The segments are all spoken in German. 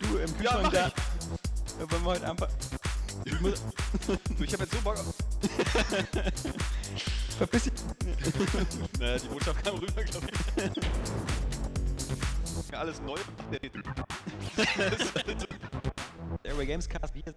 Du im Ja, Kühlschrank mach da. Wollen wir heute einfach. Ich muss. Ich habe jetzt so Bock auf. Verpiss dich. Naja, die Botschaft kam rüber, glaube ich. Alles neu. Airway Gamescast. Wir sind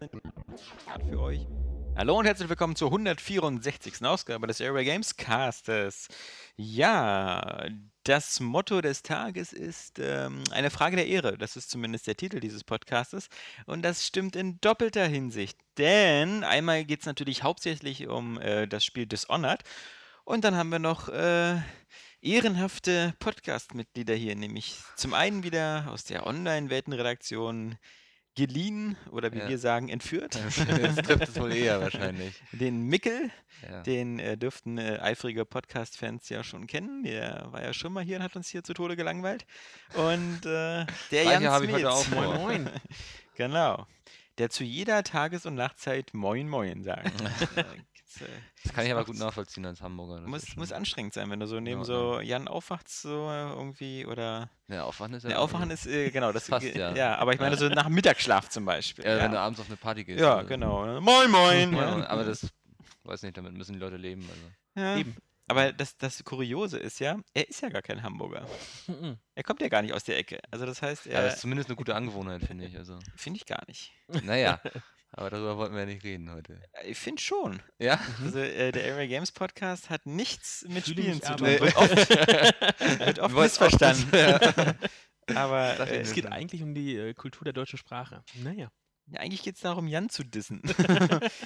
für euch. Hallo und herzlich willkommen zur 164. Ausgabe des Airway Gamescastes. Ja, das Motto des Tages ist ähm, eine Frage der Ehre. Das ist zumindest der Titel dieses Podcastes. Und das stimmt in doppelter Hinsicht. Denn einmal geht es natürlich hauptsächlich um äh, das Spiel Dishonored. Und dann haben wir noch äh, ehrenhafte Podcast-Mitglieder hier, nämlich zum einen wieder aus der Online-Weltenredaktion geliehen oder wie Ja. wir sagen, entführt. Das trifft es wohl eher wahrscheinlich. Den Mickel, Ja. den äh, dürften äh, eifrige Podcast-Fans ja schon kennen. Der war ja schon mal hier und hat uns hier zu Tode gelangweilt. Und äh, der Jan habe ich heute auch. Moin, moin. genau. Der zu jeder Tages- und Nachtzeit Moin Moin sagt. Äh, gibt's, äh, Das kann ich aber gut nachvollziehen als Hamburger. Das muss, muss anstrengend sein, wenn du so neben Ja, so Jan aufwachst, so äh, irgendwie oder. Ja, Aufwand ist ja. Der Aufwachen ist, äh, genau, das ge- ja. ja. aber ich meine so nach Mittagsschlaf zum Beispiel. Ja, ja. wenn du abends auf eine Party gehst. Ja, genau. Moin Moin. Ja, ja. aber das, weiß nicht, damit müssen die Leute leben. Also. Ja. Eben. Aber das, das Kuriose ist ja, er ist ja gar kein Hamburger. Er kommt ja gar nicht aus der Ecke. Also das heißt, Ja, er das ist zumindest eine gute Angewohnheit, finde ich. Also. finde ich gar nicht. Naja, aber darüber wollten wir ja nicht reden heute. Äh, Ich finde schon. Ja? Also äh, der Area Games Podcast hat nichts mit Fühle Spielen zu tun. Wird oft, wird oft missverstanden. kurz- Aber äh, Es geht eigentlich um die äh, Kultur der deutschen Sprache. Naja. ja, eigentlich geht es darum, Jan zu dissen.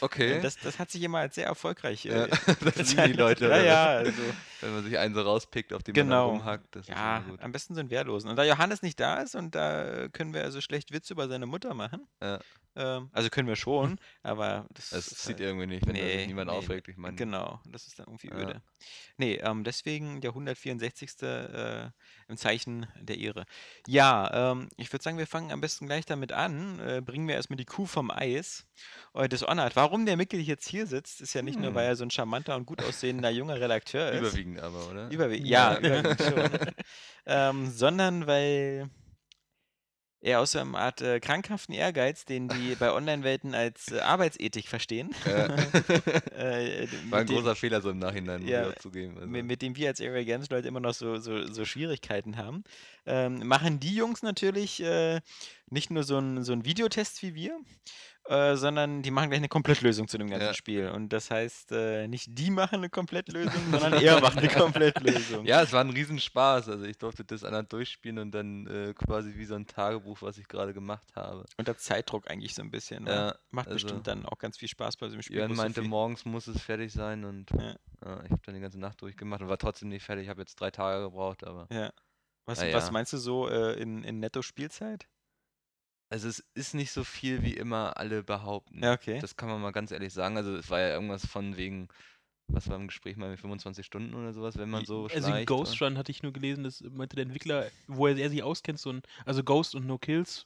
Okay. Das, das hat sich immer als sehr erfolgreich. ja, Äh, das lieben die Leute. ja, oder ja, also. Wenn man sich einen so rauspickt, auf den Genau. man rumhackt. Das Ja, ist am besten einen Wehrlosen. Und da Johannes nicht da ist und da können wir also schlecht Witze über seine Mutter machen. Ja. Ähm, also können wir schon, aber das, Das ist sieht halt, irgendwie nicht, wenn Nee, niemand nee, aufregt. Ich meine, Genau, das ist dann irgendwie Ja. öde. Nee, ähm, deswegen der 164. Äh, im Zeichen der Ehre. Ja, ähm, ich würde sagen, wir fangen am besten gleich damit an. Äh, bringen wir erstmal die Kuh vom Eis. Äh, Dishonored. Warum der Mickel jetzt hier sitzt, ist ja nicht nur, Hm. weil er so ein charmanter und gut aussehender junger Redakteur ist. überwiegend aber, oder? Überwiegend, ja, Ja. überwiegend schon. ähm, sondern weil er aus so einer Art äh, krankhaften Ehrgeiz, den die bei Online-Welten als äh, Arbeitsethik verstehen, Ja. äh, War ein dem, großer Fehler, so im Nachhinein Ja, ich auch zugeben. Also. mit, mit dem wir als Area Games Leute immer noch so, so, so Schwierigkeiten haben, ähm, machen die Jungs natürlich äh, nicht nur so einen so einen Videotest wie wir, äh, sondern die machen gleich eine Komplettlösung zu dem ganzen Ja. Spiel. Und das heißt, äh, nicht die machen eine Komplettlösung, sondern er macht eine Komplettlösung. Ja, es war ein Riesenspaß. Also ich durfte das anderen durchspielen und dann äh, quasi wie so ein Tagebuch, was ich gerade gemacht habe. Unter Zeitdruck eigentlich so ein bisschen. Ja, Macht also- bestimmt dann auch ganz viel Spaß bei so einem Spiel. Jörn so meinte, viel- morgens muss es fertig sein und Ja. ich habe dann die ganze Nacht durchgemacht und war trotzdem nicht fertig. Ich habe jetzt drei Tage gebraucht, aber Ja. Was, was meinst du so äh, in, in Netto-Spielzeit? Also es ist nicht so viel, wie immer alle behaupten. Ja, okay. Das kann man mal ganz ehrlich sagen. Also es war ja irgendwas von wegen, was war im Gespräch mal mit 25 Stunden oder sowas, wenn man so also schleicht. Ghost Run hatte ich nur gelesen, das meinte der Entwickler, wo er, er sich auskennt, so ein, also Ghost und No Kills,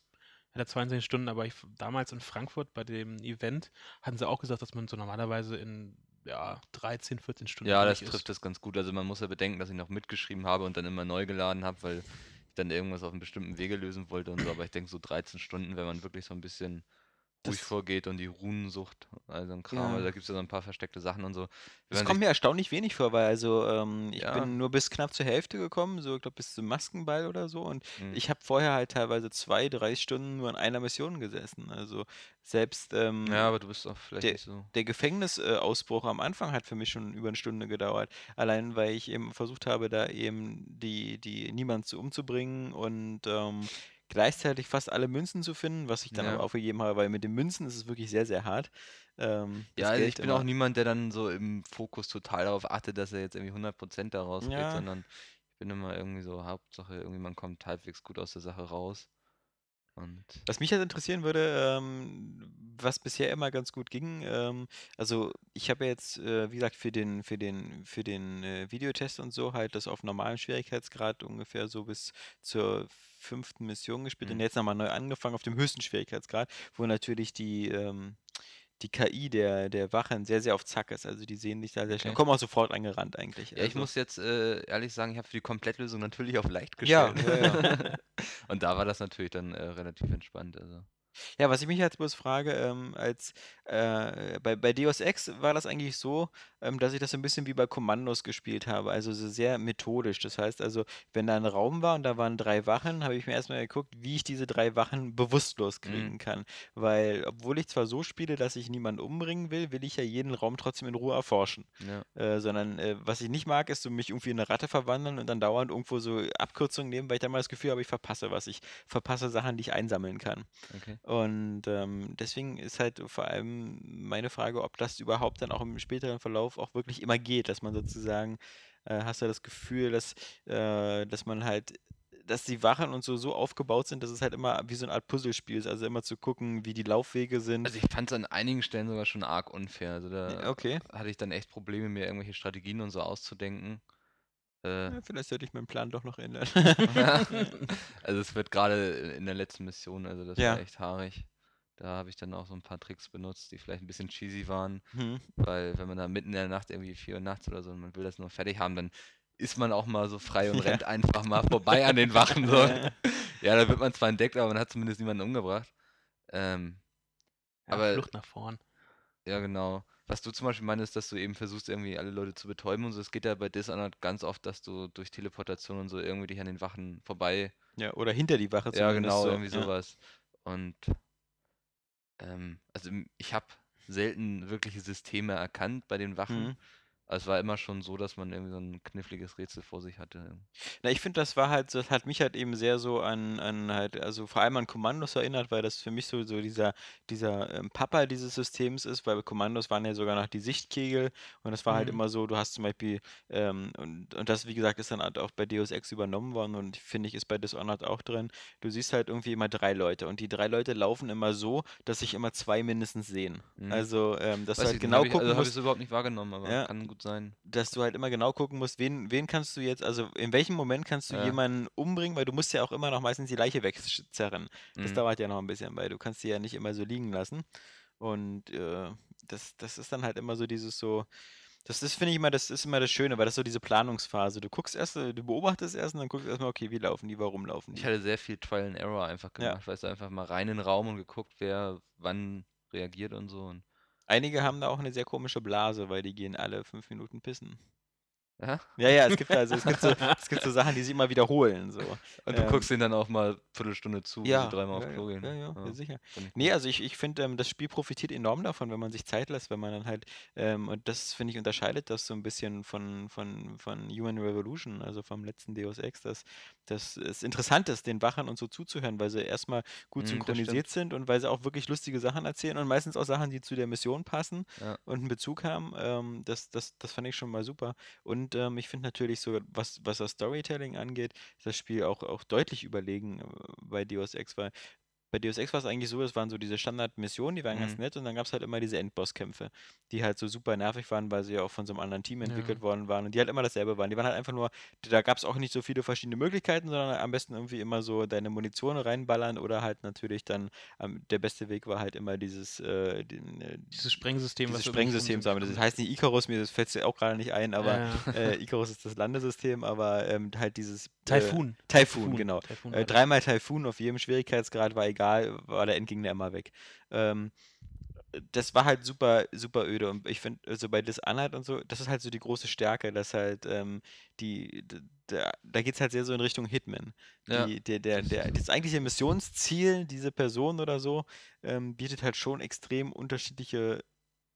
hat er 22 Stunden, aber ich, damals in Frankfurt bei dem Event hatten sie auch gesagt, dass man so normalerweise in ja, 13, 14 Stunden Ja, das durch trifft das ganz gut. Also man muss ja bedenken, dass ich noch mitgeschrieben habe und dann immer neu geladen habe, weil ich dann irgendwas auf einem bestimmten Wege lösen wollte und so. Aber ich denke so 13 Stunden, wenn man wirklich so ein bisschen ruhig Das- vorgeht und die Runensucht, also ein Kram, Ja. also da gibt es ja so ein paar versteckte Sachen und so. Das man kommt mir erstaunlich wenig vor, weil also ähm, ich Ja. bin nur bis knapp zur Hälfte gekommen, so ich glaube bis zum Maskenball oder so und Mhm. ich habe vorher halt teilweise zwei, drei Stunden nur an einer Mission gesessen. Also selbst ähm, ja, aber du bist doch vielleicht der- nicht so. der Gefängnisausbruch am Anfang hat für mich schon über eine Stunde gedauert. Allein weil ich eben versucht habe, da eben die, die niemand zu umzubringen und ähm, gleichzeitig fast alle Münzen zu finden, was ich dann Ja. aber aufgegeben habe, weil mit den Münzen ist es wirklich sehr, sehr hart. Ähm, Ja, also ich bin auch niemand, der dann so im Fokus total darauf achtet, dass er jetzt irgendwie 100% daraus Ja. sondern bin immer irgendwie so, Hauptsache irgendwie man kommt halbwegs gut aus der Sache raus. Und Was mich halt interessieren würde, ähm, was bisher immer ganz gut ging, ähm, also ich habe ja jetzt, äh, wie gesagt, für den, für den, für den äh, Videotest und so halt das auf normalem Schwierigkeitsgrad ungefähr so bis zur fünften Mission gespielt und Mhm. jetzt nochmal neu angefangen auf dem höchsten Schwierigkeitsgrad, wo natürlich die, ähm, die KI der, der Wachen sehr, sehr auf Zack ist. Also die sehen dich da sehr schnell, Okay. kommen auch sofort angerannt eigentlich. ja, ich Also, muss jetzt äh, ehrlich sagen, ich habe für die Komplettlösung natürlich auf leicht Ja, gestellt. ja, Und da war das natürlich dann äh, relativ entspannt. Also. Ja, was ich mich jetzt bloß frage, ähm, als äh, bei, bei Deus Ex war das eigentlich so, ähm, dass ich das so ein bisschen wie bei Kommandos gespielt habe, also so sehr methodisch. Das heißt also, wenn da ein Raum war und da waren drei Wachen, habe ich mir erstmal geguckt, wie ich diese drei Wachen bewusstlos kriegen Mhm. kann. Weil, obwohl ich zwar so spiele, dass ich niemanden umbringen will, will ich ja jeden Raum trotzdem in Ruhe erforschen. Ja. Äh, sondern äh, was ich nicht mag, ist so mich irgendwie in eine Ratte verwandeln und dann dauernd irgendwo so Abkürzungen nehmen, weil ich dann mal das Gefühl habe, ich verpasse was. Ich verpasse Sachen, die ich einsammeln kann. Okay. Und ähm, deswegen ist halt vor allem meine Frage, ob das überhaupt dann auch im späteren Verlauf auch wirklich immer geht, dass man sozusagen, äh, hast du das Gefühl, dass, äh, dass man halt, dass die Wachen und so so aufgebaut sind, dass es halt immer wie so eine Art Puzzlespiel ist, also immer zu gucken, wie die Laufwege sind. Also ich fand es an einigen Stellen sogar schon arg unfair. Also da okay. hatte ich dann echt Probleme, mir irgendwelche Strategien und so auszudenken. Äh, Ja, vielleicht sollte ich meinen Plan doch noch ändern. also es wird gerade in der letzten Mission, also das Ja. war echt haarig. Da habe ich dann auch so ein paar Tricks benutzt, die vielleicht ein bisschen cheesy waren, Hm. weil wenn man da mitten in der Nacht irgendwie 4 Uhr nachts oder so und man will das nur fertig haben, dann ist man auch mal so frei und Ja. rennt einfach mal vorbei an den Wachen. So. Ja. Ja, da wird man zwar entdeckt, aber man hat zumindest niemanden umgebracht. Ähm, Ja, Aber- Flucht nach vorn. ja, genau. Was du zum Beispiel meinst, dass du eben versuchst, irgendwie alle Leute zu betäuben und so. Es geht ja bei Dishonored ganz oft, dass du durch Teleportation und so irgendwie dich an den Wachen vorbei ja, oder hinter die Wache Ja, zumindest genau, so. irgendwie ja. sowas. Und ähm, also ich habe selten wirkliche Systeme erkannt bei den Wachen. Mhm. Aber es war immer schon so, dass man irgendwie so ein kniffliges Rätsel vor sich hatte. Na, ich finde, das war halt, so- das hat mich halt eben sehr so an, an halt, also vor allem an Kommandos erinnert, weil das für mich so, so dieser, dieser ähm, Papa dieses Systems ist, weil Kommandos waren ja sogar noch die Sichtkegel und das war halt Mhm. immer so, du hast zum Beispiel, ähm, und, und das, wie gesagt, ist dann halt auch bei Deus Ex übernommen worden und finde ich, ist bei Dishonored auch drin. Du siehst halt irgendwie immer drei Leute und die drei Leute laufen immer so, dass sich immer zwei mindestens sehen. Mhm. Also, ähm, dass du halt ich, genau ich, gucken also habe ich überhaupt nicht wahrgenommen, aber Ja. kann gut sein. dass du halt immer genau gucken musst, wen, wen kannst du jetzt, also in welchem Moment kannst du Ja. jemanden umbringen, weil du musst ja auch immer noch meistens die Leiche wegzerren. Das Mhm. dauert ja noch ein bisschen, weil du kannst die ja nicht immer so liegen lassen. Und äh, das, das ist dann halt immer so dieses so, das ist, finde ich immer, das ist immer das Schöne, weil das ist so diese Planungsphase. Du guckst erst, du beobachtest erst und dann guckst du erstmal, okay, wie laufen die, warum laufen die. Ich hatte sehr viel Trial and Error einfach Ja. gemacht. Weißt du, einfach mal rein in den Raum und geguckt, wer wann reagiert und so. Und, Einige haben da auch eine sehr komische Blase, weil die gehen alle fünf Minuten pissen. Ja? Ja, ja, es gibt also, es gibt so, es gibt so Sachen, die sich immer wiederholen. So. und du Ähm, guckst ihnen dann auch mal eine Viertelstunde zu, Ja, sie dreimal ja, auf Klo ja, gehen. ja, ja, ja, sicher. Nee, also ich, ich finde, ähm, das Spiel profitiert enorm davon, wenn man sich Zeit lässt, wenn man dann halt, ähm, und das finde ich unterscheidet das so ein bisschen von, von, von Human Revolution, also vom letzten Deus Ex, dass, dass es interessant ist, den Wachern und so zuzuhören, weil sie erstmal gut das synchronisiert sind und weil sie auch wirklich lustige Sachen erzählen und meistens auch Sachen, die zu der Mission passen und einen Bezug haben. Ähm, das, das, das fand ich schon mal super. Und ähm, ich finde natürlich so, was, was das Storytelling angeht, ist das Spiel auch, auch deutlich überlegen äh, bei Deus Ex, weil bei Deus Ex war es eigentlich so, das waren so diese Standardmissionen, die waren ganz Mhm. nett und dann gab es halt immer diese Endbosskämpfe, die halt so super nervig waren, weil sie ja auch von so einem anderen Team entwickelt Ja. worden waren und die halt immer dasselbe waren. Die waren halt einfach nur, da gab es auch nicht so viele verschiedene Möglichkeiten, sondern am besten irgendwie immer so deine Munition reinballern oder halt natürlich dann, ähm, der beste Weg war halt immer dieses, äh, den, äh, Dieses Sprengsystem, dieses was Sprengsystem haben. Das heißt nicht Icarus, mir fällt auch gerade nicht ein, aber Ja, ja. äh, Icarus ist das Landesystem, aber ähm, halt dieses äh, Taifun. Taifun, genau. Taifun Äh, dreimal Taifun auf jedem Schwierigkeitsgrad war egal, war der Endgegner immer weg. Ähm, das war halt super, super öde. Und ich finde, so bei Dishonored und so, das ist halt so die große Stärke, dass halt ähm, die, da, da geht es halt sehr so in Richtung Hitman. Ja. Die, der, der, der, das eigentliche Missionsziel, diese Person oder so, ähm, bietet halt schon extrem unterschiedliche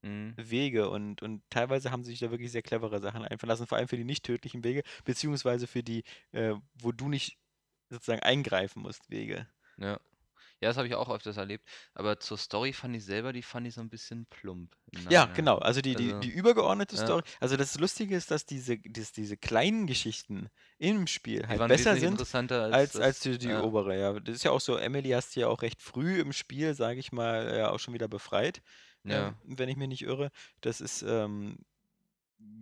Mhm. Wege und, und teilweise haben sie sich da wirklich sehr clevere Sachen einfallen lassen, vor allem für die nicht tödlichen Wege, beziehungsweise für die, äh, wo du nicht sozusagen eingreifen musst, Wege. Ja. Ja, das habe ich auch öfters erlebt. Aber zur Story fand ich selber, die fand ich so ein bisschen plump. im Ja, Nachhinein. genau. Also die, die, Also, die übergeordnete ja. Story. Also das Lustige ist, dass diese, dass diese kleinen Geschichten im Spiel Die halt waren besser wesentlich sind interessanter als, als, das, als die, die ja. obere. Ja, das ist ja auch so. Emily hast du ja auch recht früh im Spiel, sage ich mal, ja auch schon wieder befreit. Ja. ähm, wenn ich mich nicht irre. Das ist ähm,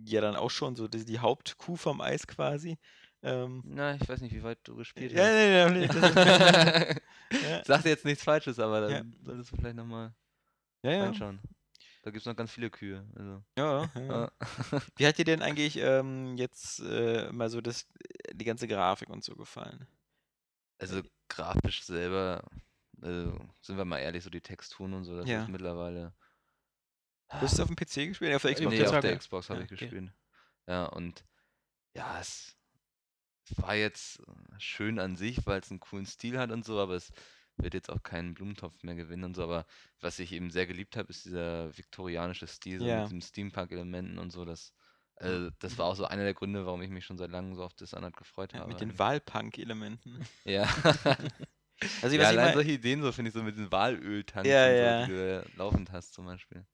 ja dann auch schon so die, die Hauptkuh vom Eis quasi. Ähm, Na, ich weiß nicht, wie weit du gespielt ja, hast. nee, nee, nee, ist, ja, Sag dir jetzt nichts Falsches, aber dann Ja. solltest du vielleicht nochmal ja, ja, reinschauen. Da gibt es noch ganz viele Kühe. Also. ja, ja. Ja. Wie hat dir denn eigentlich ähm, jetzt äh, mal so das, die ganze Grafik und so gefallen? Also grafisch selber, also sind wir mal ehrlich, so die Texturen und so, das Ja. ist mittlerweile. Du hast es auf dem PC gespielt? Ja, auf der Äh, Xbox? nee, auf der ja. Xbox habe Ja, ich okay. gespielt. Ja, und ja, es war jetzt schön an sich, weil es einen coolen Stil hat und so, aber es wird jetzt auch keinen Blumentopf mehr gewinnen und so. Aber was ich eben sehr geliebt habe, ist dieser viktorianische Stil, so Ja. mit diesen Steampunk-Elementen und so. Das, äh, das war auch so einer der Gründe, warum ich mich schon seit langem so auf Dishonored gefreut Ja, habe. mit den eigentlich. Wahlpunk-Elementen. Ja. Also, ja, was ich allein solche Ideen, so finde ich, so mit den Walöltanks Ja, und so, ja. die du laufend hast zum Beispiel.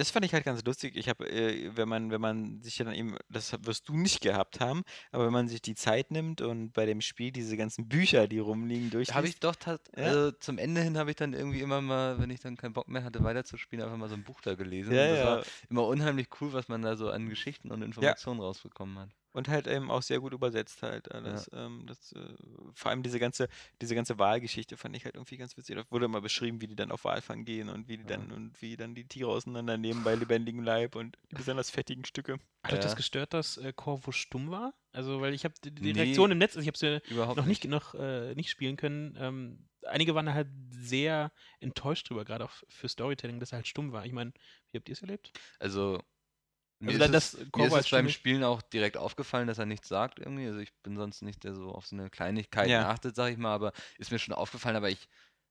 Das fand ich halt ganz lustig. Ich habe, äh, wenn man, wenn man sich ja dann eben, das wirst du nicht gehabt haben, aber wenn man sich die Zeit nimmt und bei dem Spiel diese ganzen Bücher, die rumliegen, durchliest. Habe ich doch, tat, Ja. also zum Ende hin habe ich dann irgendwie immer mal, wenn ich dann keinen Bock mehr hatte, weiterzuspielen, einfach mal so ein Buch da gelesen. ja, und das ja. war immer unheimlich cool, was man da so an Geschichten und Informationen rausbekommen hat. Und halt eben auch sehr gut übersetzt halt alles. Ähm, das, äh, vor allem diese ganze, diese ganze Wahlgeschichte fand ich halt irgendwie ganz witzig. Da wurde immer beschrieben, wie die dann auf Walfang gehen und wie die Ja. dann und wie dann die Tiere auseinandernehmen bei lebendigem Leib und die besonders fettigen Stücke. Hat euch das Ja. gestört, dass äh, Corvo stumm war? Also, weil ich habe die, die Nee. Reaktion im Netz, also ich habe es ja Überhaupt noch nicht, noch, äh, nicht spielen können. Ähm, einige waren da halt sehr enttäuscht drüber, gerade auch für Storytelling, dass er halt stumm war. Ich meine, wie habt ihr es erlebt? Also, Also ist, da- es, das mir ist als es beim Spielen auch direkt aufgefallen, dass er nichts sagt irgendwie. Also ich bin sonst nicht der so auf so eine Kleinigkeit Ja. achtet, sag ich mal, aber ist mir schon aufgefallen, aber ich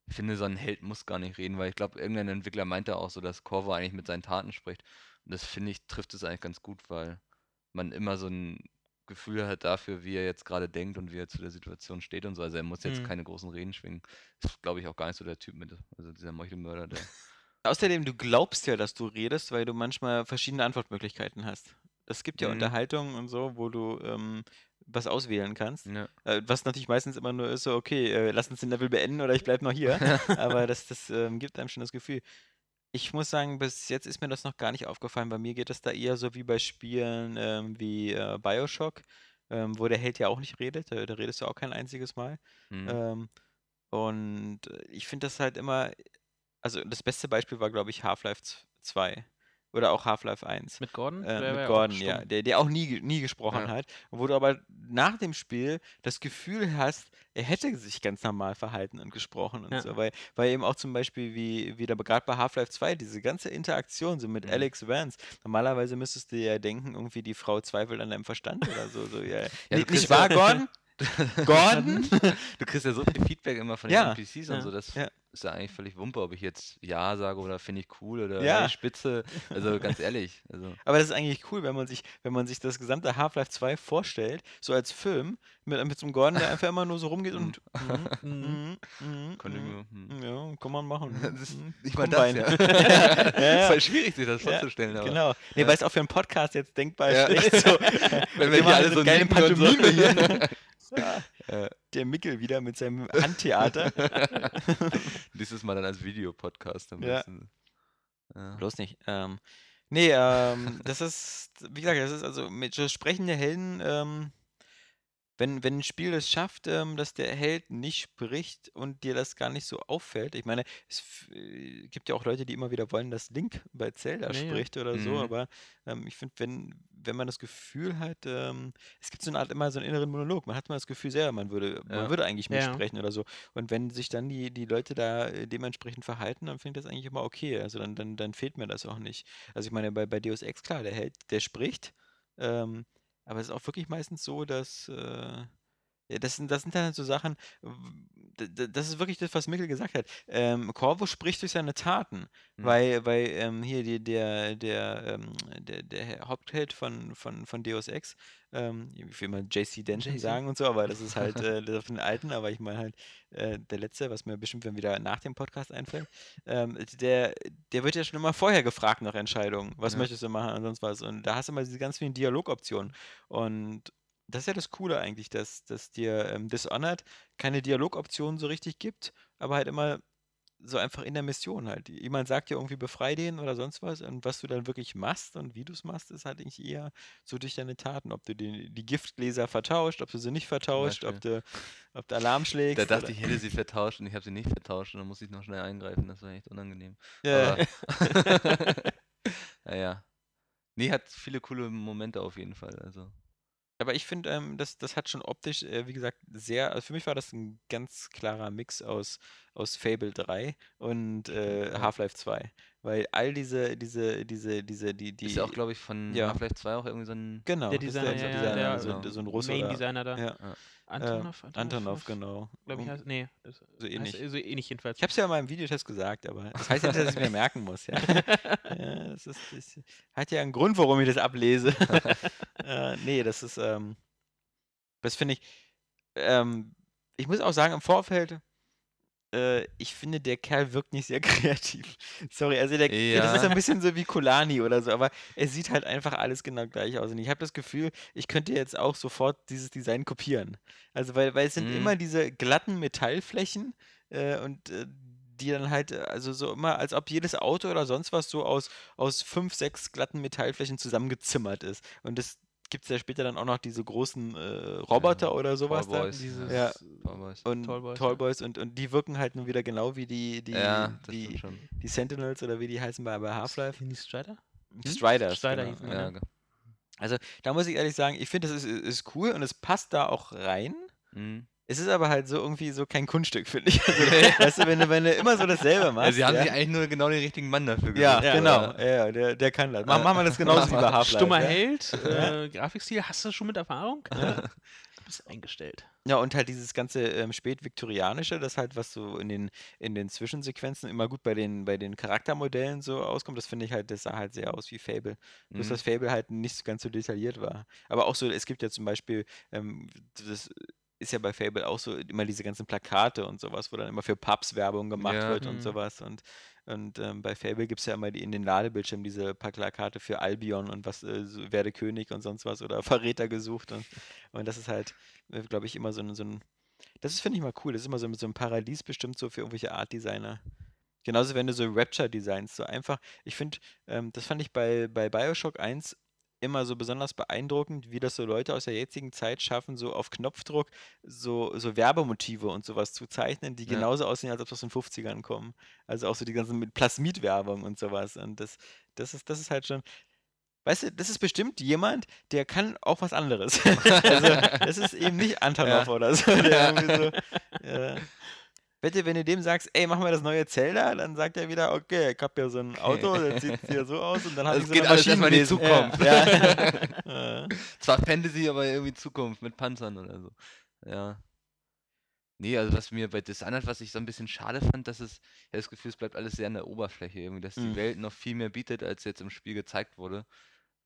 finde, so ein Held muss gar nicht reden, weil ich glaube, irgendein Entwickler meinte auch so, dass Corvo eigentlich mit seinen Taten spricht. Und das finde ich, trifft es eigentlich ganz gut, weil man immer so ein Gefühl hat dafür, wie er jetzt gerade denkt und wie er zu der Situation steht und so. Also er muss jetzt Mhm. keine großen Reden schwingen. Ist, glaube ich, auch gar nicht so der Typ mit, also dieser Meuchelmörder, der. Außerdem, du glaubst ja, dass du redest, weil du manchmal verschiedene Antwortmöglichkeiten hast. Es gibt ja Mhm. Unterhaltungen und so, wo du ähm, was auswählen kannst. Ja. Äh, was natürlich meistens immer nur ist, so, okay, äh, lass uns den Level beenden oder ich bleib noch hier. Aber das, das ähm, gibt einem schon das Gefühl. Ich muss sagen, bis jetzt ist mir das noch gar nicht aufgefallen. Bei mir geht das da eher so wie bei Spielen ähm, wie äh, Bioshock, ähm, wo der Held ja auch nicht redet. Da, da redest du auch kein einziges Mal. Mhm. Ähm, und äh, ich finde das halt immer, also das beste Beispiel war, glaube ich, Half-Life 2 oder auch Half-Life 1. Mit Gordon? Äh, Der mit Gordon, ja, stumm. der, der auch nie, nie gesprochen Ja. hat. Wo du aber nach dem Spiel das Gefühl hast, er hätte sich ganz normal verhalten und gesprochen und Ja. so. Weil, weil eben auch zum Beispiel, wie, wie da gerade bei Half-Life 2, diese ganze Interaktion so mit Mhm. Alex Vance, normalerweise müsstest du ja denken, irgendwie die Frau zweifelt an deinem Verstand oder so. so ja. Ja, Nicht- nicht wahr, Gordon? Gordon? Du kriegst ja so viel Feedback immer von den NPCs und so, das ja. Ist ja eigentlich völlig Wumpe, ob ich jetzt Ja sage oder finde ich cool oder Ja. hey, Spitze. Also ganz ehrlich. Also, Aber das ist eigentlich cool, wenn man sich, wenn man sich das gesamte Half-Life 2 vorstellt, so als Film, mit, mit so einem Gordon, der einfach immer nur so rumgeht und mhm, mhm, mhm, mir- hm. ja, kann man machen. Das ist nicht mal das, ja. ja, ja. ist voll schwierig, sich das Ja, vorzustellen. aber Genau. Nee, Ja. weil es auch für einen Podcast jetzt denkbar Ja. schlecht so. Wenn wir hier alle eine so geile nicken und so. Pantomime hier. Ja. Ja. Der Mickel wieder mit seinem Handtheater. Dieses Mal dann als Videopodcast am Ja. besten. Ja. Bloß nicht. Ähm, nee, ähm, das ist, wie gesagt, das ist also mit so sprechende Helden, ähm, wenn, wenn ein Spiel es schafft, ähm, dass der Held nicht spricht und dir das gar nicht so auffällt. Ich meine, es f- äh, gibt ja auch Leute, die immer wieder wollen, dass Link bei Zelda Ja, ja. spricht oder so, Mhm. aber ähm, ich finde, wenn, wenn man das Gefühl hat, ähm, es gibt so eine Art immer so einen inneren Monolog, man hat immer das Gefühl selber, man würde, man Ja. würde eigentlich ja. mitsprechen oder so. Und wenn sich dann die, die Leute da äh, dementsprechend verhalten, dann finde ich das eigentlich immer okay. Also dann, dann, dann fehlt mir das auch nicht. Also ich meine, bei, bei Deus Ex, klar, der Held, der spricht, ähm, aber es ist auch wirklich meistens so, dass äh, das sind, das sind dann so Sachen, das ist wirklich das, was Mikkel gesagt hat. Ähm, Corvo spricht durch seine Taten, Mhm. weil, weil ähm, hier die, der, der, ähm, der, der Hauptheld von, von, von Deus Ex, ähm, ich will mal JC Denton sagen und so, aber das ist halt äh, das von den Alten, aber ich meine halt äh, der Letzte, was mir bestimmt dann wieder nach dem Podcast einfällt, ähm, der, der wird ja schon immer vorher gefragt nach Entscheidungen. Was Ja. möchtest du machen und sonst was? Und da hast du immer diese ganz vielen Dialogoptionen. Und das ist ja das Coole eigentlich, dass, dass dir ähm, Dishonored keine Dialogoptionen so richtig gibt, aber halt immer so einfach in der Mission halt. Jemand sagt dir irgendwie, befrei den oder sonst was und was du dann wirklich machst und wie du es machst, ist halt eigentlich eher so durch deine Taten. Ob du die, die Giftgläser vertauscht, ob du sie nicht vertauscht, ob du, ob du Alarm schlägst. Da dachte oder- ich, ich hätte sie vertauscht und ich habe sie nicht vertauscht und dann musste ich noch schnell eingreifen. Das war echt unangenehm. Ja, naja. Nee, hat viele coole Momente auf jeden Fall. Also. Aber ich finde, ähm, das, das hat schon optisch, äh, wie gesagt, sehr, also für mich war das ein ganz klarer Mix aus, aus Fable 3 und äh, Ja. Half-Life 2. Weil all diese, diese, diese, diese, die, die. ist ja auch, glaube ich, von ja. Half-Life 2 auch irgendwie so ein. genau, Der Designer, der ja, ja, Designer, der, so, ein- äh, so ein Russe. oder- Main-Designer da. Ja, Antonov? äh, Antonov, genau. Glaube ich, heißt, nee, das So ähnlich. Heißt, so ähnlich jedenfalls. Ich habe es ja mal im Videotest gesagt, aber das heißt ja nicht, dass ich es mir merken muss. Ja. ja, das, ist, das hat ja einen Grund, warum ich das ablese. äh, nee, das ist, ähm, das finde ich, ähm, ich muss auch sagen, im Vorfeld, äh, ich finde, der Kerl wirkt nicht sehr kreativ. Sorry, also der, der, das ist Ja. ein bisschen so wie Kulani oder so, aber er sieht halt einfach alles genau gleich aus. Und ich habe das Gefühl, ich könnte jetzt auch sofort dieses Design kopieren. Also, weil, weil es sind Mhm. immer diese glatten Metallflächen äh, und äh, die dann halt, also so immer, als ob jedes Auto oder sonst was so aus, aus fünf, sechs glatten Metallflächen zusammengezimmert ist. Und das gibt es ja später dann auch noch diese großen äh, Roboter Ja, oder sowas da. Tallboys, Dieses, Ja. Tallboys. Und Tallboys, Tallboys, ja. und, und die wirken halt nun wieder genau wie die, die, die, die Sentinels oder wie die heißen bei, bei Half-Life. Sind die Strider? Striders. Strider genau. hießen ja. Ja, ne? ge- Also da muss ich ehrlich sagen, ich finde, das ist, ist cool und es passt da auch rein. mhm. Es ist aber halt so irgendwie so kein Kunststück, finde ich. Also, weißt du, wenn du, wenn du immer so dasselbe machst. Ja, sie haben ja, sich eigentlich nur genau den richtigen Mann dafür gesucht. ja, oder? genau. Ja, der, der kann das. Mach, machen wir das genauso wie bei Half-Life. Stummer ja. Held, äh, Grafikstil, hast du schon mit Erfahrung? Ja. Du bist eingestellt. Ja, und halt dieses ganze ähm, spätviktorianische, das halt, was so in den, in den Zwischensequenzen immer gut bei den, bei den Charaktermodellen so auskommt, das finde ich halt, das sah halt sehr aus wie Fable. Bloß, Mhm. dass Fable halt nicht so ganz so detailliert war. Aber auch so, es gibt ja zum Beispiel, ähm, das ist ja bei Fable auch so, immer diese ganzen Plakate und sowas, wo dann immer für Pubs Werbung gemacht Ja. wird und Mhm. sowas. Und, und ähm, bei Fable gibt es ja immer die, in den Ladebildschirmen diese Plakate für Albion und was, äh, werde König und sonst was oder Verräter gesucht. Und, und das ist halt, glaube ich, immer so ein, so ein das ist, finde ich mal cool. Das ist immer so, so ein Paradies bestimmt so für irgendwelche Art-Designer. Genauso, wenn du so Rapture-Designs so einfach. Ich finde, ähm, das fand ich bei, bei Bioshock 1 immer so besonders beeindruckend, wie das so Leute aus der jetzigen Zeit schaffen, so auf Knopfdruck so, so Werbemotive und sowas zu zeichnen, die Ja. genauso aussehen, als ob das aus den 50ern kommen. Also auch so die ganzen mit Plasmid-Werbung und sowas. Und das, das, ist, das ist halt schon. Weißt du, das ist bestimmt jemand, der kann auch was anderes. also, das ist eben nicht Antonov Ja. oder so. Der irgendwie so äh, Wette, wenn du dem sagst, ey, mach mal das neue Zelda, dann sagt er wieder, okay, ich hab ja so ein Auto, das sieht hier so aus und dann habe Das ich so geht eine alles erstmal in die. Zukunft. Ja. ja. Zwar Fantasy, aber irgendwie Zukunft mit Panzern oder so. Ja. Nee, also was mir bei Dishonored, was ich so ein bisschen schade fand, dass es, ich hab das Gefühl, es bleibt alles sehr an der Oberfläche irgendwie, dass die Mhm. Welt noch viel mehr bietet, als jetzt im Spiel gezeigt wurde.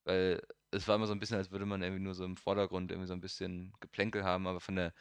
Weil es war immer so ein bisschen, als würde man irgendwie nur so im Vordergrund irgendwie so ein bisschen Geplänkel haben, aber von der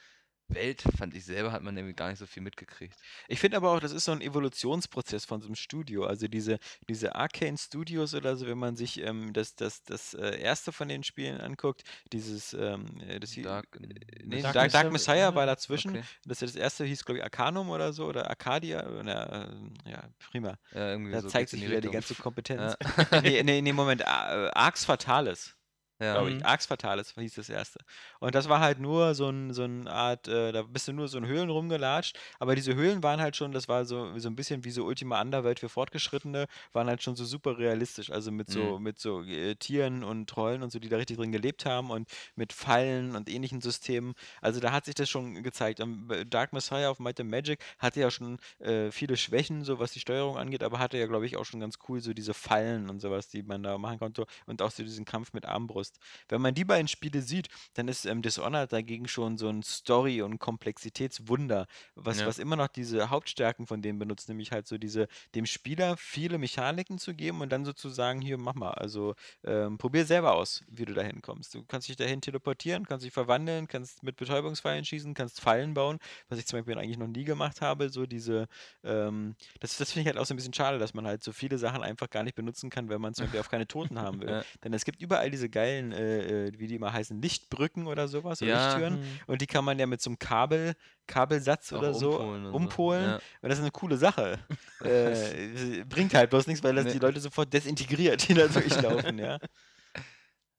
Welt, fand ich selber, hat man irgendwie gar nicht so viel mitgekriegt. Ich finde aber auch, das ist so ein Evolutionsprozess von so einem Studio. Also diese, diese Arcane Studios oder so, wenn man sich ähm, das, das, das äh, erste von den Spielen anguckt, dieses ähm, äh, das Dark, äh, nee, Dark Dark, Dark, Messiah, ja, war dazwischen. Okay. Das, das erste hieß, glaube ich, Arcanum oder so, oder Arcadia. Oder, äh, ja, prima. Ja, Da so zeigt sich wieder die ganze Kompetenz. Ja. nee, nee, nee, Moment, äh, Arx Fatalis. Ja. glaube ich. Mhm. Arx Fatalis hieß das erste. Und das war halt nur so, ein, so eine Art, äh, da bist du nur so in Höhlen rumgelatscht, aber diese Höhlen waren halt schon, das war so, so ein bisschen wie so Ultima Underwelt für Fortgeschrittene, waren halt schon so super realistisch, also mit so, Mhm. mit so äh, Tieren und Trollen und so, die da richtig drin gelebt haben und mit Fallen und ähnlichen Systemen. Also da hat sich das schon gezeigt. Und bei Dark Messiah auf Might and Magic hatte ja schon äh, viele Schwächen, so was die Steuerung angeht, aber hatte ja, glaube ich, auch schon ganz cool so diese Fallen und sowas, die man da machen konnte und auch so diesen Kampf mit Armbrust. Lost. Wenn man die beiden Spiele sieht, dann ist ähm, Dishonored dagegen schon so ein Story- und Komplexitätswunder, was, Ja. was immer noch diese Hauptstärken von denen benutzt, nämlich halt so diese, dem Spieler viele Mechaniken zu geben und dann sozusagen, hier, mach mal, also ähm, probier selber aus, wie du da hinkommst. Du kannst dich dahin teleportieren, kannst dich verwandeln, kannst mit Betäubungsfallen schießen, kannst Fallen bauen, was ich zum Beispiel eigentlich noch nie gemacht habe, so diese, ähm, das, das finde ich halt auch so ein bisschen schade, dass man halt so viele Sachen einfach gar nicht benutzen kann, wenn man zum Beispiel auf keine Toten haben will. Ja. Denn es gibt überall diese geilen, äh, äh, wie die immer heißen, Lichtbrücken oder sowas, oder Ja. Lichttüren. Mhm. Und die kann man ja mit so einem Kabel, Kabelsatz Auch oder so umpolen und so. umpolen. Ja. Und das ist eine coole Sache. äh, bringt halt bloß nichts, weil das Nee. die Leute sofort desintegriert, die da durchlaufen, ja.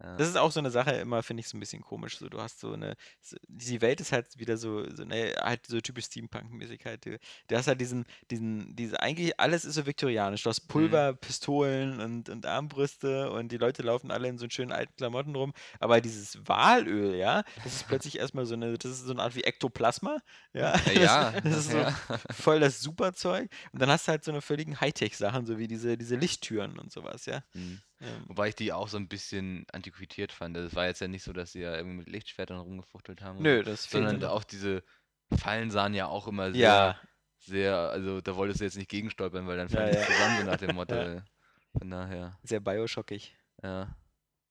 Ja. Das ist auch so eine Sache, immer finde ich so ein bisschen komisch. So, du hast so eine, so, die Welt ist halt wieder so, so ne, halt so typisch Steampunk-mäßig halt. Du, du hast halt diesen, diesen, diese, eigentlich alles ist so viktorianisch. Du hast Pulver, Pistolen und, und Armbrüste und die Leute laufen alle in so schönen alten Klamotten rum. Aber dieses Walöl, ja, das ist plötzlich erstmal so eine, das ist so eine Art wie Ektoplasma, ja. Ja, Das, das ist so ja. voll das Superzeug. Und dann hast du halt so eine völligen Hightech-Sachen, so wie diese, diese Lichttüren und sowas, ja. Hm. Ähm, Wobei ich die auch so ein bisschen antiquiert fand. Es war jetzt ja nicht so, dass sie ja irgendwie mit Lichtschwertern rumgefuchtelt haben. Nö, das Sondern noch. auch diese Fallen sahen ja auch immer sehr, Ja, sehr, also da wolltest du jetzt nicht gegenstolpern, weil dann Ja, fallen die ja. zusammen, so nach dem Motto. Ja. Von daher, sehr bioshockig. ja.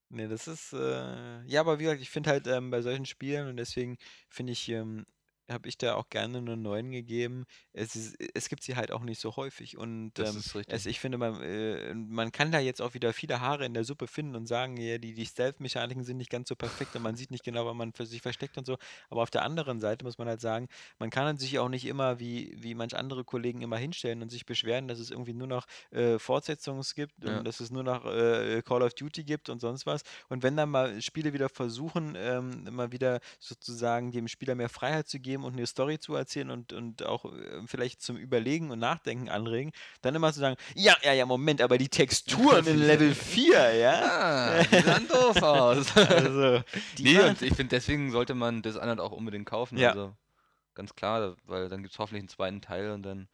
Nee, das ist, äh, ja, aber wie gesagt, ich finde halt ähm, bei solchen Spielen und deswegen finde ich, ähm, habe ich da auch gerne eine 9 gegeben. Es, ist, es gibt sie halt auch nicht so häufig und Das ähm, ist richtig. es, ich finde, man, äh, man kann da jetzt auch wieder viele Haare in der Suppe finden und sagen, ja, die, die Stealth-Mechaniken sind nicht ganz so perfekt und man sieht nicht genau, wann man für sich versteckt und so. Aber auf der anderen Seite muss man halt sagen, man kann sich auch nicht immer, wie, wie manch andere Kollegen immer hinstellen und sich beschweren, dass es irgendwie nur noch äh, Fortsetzungen gibt Ja. und dass es nur noch äh, Call of Duty gibt und sonst was. Und wenn dann mal Spiele wieder versuchen, ähm, mal wieder sozusagen dem Spieler mehr Freiheit zu geben und eine Story zu erzählen und, und auch äh, vielleicht zum Überlegen und Nachdenken anregen, dann immer zu sagen, ja, ja, ja, Moment, aber die Texturen in Level 4, ja? Ah, die sahen doof aus. Also, nee, und ich finde, deswegen sollte man das Dishonored auch unbedingt kaufen. Ja. Also ganz klar, weil dann gibt es hoffentlich einen zweiten Teil und dann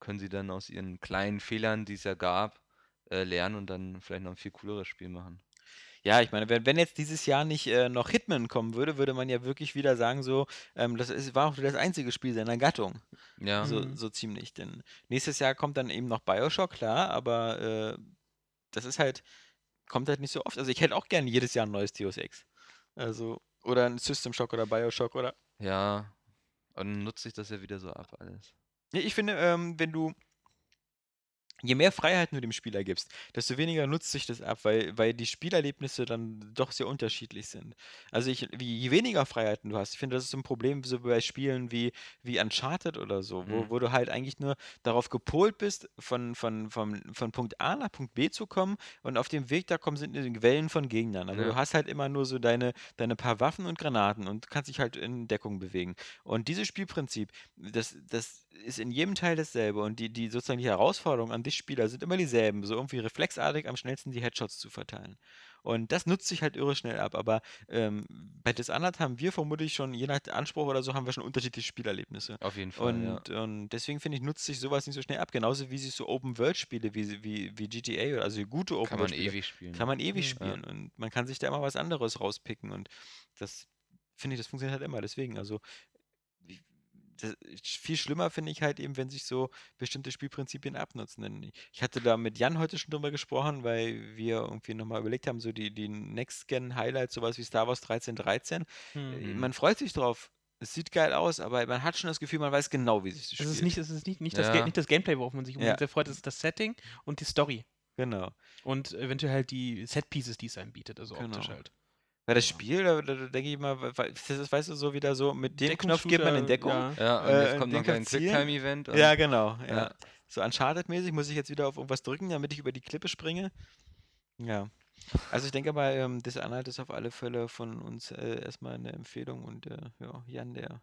können sie dann aus ihren kleinen Fehlern, die es ja gab, äh, lernen und dann vielleicht noch ein viel cooleres Spiel machen. Ja, ich meine, wenn, wenn jetzt dieses Jahr nicht äh, noch Hitman kommen würde, würde man ja wirklich wieder sagen, so, ähm, das ist, war auch das einzige Spiel seiner Gattung. Ja, So, Mhm. so ziemlich. Denn nächstes Jahr kommt dann eben noch Bioshock, klar, aber äh, das ist halt, kommt halt nicht so oft. Also ich hätte auch gerne jedes Jahr ein neues Deus Ex. Also, oder ein System Shock oder Bioshock oder. ja. Und dann nutzt sich das ja wieder so ab alles. Nee, ich finde, ähm, wenn du. Je mehr Freiheiten du dem Spieler gibst, desto weniger nutzt sich das ab, weil, weil die Spielerlebnisse dann doch sehr unterschiedlich sind. Also ich, wie, je weniger Freiheiten du hast, ich finde, das ist ein Problem so bei Spielen wie, wie Uncharted oder so, wo, Mhm. wo du halt eigentlich nur darauf gepolt bist, von, von, von, von Punkt A nach Punkt B zu kommen und auf dem Weg da kommen sind Wellen von Gegnern. Aber Ja. du hast halt immer nur so deine, deine paar Waffen und Granaten und kannst dich halt in Deckung bewegen. Und dieses Spielprinzip, das, das ist in jedem Teil dasselbe. Und die, die sozusagen die Herausforderungen an dich Spieler sind immer dieselben. So irgendwie reflexartig am schnellsten die Headshots zu verteilen. Und das nutzt sich halt irre schnell ab. Aber ähm, bei Dishonored haben wir vermutlich schon, je nach Anspruch oder so, haben wir schon unterschiedliche Spielerlebnisse. Auf jeden Fall. ja. Und, und deswegen finde ich, nutzt sich sowas nicht so schnell ab. Genauso wie sich so Open-World-Spiele wie, wie, wie GTA oder also gute Kann man Open-World-Spiele ewig spielen. kann man ewig spielen. Und man kann sich da immer was anderes rauspicken. Und das finde ich, das funktioniert halt immer. Deswegen, also das, viel schlimmer finde ich halt eben, wenn sich so bestimmte Spielprinzipien abnutzen. Denn ich hatte da mit Jan heute schon drüber gesprochen, weil wir irgendwie nochmal überlegt haben, so die, die Next-Gen-Highlights, sowas wie Star Wars 1313. Äh, Hm. Man freut sich drauf. Es sieht geil aus, aber man hat schon das Gefühl, man weiß genau, wie sich das Es spielt. ist nicht, es ist nicht, nicht, das, Ja. Ga- nicht das Gameplay, worauf man sich Ja. sehr freut, es ist das Setting und die Story. Genau. Und eventuell halt die Set-Pieces, die es einem bietet, also optisch Genau. halt. Weil das. Spiel, da, da, da denke ich mal, das ist, weißt du, so wieder so, mit dem Knopf geht man in Deckung. Ja. Ja, und Äh, jetzt kommt den noch ein. Quicktime-Event. Ja, genau. Ja. Ja. So Uncharted-mäßig muss ich jetzt wieder auf irgendwas drücken, damit ich über die Klippe springe. Ja. Also ich denke aber, ähm, Dishonored ist auf alle Fälle von uns äh, erstmal eine Empfehlung und äh, ja, Jan, der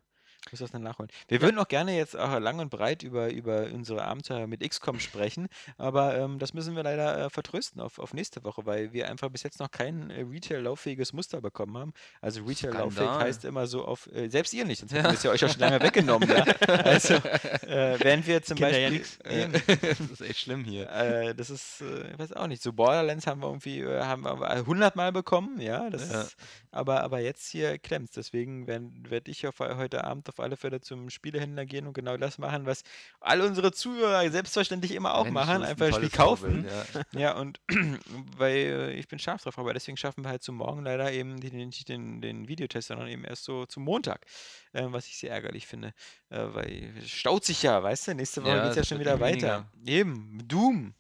Muss das dann nachholen. Wir würden auch gerne jetzt auch lang und breit über, über unsere Abenteuer mit XCOM sprechen, aber ähm, das müssen wir leider äh, vertrösten auf, auf nächste Woche, weil wir einfach bis jetzt noch kein äh, Retail-lauffähiges Muster bekommen haben. Also Retail-lauffähig heißt immer so auf, äh, selbst ihr nicht, sonst hätten wir es ja euch auch schon lange weggenommen. Ja? Also, äh, während wir zum ja Beispiel. ja das ist echt schlimm hier. äh, das ist, äh, ich weiß auch nicht, so Borderlands haben wir irgendwie, haben wir 100 Mal bekommen, ja, das Ja. ist, aber, aber jetzt hier klemmt's, deswegen werde ich auf, heute Abend auf alle Fälle zum Spielehändler gehen und genau das machen, was all unsere Zuhörer selbstverständlich immer auch Mensch, machen, einfach Spiel kaufen. Vorbild, ja. Ja, und weil äh, ich bin scharf drauf, aber deswegen schaffen wir halt zum Morgen leider eben den, nicht den, den Videotest, sondern eben erst so zum Montag, äh, was ich sehr ärgerlich finde, äh, weil es staut sich ja, weißt du, nächste Woche Ja, geht's ja es schon wird wieder nie weiter. Eben, Doom.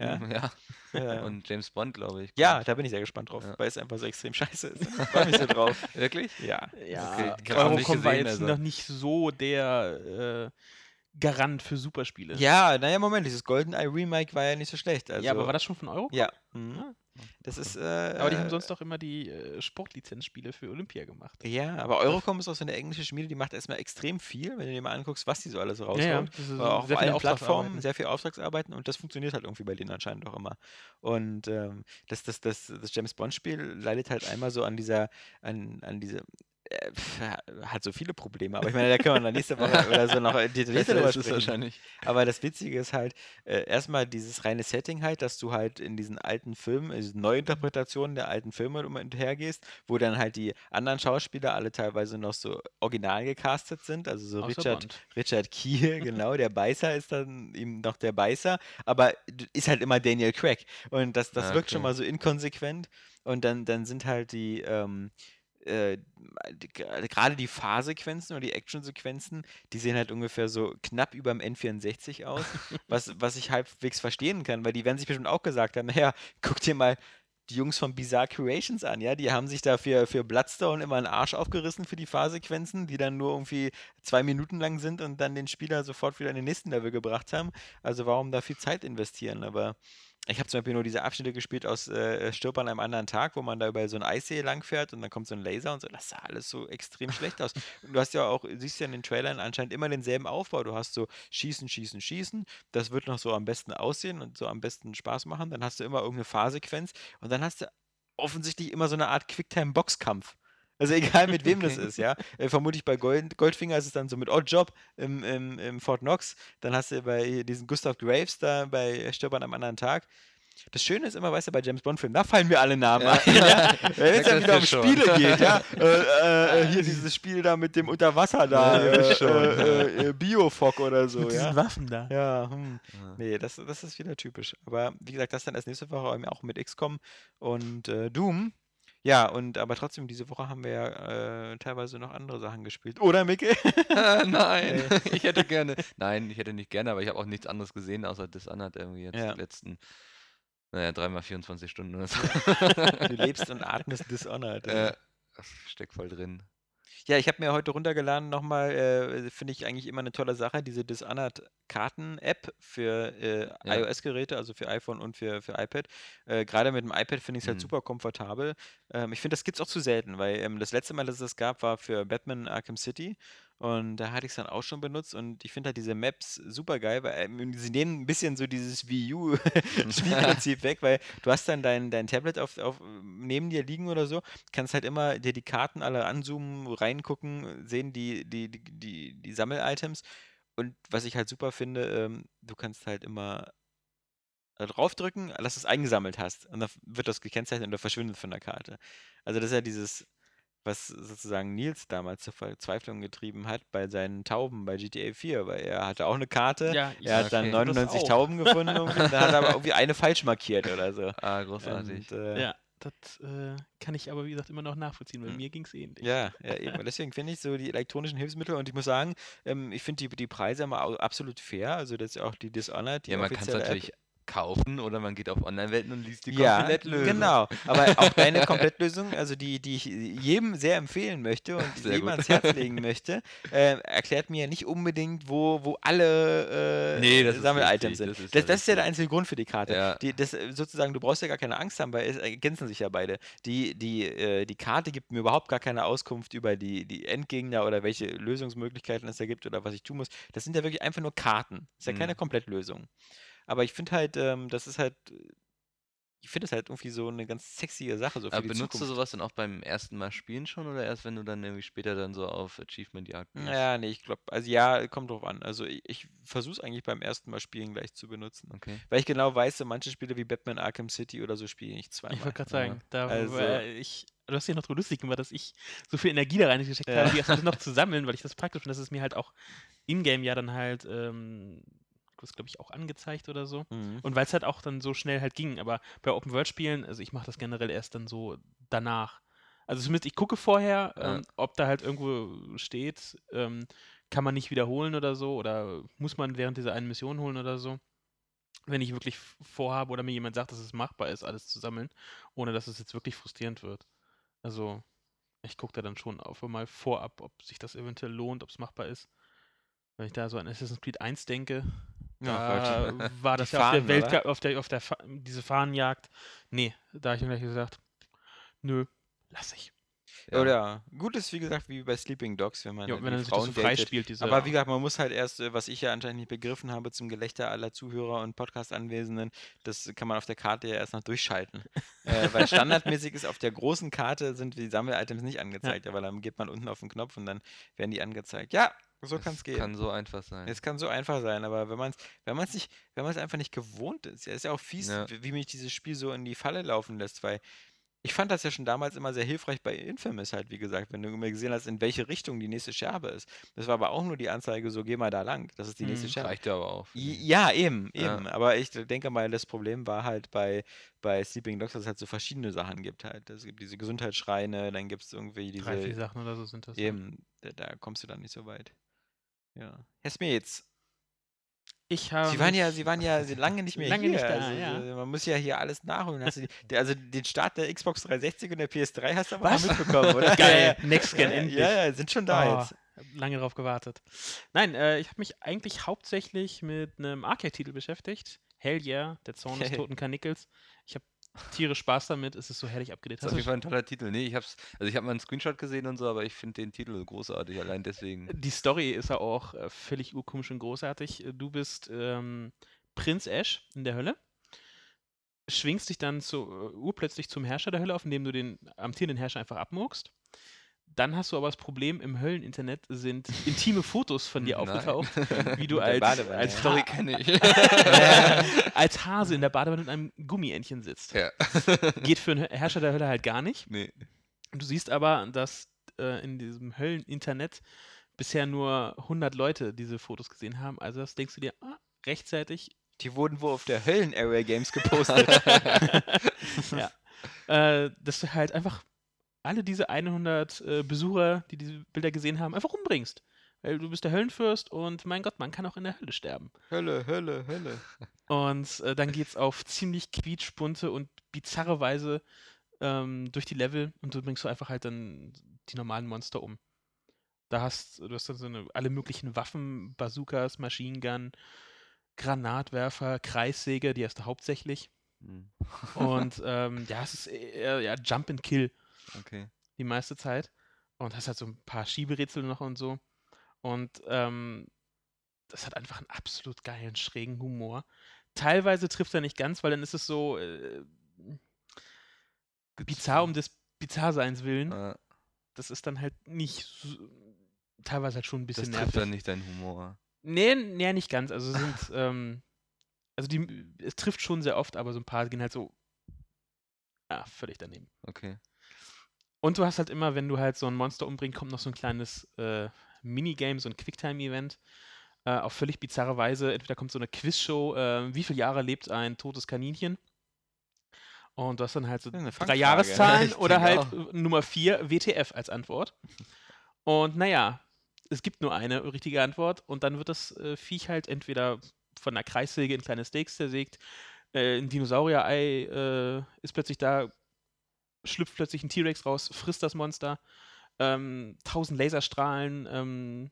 Ja. Ja. Ja. Und James Bond, glaube ich. Ja, da bin ich sehr gespannt drauf, Ja. weil es einfach so extrem scheiße ist. Freue mich so drauf. Wirklich? Ja. Ja, Okay, Eurocom war gesehen, jetzt also. noch nicht so der äh, Garant für Superspiele. Ja, naja, Moment, dieses GoldenEye Remake war ja nicht so schlecht. Also, ja, aber war das schon von Eurocom? Ja. Mhm. Das ist. Äh, Aber die haben sonst doch immer die äh, Sportlizenzspiele für Olympia gemacht. Ja, aber Eurocom ist auch so eine englische Schmiede, die macht erstmal extrem viel, wenn du dir mal anguckst, was die so alles raushauen. Ja, ja, Äh, auch sehr auf allen Plattformen, sehr viel Auftragsarbeiten und das funktioniert halt irgendwie bei denen anscheinend auch immer. Und ähm, das, das, das, das James Bond-Spiel leidet halt einmal so an dieser, an, an diese, pf, hat so viele Probleme, aber ich meine, da können wir dann nächste Woche oder so noch detaillierter drüber sprechen. wahrscheinlich. Aber das Witzige ist halt, äh, erstmal dieses reine Setting halt, dass du halt in diesen alten Filmen, also Neuinterpretationen der alten Filme hinterhergehst, wo dann halt die anderen Schauspieler alle teilweise noch so original gecastet sind, also so Außer Richard, Bond. Richard Kiel, genau, der Beißer ist dann eben noch der Beißer, aber ist halt immer Daniel Craig und das, das Ah, wirkt schon mal so inkonsequent und dann, dann sind halt die, ähm, äh, gra- gerade die Fahrsequenzen oder die Actionsequenzen, die sehen halt ungefähr so knapp über dem N64 aus, was, was ich halbwegs verstehen kann, weil die werden sich bestimmt auch gesagt haben, naja, guck dir mal die Jungs von Bizarre Creations an, ja, die haben sich da für, für Bloodstone immer einen Arsch aufgerissen für die Fahrsequenzen, die dann nur irgendwie zwei Minuten lang sind und dann den Spieler sofort wieder in den nächsten Level gebracht haben. Also warum da viel Zeit investieren? Aber ich habe zum Beispiel nur diese Abschnitte gespielt aus äh, Stirb an einem anderen Tag, wo man da über so ein Eissee langfährt und dann kommt so ein Laser und so. Das sah alles so extrem schlecht aus. Und du hast ja auch, siehst ja in den Trailern anscheinend immer denselben Aufbau. Du hast so Schießen, Schießen, Schießen. Das wird noch so am besten aussehen und so am besten Spaß machen. Dann hast du immer irgendeine Fahrsequenz und dann hast du offensichtlich immer so eine Art Quicktime-Boxkampf. Also egal mit wem das Okay. ist, ja. Äh, vermutlich bei Gold, Goldfinger ist es dann so mit Odd Job im, im, im Fort Knox. Dann hast du bei diesen Gustav Graves da bei Stirb an einem anderen Tag. Das Schöne ist immer, weißt du, bei James Bond-Filmen, da fallen mir alle Namen Ja. ein. Ja? Wenn es Da dann wieder um schon. Spiele geht, ja. Äh, äh, hier dieses Spiel da mit dem Unterwasser da, Ja, äh, schon. äh, äh, Biofog oder so, Mit ja. diesen Waffen da. Ja, hm. Ja. Nee, das, das ist wieder typisch. Aber wie gesagt, das dann erst nächste Woche eben auch mit XCOM und äh, Doom. Ja, und aber trotzdem, diese Woche haben wir ja äh, teilweise noch andere Sachen gespielt. Oder, Micke? Ah, Nein, ich hätte gerne. Nein, ich hätte nicht gerne, aber ich habe auch nichts anderes gesehen, außer Dishonored irgendwie jetzt Ja. die letzten, naja, dreimal 24 Stunden oder so. Du lebst und atmest Dishonored. äh, steck voll drin. Ja, ich habe mir heute runtergeladen nochmal, äh, finde ich eigentlich immer eine tolle Sache, diese Dishonored-Karten-App für äh, Ja. iOS-Geräte, also für iPhone und für, für iPad. Äh, Gerade mit dem iPad finde ich es halt Mhm. super komfortabel. Ähm, ich finde, das gibt es auch zu selten, weil ähm, das letzte Mal, dass es das gab, war für Batman Arkham City. Und da hatte ich es dann auch schon benutzt und ich finde halt diese Maps super geil, weil ähm, sie nehmen ein bisschen so dieses Wii U-Spielprinzip weg, weil du hast dann dein, dein Tablet auf, auf, neben dir liegen oder so, kannst halt immer dir die Karten alle anzoomen, reingucken, sehen die, die, die, die, die Sammel-Items. Und was ich halt super finde, ähm, du kannst halt immer draufdrücken, dass du es eingesammelt hast. Und dann wird das gekennzeichnet und das verschwindet von der Karte. Also das ist ja dieses, was sozusagen Nils damals zur Verzweiflung getrieben hat bei seinen Tauben bei GTA 4, weil er hatte auch eine Karte, Ja, er hat dann okay. das 99 auch. Tauben gefunden, irgendwie, dann hat er aber irgendwie eine falsch markiert oder so. Ah, großartig. Und, äh, Ja, das äh, kann ich aber, wie gesagt, immer noch nachvollziehen. Bei Mhm. mir ging es ähnlich. Ja, ja, eben. Und deswegen finde ich so die elektronischen Hilfsmittel und ich muss sagen, ähm, ich finde die, die Preise immer absolut fair. Also das ist ja auch die Dishonored, die ja, man kann es offizielle App. Kaufen oder man geht auf Online-Welten und liest die Ja, Komplettlösung. genau. Aber auch deine Komplettlösung, also die, die ich jedem sehr empfehlen möchte und Sehr jedem gut. ans Herz legen möchte, äh, erklärt mir nicht unbedingt, wo, wo alle äh, Nee, das ist Sammel-Items sind. Das, das das, ist ist ja der einzige Grund für die Karte. Ja. Die, das, sozusagen, du brauchst ja gar keine Angst haben, weil es ergänzen sich ja beide. Die, die, äh, die Karte gibt mir überhaupt gar keine Auskunft über die, die Endgegner oder welche Lösungsmöglichkeiten es da gibt oder was ich tun muss. Das sind ja wirklich einfach nur Karten. Das ist ja keine Mhm. Komplettlösung. Aber ich finde halt, ähm, das ist halt, ich finde es halt irgendwie so eine ganz sexy Sache so für Aber die benutzt du Zukunft. sowas dann auch beim ersten Mal spielen schon oder erst wenn du dann irgendwie später dann so auf Achievement-Jagd bist? Ja, nee, ich glaube, also ja, kommt drauf an. Also ich, ich versuche es eigentlich beim ersten Mal spielen gleich zu benutzen. Okay. Weil ich genau weiß, so manche Spiele wie Batman Arkham City oder so spiele ich Ich zweimal. wollte gerade Ja. sagen, da Also- war ich, du hast dich noch drüber lustig gemacht, dass ich so viel Energie da reingesteckt Ja. habe, die erst noch zu sammeln, weil ich das praktisch finde, dass es mir halt auch in-game ja dann halt, ähm, das glaube ich auch angezeigt oder so. Mhm. Und weil es halt auch dann so schnell halt ging. Aber bei Open-World-Spielen, also ich mache das generell erst dann so danach. Also zumindest ich gucke vorher, Ja. ähm, ob da halt irgendwo steht, ähm, kann man nicht wiederholen oder so, oder muss man während dieser einen Mission holen oder so. Wenn ich wirklich vorhabe oder mir jemand sagt, dass es machbar ist, alles zu sammeln, ohne dass es jetzt wirklich frustrierend wird. Also ich gucke da dann schon auf mal vorab, ob sich das eventuell lohnt, ob es machbar ist. Wenn ich da so an Assassin's Creed 1 denke, Ja, da war das ja auf der Fahnen, Welt, oder? auf der, auf der, Fa diese Fahnenjagd. Nee, da habe ich mir gleich gesagt, nö, lass ich. Ja. Oder gut ist, wie gesagt, wie bei Sleeping Dogs, wenn man Ja, wenn die das so Frauen frei datet. spielt, diese. Aber wie gesagt, man muss halt erst, äh, was ich ja anscheinend nicht begriffen habe, zum Gelächter aller Zuhörer und Podcast-Anwesenden, das kann man auf der Karte ja erst noch durchschalten. äh, weil standardmäßig ist auf der großen Karte sind die Sammel-Items nicht angezeigt, aber dann geht man unten auf den Knopf und dann werden die angezeigt. Ja, so kann es gehen. Kann so einfach sein. Es kann so einfach sein, aber wenn man es wenn man's nicht, wenn man es einfach nicht gewohnt ist, ja, ist ja auch fies, Ja. wie, wie mich dieses Spiel so in die Falle laufen lässt, weil ich fand das ja schon damals immer sehr hilfreich bei Infamous halt, wie gesagt, wenn du immer gesehen hast, in welche Richtung die nächste Scherbe ist. Das war aber auch nur die Anzeige, so geh mal da lang, das ist die nächste Mhm. Scherbe. Reicht ja aber auch. Ja, eben, Ja. eben. Aber ich denke mal, das Problem war halt bei, bei Sleeping Dogs, dass es halt so verschiedene Sachen gibt halt. Es gibt diese Gesundheitsschreine, dann gibt es irgendwie diese. drei, vier Sachen oder so sind das. ja. Eben, da, da kommst du dann nicht so weit. Ja. Herr Smets, Ich habe. Sie waren ja, Sie waren ja lange nicht mehr Lange hier. nicht da, also, ja. äh, Man muss ja hier alles nachholen. Die, also den Start der Xbox 360 und der PS3 hast du aber Was? auch mitbekommen, oder? Geil, Next Gen endlich. Ja, ja, sind schon da Oh, jetzt. lange drauf gewartet. Nein, äh, ich habe mich eigentlich hauptsächlich mit einem Arcade-Titel beschäftigt. Hell yeah, der Zorn des toten Kanikels. Ich habe tierisch Spaß damit. Es ist so herrlich abgedreht. Das ist auf jeden Fall ein toller Titel. Nee, ich hab's, also ich habe mal einen Screenshot gesehen und so, aber ich finde den Titel großartig, allein deswegen. Die Story ist ja auch äh, völlig urkomisch und großartig. Du bist ähm, Prinz Ash in der Hölle, schwingst dich dann zu, äh, urplötzlich zum Herrscher der Hölle auf, indem du den amtierenden Herrscher einfach abmurkst. Dann hast du aber das Problem, im Hölleninternet sind intime Fotos von dir aufgetaucht, wie du als, als. Story kenne ich. als Hase in der Badewanne mit einem Gummientchen sitzt. ja. Geht für einen Herrscher der Hölle halt gar nicht. Nee. Du siehst aber, dass äh, in diesem Hölleninternet bisher nur 100 Leute diese Fotos gesehen haben. Also das denkst du dir, ah, rechtzeitig. Die wurden wohl auf der Höllen-Area Games gepostet. ja. Äh, dass du halt einfach alle diese 100 äh, Besucher, die diese Bilder gesehen haben, einfach umbringst. Weil du bist der Höllenfürst und mein Gott, man kann auch in der Hölle sterben. Hölle, Hölle, Hölle. Und äh, dann geht's auf ziemlich quietschbunte und bizarre Weise ähm, durch die Level und du bringst du einfach halt dann die normalen Monster um. Da hast du hast dann so eine, alle möglichen Waffen, Bazookas, Maschinengun, Granatwerfer, Kreissäge, die hast du hauptsächlich. Hm, Und ähm, ja, es ist eher ja, Jump and Kill Okay. die meiste Zeit. Und hast halt so ein paar Schieberätsel noch und so. Und ähm, das hat einfach einen absolut geilen, schrägen Humor. Teilweise trifft er nicht ganz, weil dann ist es so äh, bizarr um des Bizarrseins willen. Äh, Das ist dann halt nicht so, teilweise halt schon ein das bisschen trifft nervig. dann nicht deinen Humor. Nee, nee, nicht ganz. Also sind, ähm, also die, es trifft schon sehr oft, aber so ein paar gehen halt so, ja, völlig daneben. Okay. Und du hast halt immer, wenn du halt so ein Monster umbringst, kommt noch so ein kleines äh, Minigame, so ein Quicktime-Event. Äh, auf völlig bizarre Weise. Entweder kommt so eine Quizshow, äh, wie viele Jahre lebt ein totes Kaninchen? Und du hast dann halt so drei. Jahreszahlen Ich oder halt äh, Nummer vier WTF als Antwort. Und naja, es gibt nur eine richtige Antwort und dann wird das äh, Viech halt entweder von einer Kreissäge in kleine Steaks zersägt, Äh, ein Dinosaurier-Ei äh, ist plötzlich da, schlüpft plötzlich ein T-Rex raus, frisst das Monster. Ähm, tausend Laserstrahlen, ähm,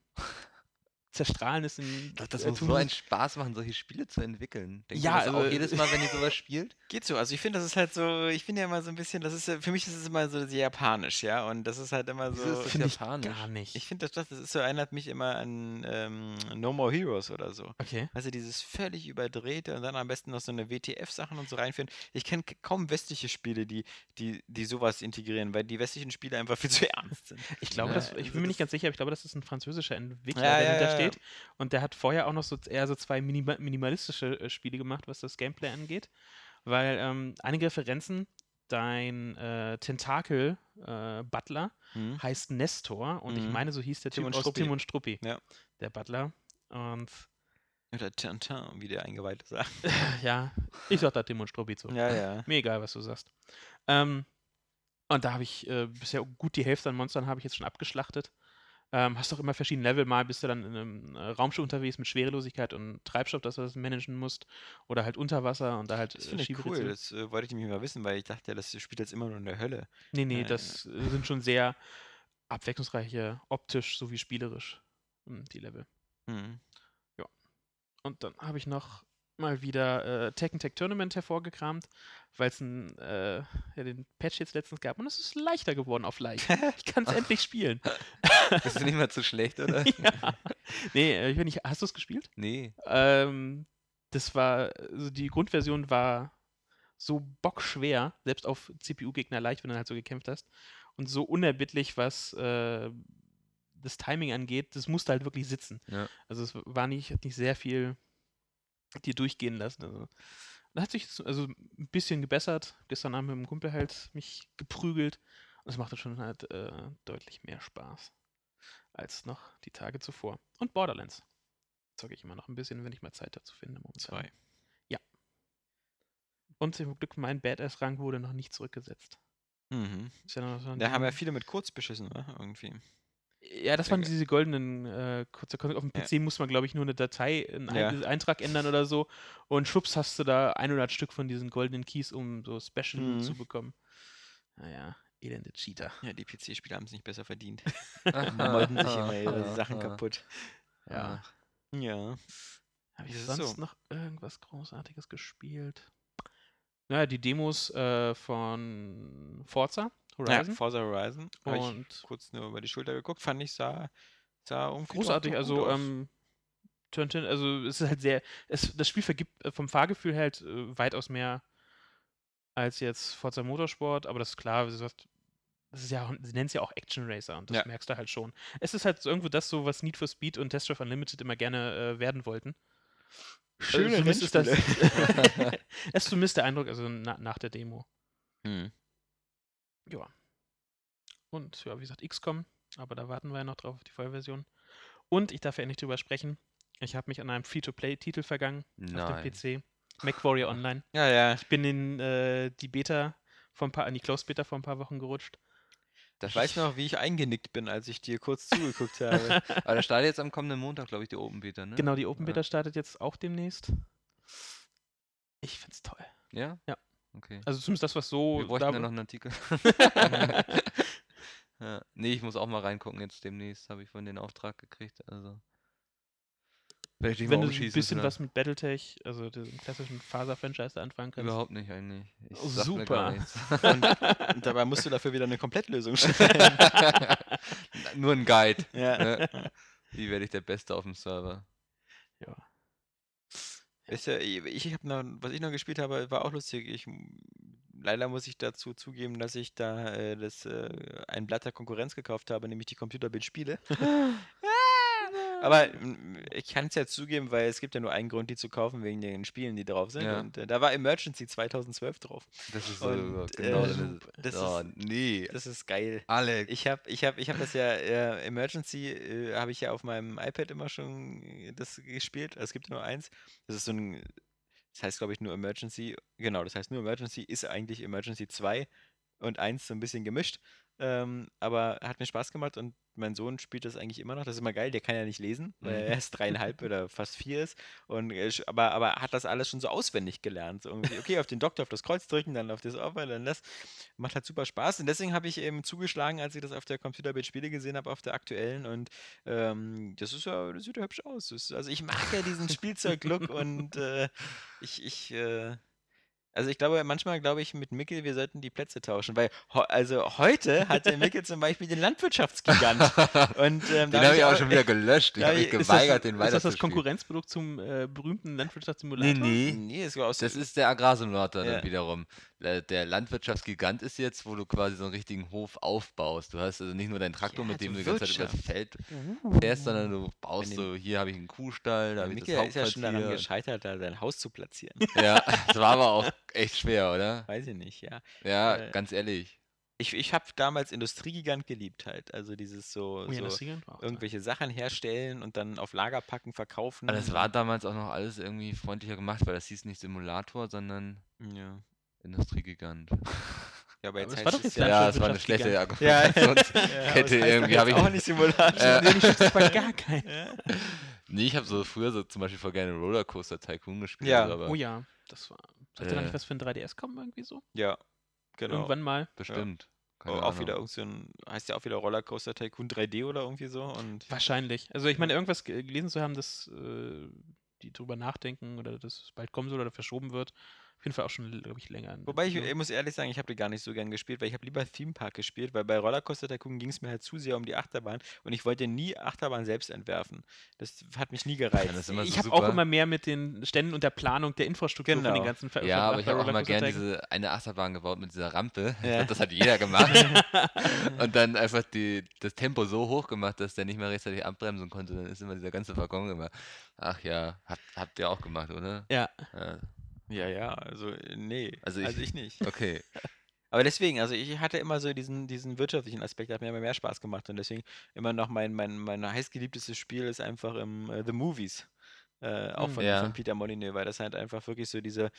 zerstrahlen es in. Das, das äh, muss so einen Spaß machen, solche Spiele zu entwickeln. Denkt Ja, das auch also- jedes Mal, wenn ihr sowas spielt? Geht so. Also ich finde, das ist halt so, ich finde ja immer so ein bisschen, das ist ja, für mich ist es immer so sehr japanisch, ja. Und das ist halt immer so. ist das Finde ich japanisch? gar nicht. Ich finde, das, das ist so, erinnert mich immer an ähm, No More Heroes oder so. okay. Also dieses völlig überdrehte und dann am besten noch so eine WTF-Sachen und so reinführen. Ich kenne kaum westliche Spiele, die, die, die sowas integrieren, weil die westlichen Spiele einfach viel zu ernst sind. Ich glaube, Ja, das, ich also bin mir nicht ganz sicher, aber ich glaube, das ist ein französischer Entwickler, Ja, der ja, dahinter ja, ja. Und der hat vorher auch noch so eher so zwei minima minimalistische äh, Spiele gemacht, was das Gameplay angeht. Weil ähm, einige Referenzen, dein äh, Tentakel äh, Butler Hm? heißt Nestor und ich Mhm. meine, so hieß der Tim Typ und aus Struppi. Tim und Struppi, Ja. der Butler. Und Oder Tintin, wie der Eingeweihte sagt. ja, ich sag da Tim und Struppi zu. Ja, ja. Mir egal, was du sagst. Ähm, und da habe ich äh, bisher gut die Hälfte an Monstern habe ich jetzt schon abgeschlachtet. Ähm, hast doch immer verschiedene Level. Mal bist du dann in einem äh, Raumschiff unterwegs mit Schwerelosigkeit und Treibstoff, dass du das managen musst. Oder halt unter Wasser und da halt Das äh, finde ich cool. Das äh, wollte ich nämlich mal wissen, weil ich dachte, das spielt jetzt immer nur in der Hölle. Nee, nee, äh, das äh, sind schon sehr abwechslungsreiche, optisch sowie spielerisch, hm, die Level. Hm. Und dann habe ich noch mal wieder äh, Tekken Tech Tournament hervorgekramt, weil es äh, ja, den Patch jetzt letztens gab und es ist leichter geworden auf leicht. Ich kann es endlich spielen. Bist du nicht mal zu schlecht, oder? ja. Nee, äh, ich weiß nicht, hast du es gespielt? Nee. Ähm, das war, also die Grundversion war so bockschwer, selbst auf CPU-Gegner leicht, wenn du halt so gekämpft hast. Und so unerbittlich, was äh, das Timing angeht, das musste halt wirklich sitzen. Ja. Also es war nicht, hat nicht sehr viel dir durchgehen lassen. Also, da hat sich also ein bisschen gebessert. Gestern Abend mit dem Kumpel halt mich geprügelt. Und es machte schon halt äh, deutlich mehr Spaß als noch die Tage zuvor. Und Borderlands zocke ich immer noch ein bisschen, wenn ich mal Zeit dazu finde. Momentan. Zwei. Und zum Glück, mein Badass-Rang wurde noch nicht zurückgesetzt. Mhm. Ist ja noch so ein Da haben ja viele mit kurz beschissen, ne? Irgendwie. Ja, das waren denke- diese goldenen äh, kurze Kon- Auf dem Ja. PC muss man, glaube ich, nur eine Datei, einen Ja. Ein Eintrag ändern oder so. Und schwupps hast du da 100 Stück von diesen goldenen Keys, um so Special Mhm. zu bekommen. Naja, elende Cheater. Ja, die PC-Spieler haben es nicht besser verdient. Wollten sich immer ihre Sachen kaputt. Ja. Ja. Habe ich sonst so. noch irgendwas Großartiges gespielt? Naja, die Demos äh, von Forza Ja, Horizon. Forza Horizon. Und kurz nur über die Schulter geguckt, fand ich, sah, sah großartig, also ähm, Turn, also es ist halt sehr, es, das Spiel vergibt äh, vom Fahrgefühl halt äh, weitaus mehr als jetzt Forza Motorsport, aber das ist klar, wie du sagst, das ist ja, sie nennen es ja auch Action Racer und das Ja. merkst du halt schon. Es ist halt irgendwo das so, was Need for Speed und Test Drive Unlimited immer gerne äh, werden wollten. Schöne äh, zumindest ist das, das ist zumindest der Eindruck, also na, nach der Demo. Hm. Ja. Und ja, wie gesagt, XCOM, aber da warten wir ja noch drauf auf die Vollversion. Und ich darf ja nicht drüber sprechen. Ich habe mich an einem Free-to-Play-Titel vergangen auf Nein. dem PC. MacWarrior Online. Ja, ja. Ich bin in äh, die Beta vor ein paar, in die Closed Beta vor ein paar Wochen gerutscht. Das Ich weiß noch, wie ich eingenickt bin, als ich dir kurz zugeguckt habe. Aber da startet jetzt am kommenden Montag, glaube ich, die Open Beta, ne? Genau, die Open Ja. Beta startet jetzt auch demnächst. Ich find's toll. Ja? Ja. Okay. Also zumindest das, was so Wir bräuchten ja noch einen Artikel. ja. Nee, ich muss auch mal reingucken jetzt demnächst, habe ich von den Auftrag gekriegt, also. Dich wenn du ein bisschen vielleicht. was mit Battletech, also dem klassischen Faser-Franchise anfangen kannst. Überhaupt nicht eigentlich. Ich Oh, super. nichts. Und dabei musst du dafür wieder eine Komplettlösung stellen. Nur ein Guide. ja. Ne? Wie werde ich der Beste auf dem Server? Ja. Weißt du, ich ich habe noch, was ich noch gespielt habe, war auch lustig. Ich, leider muss ich dazu zugeben, dass ich da äh, das, äh, ein Blatt der Konkurrenz gekauft habe, nämlich die Computerbildspiele. Aber ich kann es ja zugeben, weil es gibt ja nur einen Grund, die zu kaufen, wegen den Spielen, die drauf sind. Ja. Und äh, da war Emergency 2012 drauf. Das ist so Und, genau äh, das oh, ist- nee. Das ist geil. Alex. Ich habe ich hab, ich hab das ja, äh, Emergency äh, habe ich ja auf meinem iPad immer schon äh, das gespielt. Es gibt nur eins. Das ist so ein, das heißt glaube ich nur Emergency. Genau, das heißt nur Emergency ist eigentlich Emergency 2 und 1 so ein bisschen gemischt. Ähm, aber hat mir Spaß gemacht und mein Sohn spielt das eigentlich immer noch. Das ist immer geil, der kann ja nicht lesen, weil er erst dreieinhalb oder fast vier ist. Und, äh, aber, aber hat das alles schon so auswendig gelernt. So irgendwie, okay, auf den Doktor, auf das Kreuz drücken, dann auf das Offer, dann das. Macht halt super Spaß. Und deswegen habe ich eben zugeschlagen, als ich das auf der Computerbild Spiele gesehen habe, auf der aktuellen. Und ähm, das ist ja, das sieht ja hübsch aus. Das, also ich mag ja diesen Spielzeug-Look und äh, ich, ich, äh, also ich glaube, manchmal glaube ich mit Mickel, wir sollten die Plätze tauschen, weil also heute hatte Mickel zum Beispiel den Landwirtschaftsgigant. Und ähm, Den habe ich auch schon wieder gelöscht. Ich habe hab mich ich- Ist das, geweigert, den ist das das weiterzuspielen. Konkurrenzprodukt zum äh, berühmten Landwirtschaftssimulator? Nee, nee. Nee, war aus Das ist der Agrarsimulator Ja. dann wiederum. Der der Landwirtschaftsgigant ist jetzt, wo du quasi so einen richtigen Hof aufbaust. Du hast also nicht nur deinen Traktor, Ja, mit dem du die ganze Zeit übers Wirtschaft. Feld fährst, sondern du baust so, hier habe ich einen Kuhstall, da habe ich das Mickel ist ja schon daran Hauptquartier. gescheitert, da sein Haus zu platzieren. Ja, das war aber auch echt schwer, oder? Weiß ich nicht, ja. Ja, Äh, ganz ehrlich. Ich, ich habe damals Industriegigant geliebt halt. Also dieses so, Oh ja, so irgendwelche Sachen herstellen und dann auf Lager packen, verkaufen. Aber das war damals auch noch alles irgendwie freundlicher gemacht, weil das hieß nicht Simulator, sondern Ja, Industriegigant. ja aber jetzt Aber heißt war es ja, Ja, das war eine schlechte Ja, Argumentationskette irgendwie. Habe ich auch nicht Simulator. Äh, Nee, nicht, das war gar kein. Ja. Nee, ich habe so früher so zum Beispiel voll gerne Rollercoaster Tycoon gespielt. Ja. aber Oh ja, das war. Sollte da Äh. nicht was für ein 3DS kommen, irgendwie so? Ja, genau. Irgendwann mal. Bestimmt. Oh, Keine auch Ahnung. wieder irgend so ein, heißt ja auch wieder Rollercoaster Tycoon 3D oder irgendwie so. Und Wahrscheinlich. Also ich meine, irgendwas ge- gelesen zu haben, dass äh, die drüber nachdenken oder dass es bald kommen soll oder verschoben wird. Auf jeden Fall auch schon, glaube ich, länger. Wobei ich, ich muss ehrlich sagen, ich habe die gar nicht so gern gespielt, weil ich habe lieber Theme Park gespielt, weil bei Rollercoaster Tycoon ging es mir halt zu sehr um die Achterbahn und ich wollte nie Achterbahn selbst entwerfen. Das hat mich nie gereizt. so ich habe auch immer mehr mit den Ständen und der Planung der Infrastruktur von Genau. den ganzen Ver Ja, aber ich habe auch immer gerne diese eine Achterbahn gebaut mit dieser Rampe. Ja. glaub, das hat jeder gemacht. und dann einfach die, das Tempo so hoch gemacht, dass der nicht mehr rechtzeitig abbremsen konnte. Dann ist immer dieser ganze Waggon immer. Ach ja, habt, habt ihr auch gemacht, oder? Ja. Ja, ja, ja, also äh, nee, Also also ich- ich, nicht. okay. Aber deswegen, also ich hatte immer so diesen, diesen wirtschaftlichen Aspekt, hat mir immer mehr Spaß gemacht und deswegen immer noch mein, mein, mein heißgeliebtestes Spiel ist einfach im äh, The Movies. Äh, auch Hm. von, Ja. von Peter Molyneux, weil das halt einfach wirklich so diese,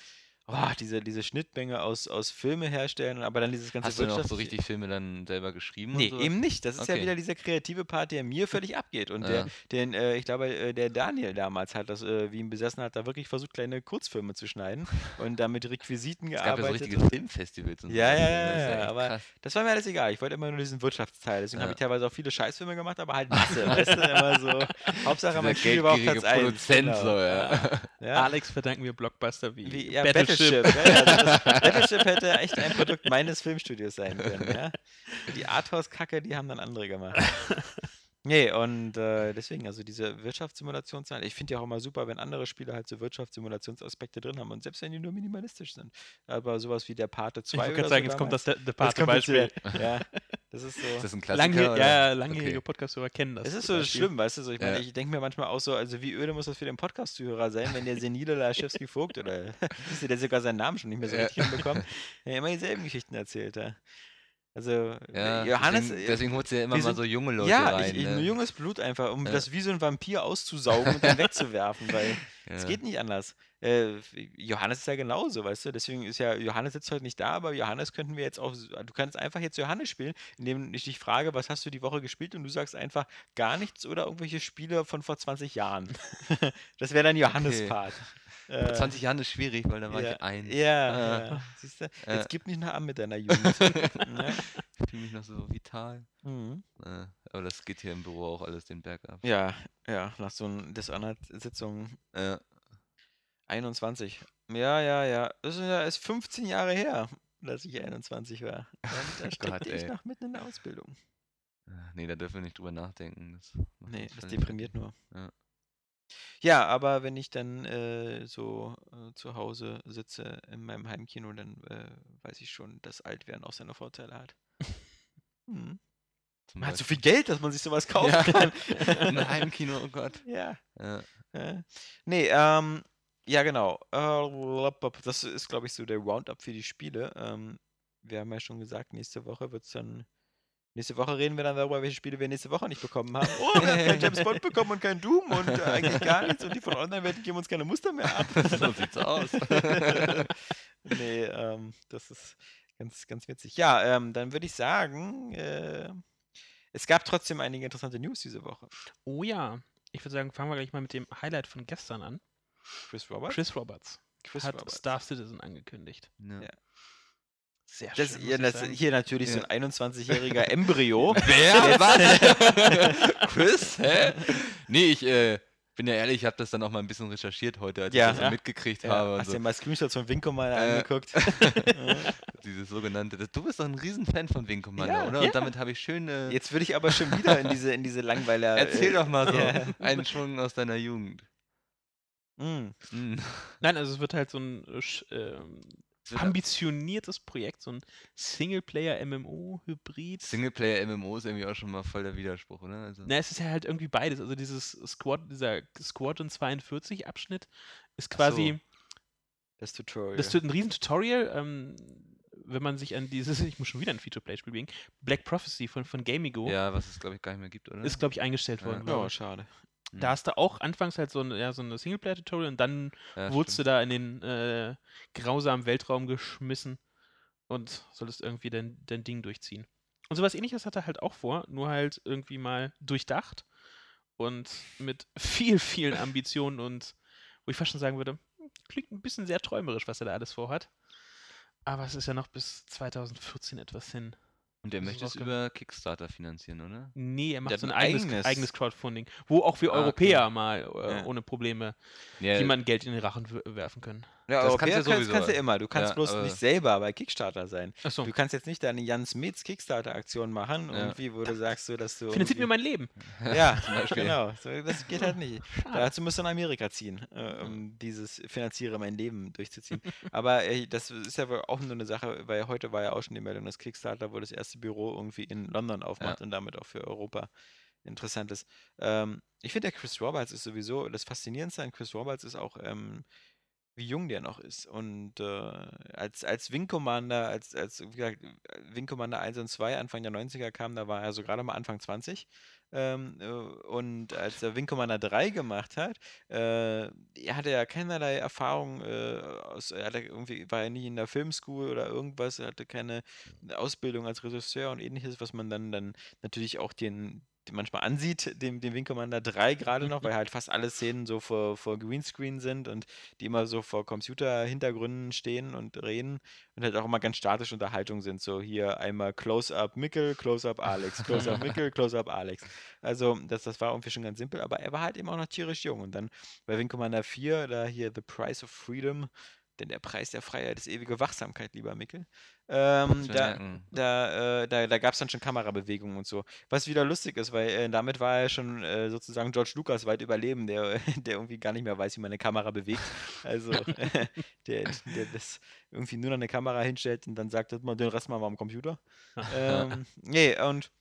oh, diese, diese Schnittmenge aus, aus Filme herstellen, aber dann dieses ganze Hast du noch so richtig Filme dann selber geschrieben? Nee, eben nicht. Das ist ja Okay. wieder dieser kreative Part, der mir völlig abgeht. Und Ja. der, den, äh, ich glaube, äh, der Daniel damals hat das, äh, wie ihn besessen hat, da wirklich versucht, kleine Kurzfilme zu schneiden und da mit Requisiten Es gab ja so gearbeitet. richtige Filmfestivals und Ja, so. ja, ja, ja, echt aber krass. das war mir alles egal. Ich wollte immer nur diesen Wirtschaftsteil. Deswegen habe Ja. ich teilweise auch viele Scheißfilme gemacht, aber halt Masse. weißt du, immer so. Hauptsache, mein Spiel war auf geldgierige Platz 1. Produzent, genau. so, ja. Ja. Alex verdanken wir Blockbuster wie, Wie, ja, Battleship. Battleship. ja, also das, Battleship hätte echt ein Produkt meines Filmstudios sein können. Ja? Die Arthouse-Kacke, die haben dann andere gemacht. Nee, und äh, deswegen, also diese Wirtschaftssimulationszeit, ich finde ja auch immer super, wenn andere Spiele halt so Wirtschaftssimulationsaspekte drin haben und selbst wenn die nur minimalistisch sind. Aber sowas wie der Pate 2 Ich oder gerade sagen, so jetzt kommt das der, der wieder- Ja, das ist so. Ist das ein Klassiker? Lange, ja, langjährige Okay. Podcast-Hörer kennen das. Es ist so Beispiel. schlimm, weißt du, so, ich meine, Ja. ich denke mir manchmal auch so, also wie öde muss das für den Podcast-Zuhörer sein, wenn der senile Laschewski Vogt oder der sogar seinen Namen schon nicht mehr so Ja. richtig hinbekommt, der immer dieselben Geschichten erzählt, ja. Also Ja, Johannes, deswegen, äh, deswegen holst du ja immer mal sind- so junge Leute ja, rein. ich, ich, ne? nur junges Blut einfach, um Ja. das wie so ein Vampir auszusaugen und dann wegzuwerfen, weil es Ja. geht nicht anders. Äh, Johannes ist ja genauso, weißt du, deswegen ist ja, Johannes sitzt heute nicht da, aber Johannes könnten wir jetzt auch, du kannst einfach jetzt Johannes spielen, indem ich dich frage, was hast du die Woche gespielt und du sagst einfach gar nichts oder irgendwelche Spiele von vor 20 Jahren. das wäre dann Johannes Okay. Äh, 20 Jahren ist schwierig, weil da war ja, ich ein. Ja, Ah. ja. siehst du, Äh. jetzt gib nicht noch an mit deiner Jugend. ne? Ich fühle mich noch so vital. mhm. Äh, aber das geht hier im Büro auch alles den Berg ab. Ja, ja, nach so einer Dishonored-Sitzung Äh, 21. Ja, ja, ja. Das ist, ja- ist 15 Jahre her, dass ich 21 war. Da, da Gott, steckte ich noch mitten in der Ausbildung. äh, nee, da dürfen wir nicht drüber nachdenken. Das Nee, das deprimiert nur. Ja. Ja, aber wenn ich dann äh, so äh, zu Hause sitze in meinem Heimkino, dann äh, weiß ich schon, dass Altwerden auch seine Vorteile hat. Hm. Zum Man hat so Beispiel. viel Geld, dass man sich sowas kaufen Ja. kann. Ein Heimkino, oh Gott. ja. Ja. Äh, nee, ähm, ja, genau. Äh, das ist, glaube ich, so der Roundup für die Spiele. Ähm, wir haben ja schon gesagt, nächste Woche wird es dann. Nächste Woche reden wir dann darüber, welche Spiele wir nächste Woche nicht bekommen haben. Oh, wir haben kein James Bond bekommen und kein Doom und äh, eigentlich gar nichts. Und die von Online-Welten geben uns keine Muster mehr ab. So sieht's aus. nee, ähm, das ist ganz, ganz witzig. Ja, ähm, dann würde ich sagen, äh, es gab trotzdem einige interessante News diese Woche. Oh ja. Ich würde sagen, fangen wir gleich mal mit dem Highlight von gestern an. Chris Roberts? Chris Roberts Chris hat Roberts. Star Citizen angekündigt. Ja. Ja. Sehr Das, schön. ich das, sagen. hier natürlich Ja. so ein 21-jähriger Embryo. Wer? Was? Chris? Hä? Nee, ich äh, bin ja ehrlich, ich habe das dann auch mal ein bisschen recherchiert heute, als Ja. ich das so Ja. mitgekriegt Ja, habe. Hast so. dir mal Screenshots von Winko mal Äh, angeguckt? Dieses sogenannte. das- Du bist doch ein Riesenfan von Ja, oder? ja. Und damit habe ich schön. Äh, Jetzt würde ich aber schon wieder in diese, in diese Langweiler. erzähl äh, doch mal so ja. einen Schwung aus deiner Jugend. Mm. Hm. Nein, also es wird halt so ein äh, ambitioniertes Projekt, so ein Singleplayer-MMO-Hybrid. Singleplayer MMO ist irgendwie auch schon mal voll der Widerspruch, oder? Also, Na, es ist ja halt irgendwie beides. Also dieses Squad, dieser Squadron 42 Abschnitt ist Ach quasi, so. Das Tutorial. das wird ein riesen Tutorial, ähm, wenn man sich an dieses, ich muss schon wieder ein Feature-Play-Spiel wegen, Black Prophecy von, von Gamigo, Ja, was es glaube ich gar nicht mehr gibt, oder? ist glaube ich eingestellt Ja. worden. oh, glaub ich. schade. Hm. Da hast du auch anfangs halt so ein, ja, so eine Singleplayer-Tutorial und dann ja, wurdest du stimmt. da in den äh, grausamen Weltraum geschmissen und solltest irgendwie dein, dein Ding durchziehen. Und sowas ähnliches hat er halt auch vor, nur halt irgendwie mal durchdacht und mit viel, vielen Ambitionen und wo ich fast schon sagen würde, klingt ein bisschen sehr träumerisch, was er da alles vorhat. Aber es ist ja noch bis 2014 etwas hin. Und der das möchte es über Kickstarter finanzieren, oder? Nee, er macht hat so ein ein eigenes, eigenes- eigenes Crowdfunding, wo auch wir Ah, okay. Europäer mal äh, Ja. ohne Probleme Ja, jemandem Geld in den Rachen werfen können. Ja, Das Europäer kannst du ja kannst, kannst du immer. Du kannst Ja, bloß nicht selber bei Kickstarter sein. Achso, Du kannst jetzt nicht deine Jan Smits Kickstarter-Aktion machen, Ja. irgendwie, wo du sagst, so, dass du. finanziert mir mein Leben. Ja, genau. So, das geht halt nicht. Dazu musst du nach Amerika ziehen, äh, um dieses Finanziere mein Leben durchzuziehen. Aber äh, das ist ja wohl auch nur eine Sache, weil heute war ja auch schon die Meldung, dass Kickstarter wohl das erste Büro irgendwie in London aufmacht und damit auch für Europa interessant ist. Ähm, ich finde, der Chris Roberts ist sowieso, das Faszinierendste an Chris Roberts ist auch, ähm, wie jung der noch ist. Und äh, als, als Wing Commander, als, als wie gesagt, Wing Commander 1 und 2 Anfang der 90er kam, da war er so gerade mal Anfang 20. Ähm, äh, und als er Wing Commander 3 gemacht hat, äh, er hatte ja keinerlei Erfahrung, äh, aus, er hatte irgendwie, war ja nie in der Filmschool oder irgendwas, er hatte keine Ausbildung als Regisseur und ähnliches, was man dann, dann natürlich auch den manchmal ansieht, dem, dem Wing Commander 3 gerade noch, weil halt fast alle Szenen so vor, vor Greenscreen sind und die immer so vor Computerhintergründen stehen und reden und halt auch immer ganz statische Unterhaltung sind. So hier einmal Close-Up Mickel, Close-Up Alex, Close-Up Mickel, Close-Up Alex. Also das, das war irgendwie schon ganz simpel, aber er war halt eben auch noch tierisch jung. Und dann bei Wing Commander 4, da hier The Price of Freedom, denn der Preis der Freiheit ist ewige Wachsamkeit, lieber Mickel. Ähm, da, da, äh, da, da gab es dann schon Kamerabewegungen und so. Was wieder lustig ist, weil äh, damit war er schon äh, sozusagen George Lucas weit überleben, der, der irgendwie gar nicht mehr weiß, wie man eine Kamera bewegt. Also der, der das irgendwie nur noch eine Kamera hinstellt und dann sagt, man den Rest machen wir am Computer. ähm, nee, und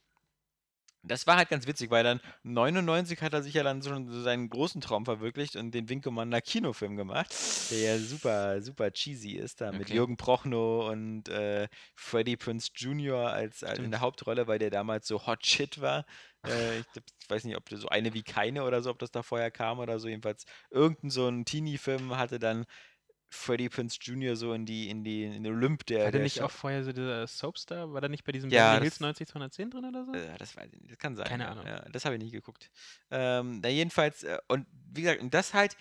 das war halt ganz witzig, weil dann 99 hat er sich ja dann schon so seinen großen Traum verwirklicht und den Wing Commander Kinofilm gemacht, der ja super, super cheesy ist, da mit Okay. Jürgen Prochnow und äh, Freddie Prince Jr. als, als in Stimmt. der Hauptrolle, weil der damals so Hot Shit war. Äh, ich, ich weiß nicht, ob so eine wie keine oder so, ob das da vorher kam oder so. Jedenfalls irgendein so ein Teenie-Film hatte dann Freddie Prince Jr. so in die, in die, in den Olymp der. War der nicht auch vorher so dieser Soapstar? War der nicht bei diesem Ja, Beverly Hills das- 90 210 drin oder so? Äh, das weiß ich nicht, das kann sein. Keine ja, Ahnung. Ja, das habe ich nicht geguckt. Ähm, na jedenfalls, äh, und wie gesagt, und das halt,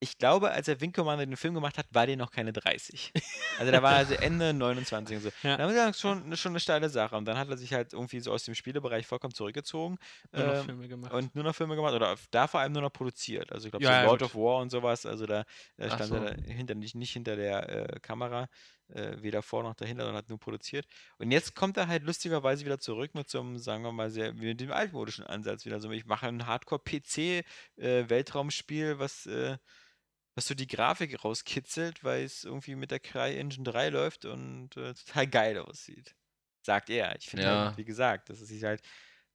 ich glaube, als er Wing Commander den Film gemacht hat, war der noch keine 30. Also da war er also Ende 29 und so. Ja. Da haben wir gesagt, schon, schon eine steile Sache. Und dann hat er sich halt irgendwie so aus dem Spielebereich vollkommen zurückgezogen. Nur noch ähm, Filme gemacht. und nur noch Filme gemacht oder da vor allem nur noch produziert. Also ich glaube, Ja, so ja, Lord gut. of War und sowas, also da Ach stand so. er da hinter, nicht, nicht hinter der äh, Kamera, äh, weder vor noch dahinter, sondern hat nur produziert. Und jetzt kommt er halt lustigerweise wieder zurück mit so einem, sagen wir mal, sehr, mit dem altmodischen Ansatz wieder. So, ich mache ein Hardcore-PC-Weltraumspiel, was, äh, was so die Grafik rauskitzelt, weil es irgendwie mit der CryEngine 3 läuft und äh, total geil aussieht. Sagt er. Ich finde Ja. halt, wie gesagt, das ist halt,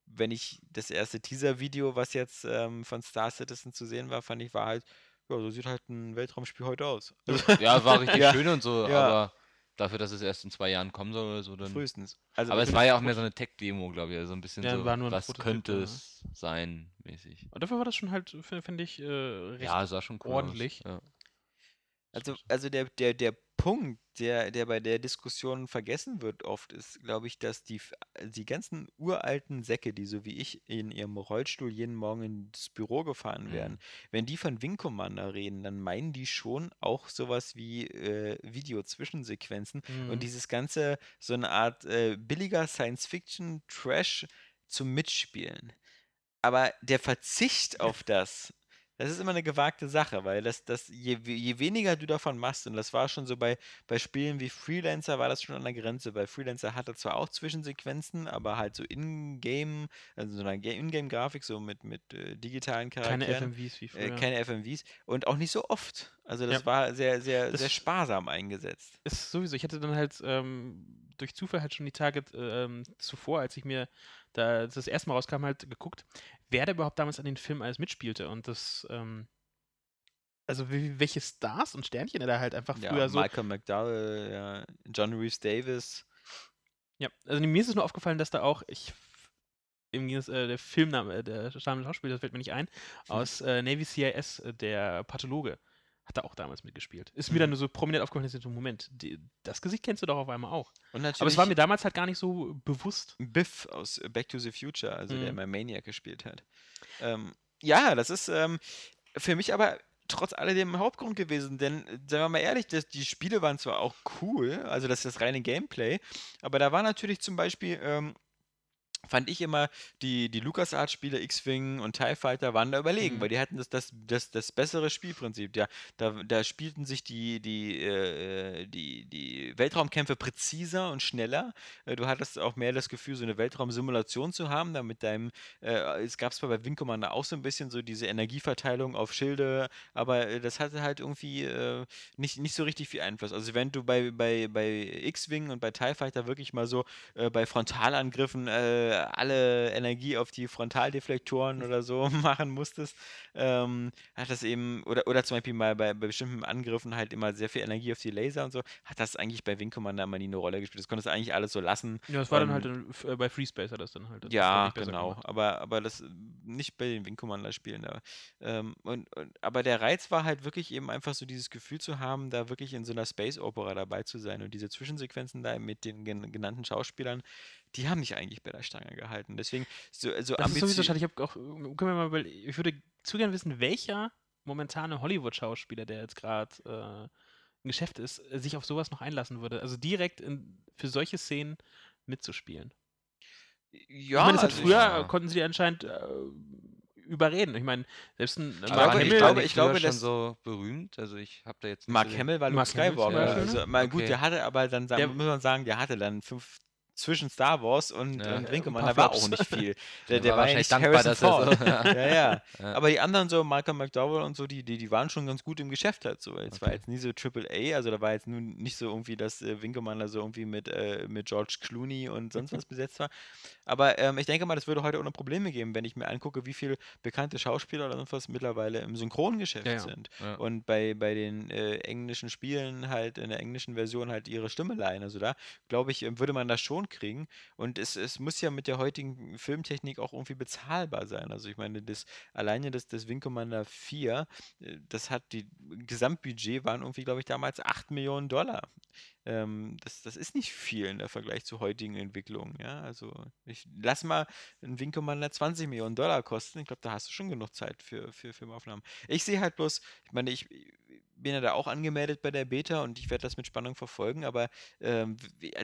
wenn ich das erste Teaser-Video, was jetzt ähm, von Star Citizen zu sehen war, fand ich, war halt, ja, so sieht halt ein Weltraumspiel heute aus. Also, Ja, war richtig Ja. schön und so, Ja. aber dafür, dass es erst in zwei Jahren kommen soll oder so, dann. frühestens. Also, Aber es war ja auch mehr so eine Tech-Demo, glaube ich. Also ein bisschen Ja, so, war nur ein was Prototyp, könnte ja. es sein, mäßig. Und dafür war das schon halt, finde find ich, äh, recht Ja, sah schon cool ordentlich. Aus. Ja. Also, also der, der, der Punkt, der, der bei der Diskussion vergessen wird oft, ist, glaube ich, dass die, die ganzen uralten Säcke, die so wie ich in ihrem Rollstuhl jeden Morgen ins Büro gefahren Mhm. werden, wenn die von Wing Commander reden, dann meinen die schon auch sowas wie äh, Video-Zwischensequenzen Mhm. und dieses ganze, so eine Art äh, billiger Science-Fiction-Trash zum Mitspielen. Aber der Verzicht auf das, das ist immer eine gewagte Sache, weil das, das, je, je weniger du davon machst, und das war schon so bei, bei Spielen wie Freelancer, war das schon an der Grenze, weil Freelancer hatte zwar auch Zwischensequenzen, aber halt so in-game, also so eine Ga- Ingame-Grafik, so mit, mit äh, digitalen Keine Charakteren. FMVs wie Äh, früher. keine FMVs und auch nicht so oft. Also das Ja. war sehr, sehr, Das sehr sparsam eingesetzt. ist sowieso. Ich hatte dann halt ähm, durch Zufall halt schon die Tage ähm, zuvor, als ich mir da das erste Mal rauskam, halt geguckt, wer da überhaupt damals an den Film alles mitspielte. Und das, ähm, also wie, welche Stars und Sternchen er da halt einfach Ja, früher so. Michael McDowell, ja, John Reeves Davis. Ja, also mir ist es nur aufgefallen, dass da auch, ich im Gegensatz, äh, der Filmname, äh, der Schauspielers das fällt mir nicht ein, aus äh, Navy CIS, äh, der Pathologe, hat da auch damals mitgespielt. Ist mir dann nur so prominent aufgefallen, dass ich so, Moment, die, das Gesicht kennst du doch auf einmal auch. Aber es war mir damals halt gar nicht so bewusst. Biff aus Back to the Future, also der Mhm. mal Maniac gespielt hat. Ähm, ja, das ist ähm, für mich aber trotz alledem Hauptgrund gewesen, denn äh, sagen wir mal ehrlich, das, die Spiele waren zwar auch cool, also das ist das reine Gameplay, aber da war natürlich zum Beispiel ähm, fand ich immer, die, die LucasArts-Spiele, X-Wing und TIE Fighter waren da überlegen, Mhm. weil die hatten das, das, das, das bessere Spielprinzip. Da, da, da spielten sich die, die, äh, die, die Weltraumkämpfe präziser und schneller. Äh, Du hattest auch mehr das Gefühl, so eine Weltraumsimulation zu haben, da mit deinem, äh, es gab zwar bei Wing Commander auch so ein bisschen so diese Energieverteilung auf Schilde, aber äh, das hatte halt irgendwie äh, nicht, nicht so richtig viel Einfluss. Also wenn du bei, bei, bei X-Wing und bei TIE Fighter wirklich mal so äh, bei Frontalangriffen äh, alle Energie auf die Frontaldeflektoren oder so machen musstest, ähm, hat das eben, oder, oder zum Beispiel mal bei, bei bestimmten Angriffen halt immer sehr viel Energie auf die Laser und so, hat das eigentlich bei Wing Commander immer nie eine Rolle gespielt. Das konntest du eigentlich alles so lassen. Ja, das war dann Ähm, halt in, f- äh, bei FreeSpace hat das dann halt. Ja, deutlich besser genau. gemacht. Aber, aber das äh, nicht bei den Wing Commander Spielen da. Ähm, und, und, aber der Reiz war halt wirklich eben einfach so dieses Gefühl zu haben, da wirklich in so einer Space Opera dabei zu sein. Und diese Zwischensequenzen da mit den gen genannten Schauspielern, die haben mich eigentlich bei der Stange gehalten. Deswegen so, so Das ist sowieso schade. Ich habe auch, äh, können wir mal, ich würde zu gern wissen, welcher momentane Hollywood-Schauspieler, der jetzt gerade äh, im Geschäft ist, äh, sich auf sowas noch einlassen würde. Also direkt in, für solche Szenen mitzuspielen. Ja, ich meine, das hat also früher ja. konnten sie anscheinend äh, überreden. Ich meine, selbst ein Ich Mark glaube- war ich glaube- ich glaube, schon so berühmt. Also ich habe da jetzt Mark Hamill war Luke Mark Hamill Skywalker. Beispiel. Also, mal gut, Okay. der hatte aber dann, sagen, Der- muss man sagen, der hatte dann fünf zwischen Star Wars und, Ja. und Commander paar war auch nicht viel. Der Der, der war war ja wahrscheinlich nicht dankbar, Harrison dass er so- Ford. ja, ja. Ja. Aber die anderen, so Malcolm McDowell und so, die, die, die waren schon ganz gut im Geschäft halt so. Es war Okay. jetzt nie so Triple A, also da war jetzt nun nicht so irgendwie, dass äh, Wing Commander so irgendwie mit, äh, mit George Clooney und sonst was besetzt war. Aber ähm, ich denke mal, das würde heute ohne Probleme geben, wenn ich mir angucke, wie viele bekannte Schauspieler oder sonst was mittlerweile im Synchrongeschäft Ja, ja. sind. Ja. Und bei, bei den äh, englischen Spielen halt in der englischen Version halt ihre Stimme leihen. Also da, glaube ich, ähm, würde man das schon kriegen. Und es, es muss ja mit der heutigen Filmtechnik auch irgendwie bezahlbar sein. Also ich meine, das, alleine das, das Wing Commander 4, äh, das hat die Gesamtbudget waren irgendwie, glaube ich, damals 8 Millionen Dollar. Ähm, das, das ist nicht viel in der Vergleich zu heutigen Entwicklungen. Ja? Also ich lass mal ein Wing Commander 20 Millionen Dollar kosten. Ich glaube, da hast du schon genug Zeit für, für Filmaufnahmen. Ich sehe halt bloß, ich meine, ich bin ja da auch angemeldet bei der Beta und ich werde das mit Spannung verfolgen, aber ähm,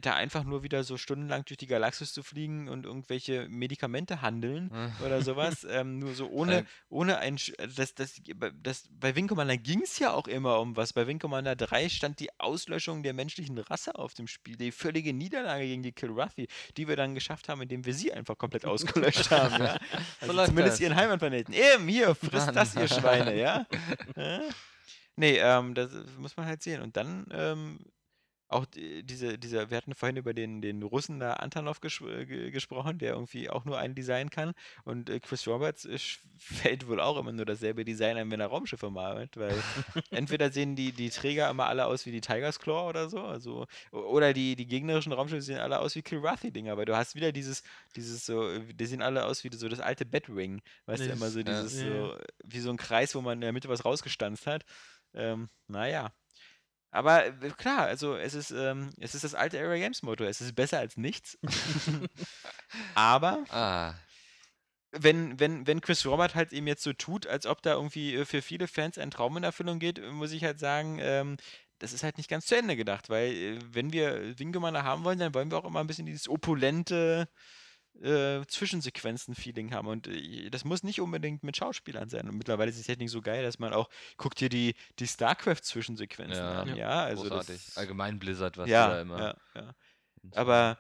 da einfach nur wieder so stundenlang durch die Galaxis zu fliegen und irgendwelche Medikamente handeln oder sowas, ähm, nur so ohne, Äh, ohne ein, also das, das, das, bei Wing Commander ging es ja auch immer um was. Bei Wing Commander 3 stand die Auslöschung der menschlichen Rasse auf dem Spiel, die völlige Niederlage gegen die Kilrathi, die wir dann geschafft haben, indem wir sie einfach komplett ausgelöscht haben. Ja? Also läuft zumindest das. ihren Heimatplaneten. Eben, hier, frisst Mann. das, ihr Schweine, ja? ja? Nee, ähm, das muss man halt sehen. Und dann ähm, auch die, diese, dieser, wir hatten vorhin über den, den Russen da Antonov ges äh, ge- gesprochen, der irgendwie auch nur ein Design kann. Und äh, Chris Roberts äh, fällt wohl auch immer nur dasselbe Design ein, wenn er Raumschiffe malt, weil entweder sehen die, die Träger immer alle aus wie die Tiger's Claw oder so, also oder die, die gegnerischen Raumschiffe sehen alle aus wie Kilrathi-Dinger, weil du hast wieder dieses, dieses so, äh, die sehen alle aus wie so das alte Batwing, weißt du, immer so ja. dieses Ja, ja. so, wie so ein Kreis, wo man in der Mitte was rausgestanzt hat. Ähm, naja. Aber äh, klar, also es ist, ähm, es ist das alte Area Games Motto. Es ist besser als nichts. Aber Ah, wenn, wenn, wenn Chris Robert halt eben jetzt so tut, als ob da irgendwie äh, für viele Fans ein Traum in Erfüllung geht, muss ich halt sagen, ähm, das ist halt nicht ganz zu Ende gedacht, weil äh, wenn wir Wingemana haben wollen, dann wollen wir auch immer ein bisschen dieses opulente äh, Zwischensequenzen-Feeling haben. Und äh, das muss nicht unbedingt mit Schauspielern sein. Und mittlerweile ist die Technik so geil, dass man auch, guckt dir die, die StarCraft-Zwischensequenzen Ja. an, Ja. also großartig. das, Allgemein Blizzard, was ja, da immer. ja, ja. Aber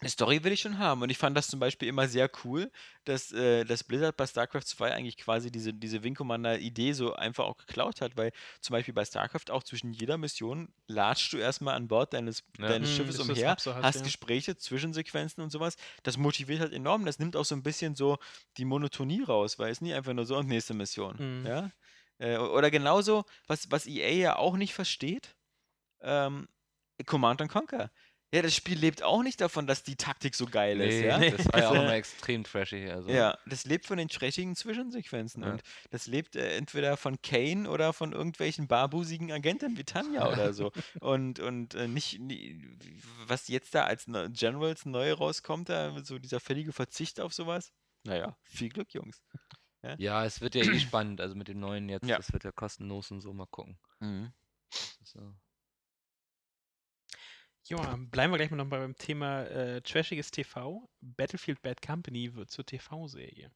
eine Story will ich schon haben. Und ich fand das zum Beispiel immer sehr cool, dass, äh, dass Blizzard bei StarCraft 2 eigentlich quasi diese, diese Wing Commander-Idee so einfach auch geklaut hat, weil zum Beispiel bei StarCraft auch zwischen jeder Mission latschst du erstmal an Bord deines, Ja. deines Hm, Schiffes umher, so hast, hast ja. Gespräche, Zwischensequenzen und sowas. Das motiviert halt enorm. Das nimmt auch so ein bisschen so die Monotonie raus, weil es nie einfach nur so und nächste Mission. Mhm. Ja? Äh, oder genauso, was, was EA ja auch nicht versteht, ähm, Command and Conquer. Ja, das Spiel lebt auch nicht davon, dass die Taktik so geil ist, Nee, ja? das war ja auch Also, immer extrem trashy. Also. ja, das lebt von den trashigen Zwischensequenzen Ja. und das lebt äh, entweder von Kane oder von irgendwelchen barbusigen Agenten wie Tanja oder so. Und, und äh, nicht, nie- was jetzt da als ne Generals neu rauskommt, da so dieser völlige Verzicht auf sowas. Naja, viel Glück, Jungs. Ja, es wird ja eh spannend. Also mit dem neuen jetzt, Ja. das wird ja kostenlos und so. Mal gucken. So. Ja, bleiben wir gleich mal noch mal beim Thema äh, trashiges TV. Battlefield Bad Company wird zur TV-Serie.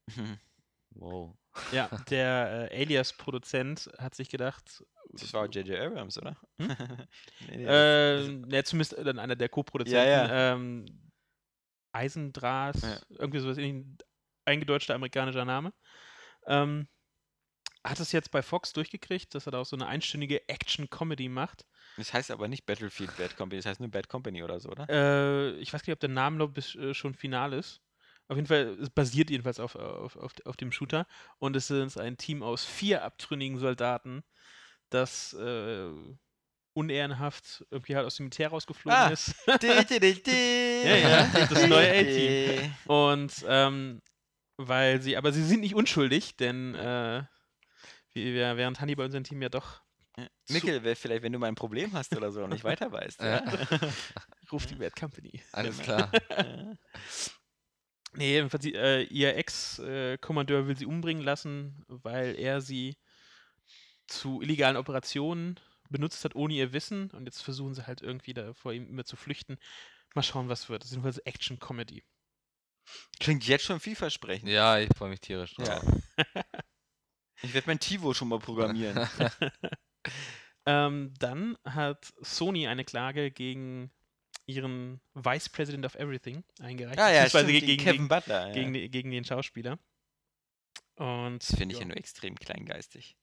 Wow. Ja, der äh, Alias-Produzent hat sich gedacht, Das war J.J. Abrams, oder? Hm? nee, nee, äh, ja, zumindest dann einer der Co-Produzenten, Ja, Ähm, Eisendraht, Ja. irgendwie sowas, ein eingedeutschter amerikanischer Name. Ähm, hat es jetzt bei Fox durchgekriegt, dass er da auch so eine einstündige Action-Comedy macht. Das heißt aber nicht Battlefield Bad Company, das heißt nur Bad Company oder so, oder? Äh, ich weiß gar nicht, ob der Name noch bis, äh, schon final ist. Auf jeden Fall, es basiert jedenfalls auf, auf, auf, auf dem Shooter. Und es ist ein Team aus vier abtrünnigen Soldaten, das äh, unehrenhaft irgendwie halt aus dem Militär rausgeflogen Ah. ist. ja, ja, das neue A-Team. Und ähm, weil sie, aber sie sind nicht unschuldig, denn äh, wie, wir- während Hanni bei unserem Team ja doch Mikkel, wer- vielleicht, wenn du mal ein Problem hast oder so und nicht weiter weißt. Ja. ruft die Bad Company. Alles klar. Ja. Nee, jedenfalls, sie- äh, ihr Ex-Kommandeur will sie umbringen lassen, weil er sie zu illegalen Operationen benutzt hat, ohne ihr Wissen. Und jetzt versuchen sie halt irgendwie da vor ihm immer zu flüchten. Mal schauen, was wird. Das ist jedenfalls Action-Comedy. Klingt jetzt schon vielversprechend. Ja, ich freue mich tierisch Ja. drauf. Ich werde mein Tivo schon mal programmieren. Ähm, dann hat Sony eine Klage gegen ihren Vice President of Everything eingereicht. ah ja, beziehungsweise stimmt, gegen, gegen Kevin gegen, Butler. Ja. gegen, gegen den Schauspieler. Und das finde ich ja ja. nur extrem kleingeistig.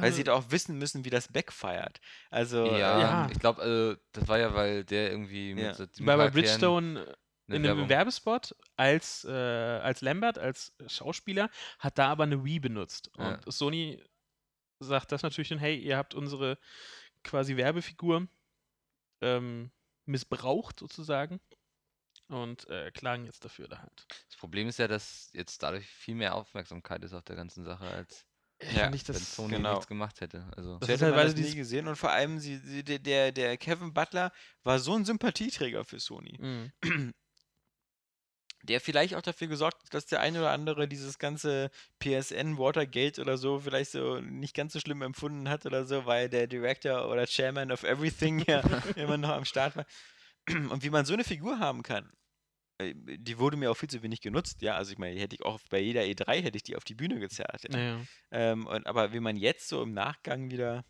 Weil sie Äh, doch auch wissen müssen, wie das backfeiert. Also, Ja, Ja. ich glaube, also, das war ja, weil der irgendwie mit Ja. so war bei Bridgestone in einem Werbespot als, äh, als Lambert, als Schauspieler, hat da aber eine Wii benutzt. Ja. Und Sony sagt das natürlich dann, hey, ihr habt unsere quasi Werbefigur ähm, missbraucht sozusagen und äh, klagen jetzt dafür da halt. Das Problem ist ja, dass jetzt dadurch viel mehr Aufmerksamkeit ist auf der ganzen Sache, als Ja, ich wenn das, Sony genau. nichts gemacht hätte. Also, Das so ist hätte halt, man das nie gesehen und vor allem sie, sie, der- der, der Kevin Butler war so ein Sympathieträger für Sony. Mhm. der vielleicht auch dafür gesorgt hat, dass der eine oder andere dieses ganze PSN Watergate oder so vielleicht so nicht ganz so schlimm empfunden hat oder so, weil der Director oder Chairman of Everything ja immer noch am Start war. Und wie man so eine Figur haben kann, äh, die wurde mir auch viel zu wenig genutzt, ja. Also ich meine, die hätte ich auch bei jeder E3 hätte ich die auf die Bühne gezerrt. Ja. Naja. Ähm, und, aber wie man jetzt so im Nachgang wieder,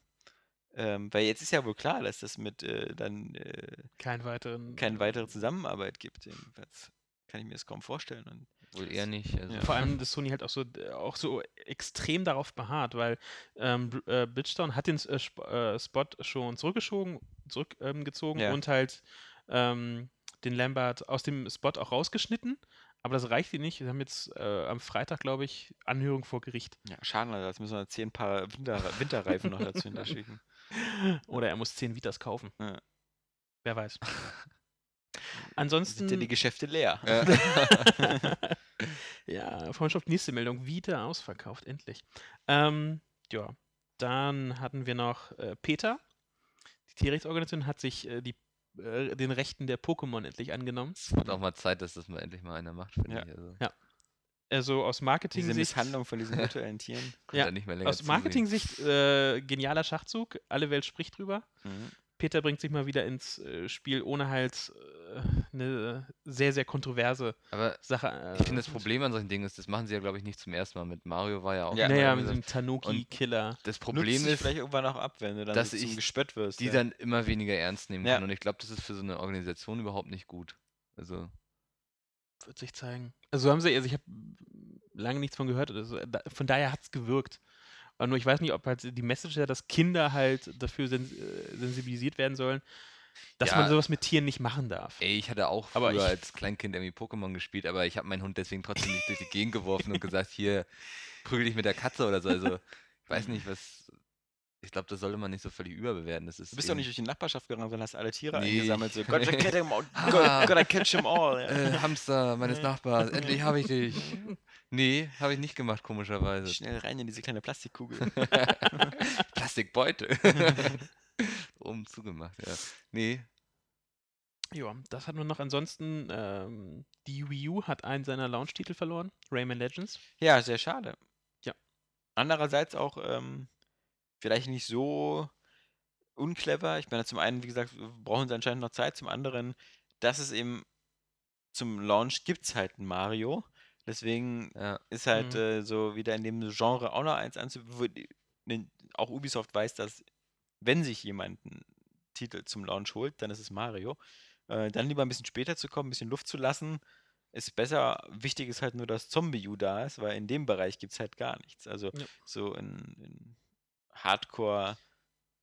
ähm, weil jetzt ist ja wohl klar, dass das mit äh, dann äh, Kein weiteren. keine weitere Zusammenarbeit gibt. Jedenfalls kann ich mir das kaum vorstellen. Und wohl eher nicht. Also, Ja. Vor allem, dass Sony halt auch so, auch so extrem darauf beharrt, weil ähm, äh, Bridgestone hat den äh, Sp äh, Spot schon zurückgeschoben, zurückgezogen ähm, Ja. und halt ähm, den Lambert aus dem Spot auch rausgeschnitten. Aber das reicht ihnen nicht. Sie haben jetzt äh, am Freitag, glaube ich, Anhörung vor Gericht. Ja, schade, leider, jetzt müssen wir zehn Paar Winter Winterreifen noch dazu hinterschicken. Oder er muss 10 Vitas kaufen. Ja. Wer weiß. Sind Ansonsten. ja die Geschäfte leer. Ja. ja, Freundschaft, nächste Meldung. Vita ausverkauft, endlich. Ähm, ja. dann hatten wir noch äh, Peter. Die Tierrechtsorganisation hat sich äh, die, äh, den Rechten der Pokémon endlich angenommen. Es wird auch mal Zeit, dass das mal endlich mal einer macht, finde Ja. ich. Also, Ja. Also aus Diese Marketing-Sicht. Misshandlung von diesen virtuellen Tieren. Ja, nicht mehr länger Aus. Marketing-Sicht äh, genialer Schachzug. Alle Welt spricht drüber. Mhm. Peter bringt sich mal wieder ins äh, Spiel, ohne halt äh, eine sehr, sehr kontroverse Aber Sache. Äh, ich finde, das Problem an solchen Dingen ist, das machen sie ja, glaube ich, nicht zum ersten Mal. Mit Mario war ja auch. Ja. Naja, mit so- dem Tanuki-Killer. das Problem ist, vielleicht irgendwann auch ab, wenn du dann dass ich Gespött wirst. die ja. dann immer weniger ernst nehmen Ja. kann. Und ich glaube, das ist für so eine Organisation überhaupt nicht gut. Also, Wird sich zeigen. Also haben sie, also ich habe lange nichts von gehört. Also, da, von daher hat es gewirkt. Aber nur ich weiß nicht, ob halt die Message ja, dass Kinder halt dafür sens äh, sensibilisiert werden sollen, dass Ja. man sowas mit Tieren nicht machen darf. ey, ich hatte auch früher ich- als Kleinkind irgendwie Pokémon gespielt, aber ich habe meinen Hund deswegen trotzdem nicht durch die Gegend geworfen und gesagt, hier, prügel dich mit der Katze oder so. Also, ich weiß nicht, was. Ich glaube, das sollte man nicht so völlig überbewerten. Das ist Du bist doch nicht durch die Nachbarschaft gerannt, sondern hast alle Tiere Nee. eingesammelt. So, gotta get them all. Ah. Gotta, gotta catch them all. Ja. Äh, Hamster meines. Nachbars, endlich habe ich dich. Nee, habe ich nicht gemacht, komischerweise. Schnell rein in diese kleine Plastikkugel. Plastikbeutel. Oben zugemacht, ja. Nee, Ja, das hat man noch. Ansonsten, ähm, die Wii U hat einen seiner Launch-Titel verloren, Rayman Legends. Ja, sehr schade. Ja. Andererseits auch ähm, vielleicht nicht so unclever. Ich meine, zum einen, wie gesagt, brauchen sie anscheinend noch Zeit. Zum anderen, dass es eben zum Launch gibt es halt ein Mario. Deswegen ja. ist halt Mhm. äh, so wieder in dem Genre auch noch eins anzubieten. Auch Ubisoft weiß, dass wenn sich jemand einen Titel zum Launch holt, dann ist es Mario. Äh, dann lieber ein bisschen später zu kommen, ein bisschen Luft zu lassen, ist besser. Wichtig ist halt nur, dass Zombie-U da ist, weil in dem Bereich gibt es halt gar nichts. Also Ja. so in, in Hardcore.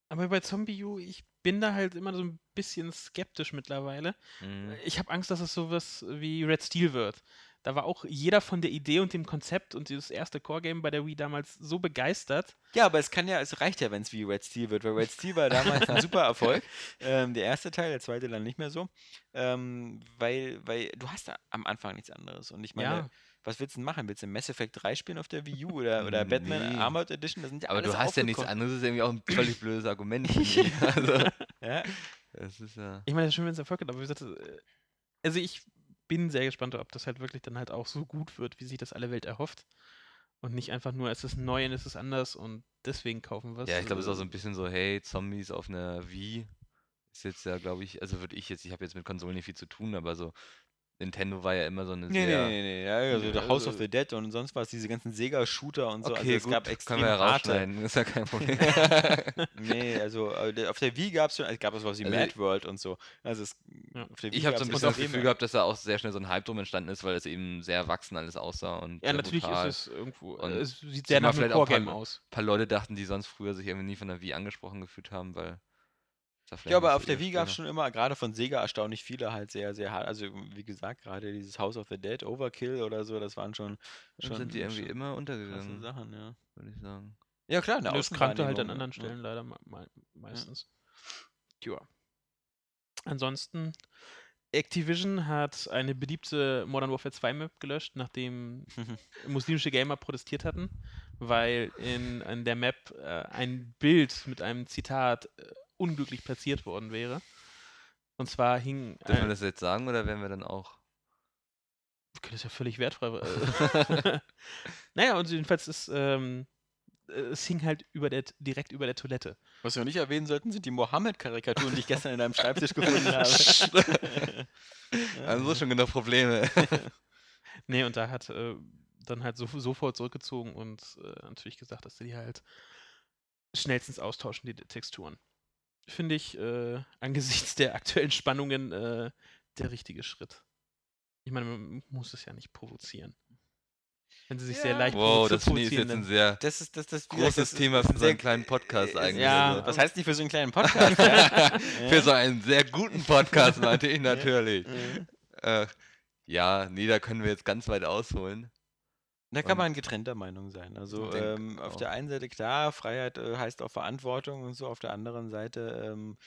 Aber bei Zombie U, ich bin da halt immer so ein bisschen skeptisch mittlerweile. Mhm. Ich habe Angst, dass es sowas wie Red Steel wird. Da war auch jeder von der Idee und dem Konzept und dieses erste Core-Game bei der Wii damals so begeistert. Ja, aber es kann ja, es reicht ja, wenn es wie Red Steel wird, weil Red Steel war damals ein super Erfolg. Ähm, der erste Teil, der zweite dann nicht mehr so. Ähm, weil, weil du hast da am Anfang nichts anderes. Und ich meine, Ja. Was willst du denn machen? Willst du Mass Effect 3 spielen auf der Wii U oder, oder Batman Nee. Armored Edition? Das sind ja Aber alles du hast ja nichts anderes, das ist irgendwie auch ein völlig blödes Argument. also, Ja, das ist ja. Ich meine, das ist schön, wenn es Erfolg hat, aber wie gesagt, äh, also ich bin sehr gespannt, ob das halt wirklich dann halt auch so gut wird, wie sich das alle Welt erhofft. Und nicht einfach nur, es ist neu und es ist anders und deswegen kaufen wir es. Ja, ich glaube, es ist auch so ein bisschen so, hey, Zombies auf einer Wii ist jetzt ja, glaube ich, also würde ich jetzt, ich habe jetzt mit Konsolen nicht viel zu tun, aber so, Nintendo war ja immer so eine Nee, sehr. nee, nee, nee. Ja, also Ja, House of also- the Dead und sonst was, diese ganzen Sega-Shooter und so. Okay, also es gut, gab extrem können wir ja rausschneiden, ist ja kein Problem. Nee, also äh, auf der Wii gab es schon, es gab es was wie Also Mad World und so. Also es, Ja. auf der Wii ich habe so ein bisschen das extreme- Gefühl gehabt, dass da auch sehr schnell so ein Hype drum entstanden ist, weil es eben sehr erwachsen alles aussah und Ja, sehr natürlich brutal. ist es irgendwo, Und es sieht sehr nach einem vielleicht auch Core-Game aus. Ein paar Leute dachten, die sonst früher sich irgendwie nie von der Wii angesprochen gefühlt haben, weil. Ja, aber auf der Wii gab es schon immer, gerade von Sega erstaunlich viele halt sehr, sehr hart. Also wie gesagt, gerade dieses House of the Dead, Overkill oder so, das waren schon, Dann schon sind die irgendwie schon immer krasse untergegangen, Sachen, ja. würde ich sagen. Ja klar, eine Das krankte halt an Außenwahrnehmung, anderen ja. Stellen leider me me meistens. Ja. Ansonsten, Activision hat eine beliebte Modern Warfare 2 Map gelöscht, nachdem muslimische Gamer protestiert hatten, weil in, in der Map äh, ein Bild mit einem Zitat äh, unglücklich platziert worden wäre. Und zwar hing. Dürfen wir ein- das jetzt sagen oder werden wir dann auch. Wir können das ja völlig wertfrei. Äh, naja, und jedenfalls ist. Ähm, es hing halt über der, direkt über der Toilette. Was wir nicht erwähnen sollten, sind die Mohammed-Karikaturen, die ich gestern in deinem Schreibtisch gefunden habe. Also schon genug Probleme. Nee, und da hat äh, dann halt so, sofort zurückgezogen und äh, natürlich gesagt, dass sie die halt schnellstens austauschen, die Texturen. Finde ich äh, angesichts der aktuellen Spannungen äh, der richtige Schritt. Ich meine, man muss es ja nicht provozieren. Wenn sie sich sehr Ja. leicht Wow, das finde ich jetzt provozieren, ein sehr Das ist das, das großes das ist Thema für so sehr- einen kleinen Podcast äh, eigentlich. ja, also. Was heißt nicht für so einen kleinen Podcast? ja? Für so einen sehr guten Podcast meinte ich natürlich. Mhm. Äh, ja, nee, da können wir jetzt ganz weit ausholen. Da kann Und- man getrennter Meinung sein. Also ähm, auf auch. der einen Seite klar, Freiheit äh, heißt auch Verantwortung und so, auf der anderen Seite ähm,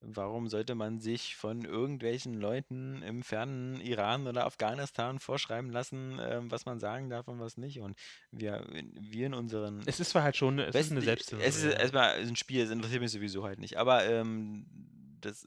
warum sollte man sich von irgendwelchen Leuten im fernen Iran oder Afghanistan vorschreiben lassen, ähm, was man sagen darf und was nicht? Und wir, wir in unseren. Es ist zwar halt schon es ist eine Selbstzensur. Es ist ja. erstmal ein Spiel, das interessiert mich sowieso halt nicht. Aber ähm, das.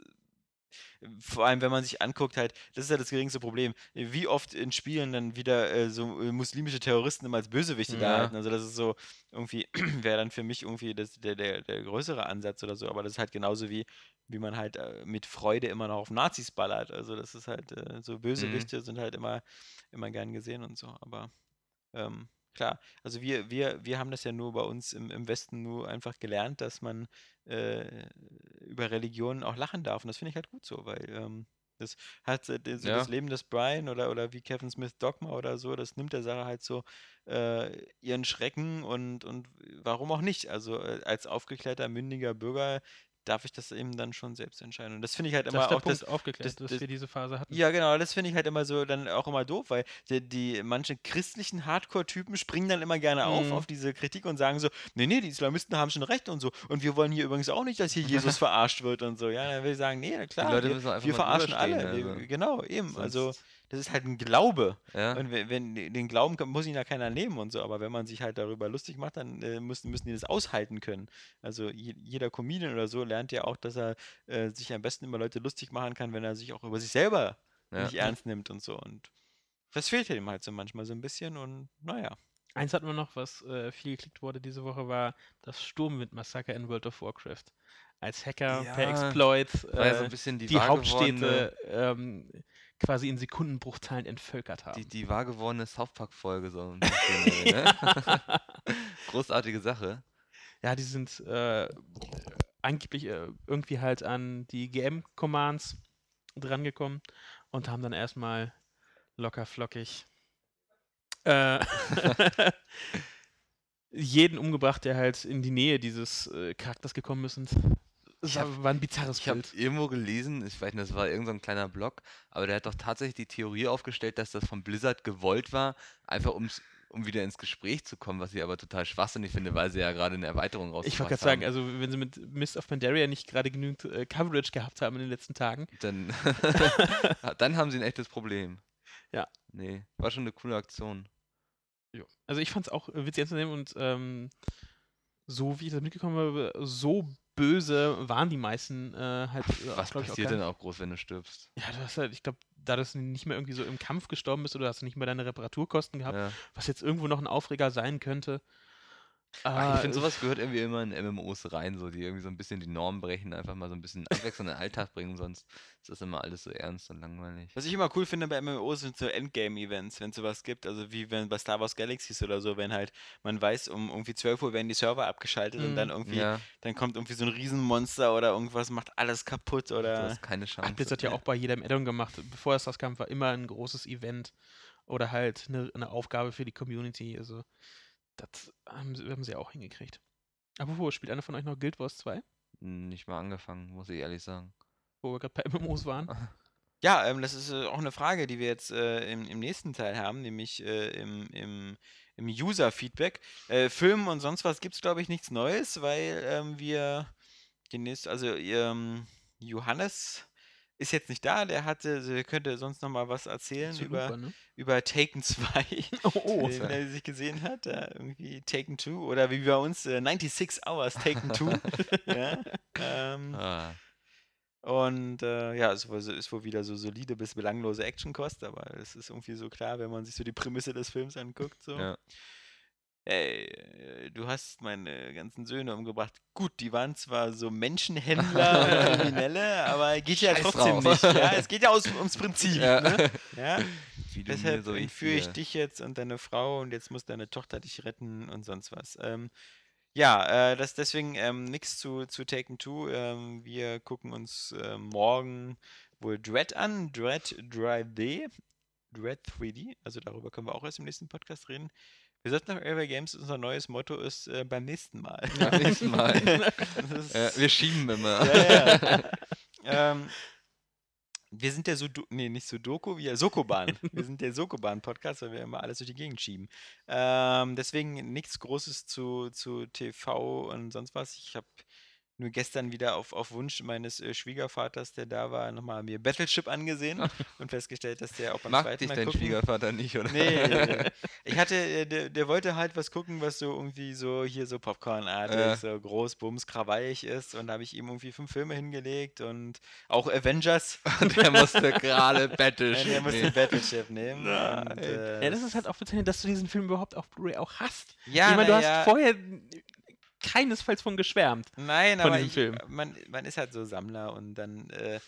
Vor allem, wenn man sich anguckt, halt, das ist ja das geringste Problem. Wie oft in Spielen dann wieder äh, so äh, muslimische Terroristen immer als Bösewichte da Ja. halten. Also, das ist so irgendwie, wäre dann für mich irgendwie das, der, der, der größere Ansatz oder so. Aber das ist halt genauso wie, wie man halt äh, mit Freude immer noch auf Nazis ballert. Also, das ist halt äh, so Bösewichte sind halt immer, immer gern gesehen und so. Aber ähm, klar, also wir, wir, wir haben das ja nur bei uns im, im Westen nur einfach gelernt, dass man äh, über Religionen auch lachen darf. Und das finde ich halt gut so, weil ähm, das hat äh, so Ja. das Leben des Brian oder, oder wie Kevin Smith Dogma oder so, das nimmt der Sache halt so äh, ihren Schrecken und, und warum auch nicht? Also äh, als aufgeklärter, mündiger Bürger darf ich das eben dann schon selbst entscheiden. Und das finde ich halt das immer ist der auch Punkt das, aufgeklärt, das- dass das- wir diese Phase hatten. ja, genau, das finde ich halt immer so dann auch immer doof, weil die, die manche christlichen Hardcore-Typen springen dann immer gerne auf Mhm. auf diese Kritik und sagen so, nee, nee, die Islamisten haben schon recht und so. Und wir wollen hier übrigens auch nicht, dass hier Jesus verarscht wird und so. Ja, dann will ich sagen, nee, na klar, wir, wir verarschen alle. also. genau, eben. Also Sonst- das ist halt ein Glaube. Ja. Und wenn, wenn den Glauben kann, muss ihn ja keiner nehmen und so, aber wenn man sich halt darüber lustig macht, dann äh, müssen, müssen die das aushalten können. Also je, jeder Comedian oder so lernt ja auch, dass er äh, sich am besten über Leute lustig machen kann, wenn er sich auch über sich selber Ja. nicht ernst nimmt und so. Und das fehlt ihm halt so manchmal so ein bisschen und naja. Eins hatten wir noch, was äh, viel geklickt wurde diese Woche, war das Sturmwind-Massaker in World of Warcraft. Als Hacker per Ja, Exploit War ja so äh, ein bisschen die, die, Hauptstädte ähm, quasi in Sekundenbruchteilen entvölkert haben. Die, die wahr gewordene South Park-Folge so ein bisschen. ne? Großartige Sache. Ja, die sind äh, angeblich äh, irgendwie halt an die GM-Commands drangekommen und haben dann erstmal locker flockig äh, jeden umgebracht, der halt in die Nähe dieses äh, Charakters gekommen ist. Ich war, hab- war ein bizarres Ich habe Bild. irgendwo gelesen, ich weiß nicht, das war irgendein so ein kleiner Blog, aber der hat doch tatsächlich die Theorie aufgestellt, dass das von Blizzard gewollt war, einfach um's, um wieder ins Gespräch zu kommen, was ich aber total schwachsinnig finde, weil sie ja gerade eine Erweiterung rausgebracht Ich wollte gerade sagen, haben. also wenn sie mit Mist of Pandaria nicht gerade genügend äh, Coverage gehabt haben in den letzten Tagen, Dann, dann haben sie ein echtes Problem. Ja. Nee, war schon eine coole Aktion. Also ich fand es auch äh, witzig anzunehmen und ähm, so wie ich das mitgekommen habe, so böse waren die meisten äh, halt. äh, Was glaub auch passiert gar denn auch groß, wenn du stirbst? Ja, du hast halt, ich glaube, da du nicht mehr irgendwie so im Kampf gestorben bist oder hast du nicht mehr deine Reparaturkosten gehabt, Ja. was jetzt irgendwo noch ein Aufreger sein könnte. Ach, Ah, ich finde, sowas gehört irgendwie immer in MMOs rein, so die irgendwie so ein bisschen die Norm brechen, einfach mal so ein bisschen Abwechslung in den Alltag bringen, sonst ist das immer alles so ernst und langweilig. Was ich immer cool finde bei MMOs sind so Endgame-Events, wenn es sowas gibt, also wie wenn bei Star Wars Galaxies oder so, wenn halt man weiß, um irgendwie 12 Uhr werden die Server abgeschaltet und Mhm. dann irgendwie, Ja, dann kommt irgendwie so ein Riesenmonster oder irgendwas macht alles kaputt oder hast keine Chance. Hat Blizzard ja auch bei jedem Addon gemacht. Bevor es das kam, war immer ein großes Event oder halt eine, eine Aufgabe für die Community. Also, das haben sie, haben sie auch hingekriegt. Apropos, spielt einer von euch noch Guild Wars 2? Nicht mal angefangen, muss ich ehrlich sagen. Wo wir gerade bei MMOs waren? Ja, ähm, das ist äh, auch eine Frage, die wir jetzt äh, im, im nächsten Teil haben, nämlich äh, im, im, im User-Feedback. Äh, Filmen und sonst was gibt es, glaube ich, nichts Neues, weil ähm, wir demnächst, also ähm, Johannes ist jetzt nicht da, der hatte, der könnte sonst noch mal was erzählen über, Lupa, ne? über Taken 2, Oh, oh. äh, wenn er sich gesehen hat, da irgendwie Taken 2 oder wie bei uns äh, 96 Hours Taken 2. ja, ähm, Ah, und äh, ja, es ist wohl wieder so solide bis belanglose Actionkost, aber es ist irgendwie so klar, wenn man sich so die Prämisse des Films anguckt. So. ja. Ey, äh, du hast meine ganzen Söhne umgebracht. Gut, die waren zwar so Menschenhändler Kriminelle, aber geht ja Scheiß trotzdem drauf. nicht. Ja? Es geht ja aus, ums Prinzip. Ja. Ne? Ja? Deshalb so ich entführe ich dich jetzt und deine Frau und jetzt muss deine Tochter dich retten und sonst was. Ähm, ja, äh, das deswegen ähm, nichts zu, zu Taken 2. Ähm, wir gucken uns äh, morgen wohl Dread an. Dread 3D. Dread 3D. Also darüber können wir auch erst im nächsten Podcast reden. Wir sollten noch Airway Games, unser neues Motto ist äh, beim nächsten Mal. Beim nächsten Mal. Ist- wir schieben immer. ja, ja. ähm, wir sind der Sudo nee, nicht Sudoku, wir Sokoban. Wir sind der Sokoban-Podcast, weil wir immer alles durch die Gegend schieben. Ähm, deswegen nichts Großes zu, zu TV und sonst was. Ich habe nur gestern wieder auf, auf Wunsch meines äh, Schwiegervaters, der da war, nochmal mir Battleship angesehen und festgestellt, dass der auch beim Mag zweiten dich Mal dein gucken. Schwiegervater nicht, oder? Nee, nee, nee. ich hatte, äh, der, der wollte halt was gucken, was so irgendwie so hier so Popcorn-artig, Ja. so groß, bums, krawallig ist. Und da habe ich ihm irgendwie fünf Filme hingelegt und auch Avengers. Der musste gerade Und Battleship er musste nehmen. Battleship nehmen. Und, äh, Ja, das ist halt auch bezeichnend, dass du diesen Film überhaupt auf Blu-ray auch hast. ja, ich meine, du na ja. hast vorher keinesfalls von geschwärmt. Nein, von aber ich, Film. Man, man ist halt so Sammler und dann äh,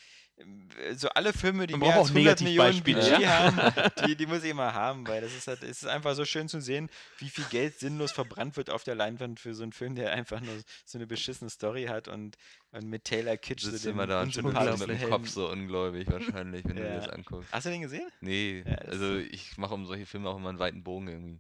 so alle Filme, die Man mehr als auch 100 Millionen Budget ja. haben, die, die muss ich immer haben, weil das ist halt, es ist einfach so schön zu sehen, wie viel Geld sinnlos verbrannt wird auf der Leinwand für so einen Film, der einfach nur so eine beschissene Story hat und, und mit Taylor Kitsch Sitzt so immer da und schon unsympathischen mit dem Helden. Kopf so ungläubig wahrscheinlich, wenn du dir Ja. das anguckst. Hast du den gesehen? Nee, Ja, also ich mache um solche Filme auch immer einen weiten Bogen irgendwie.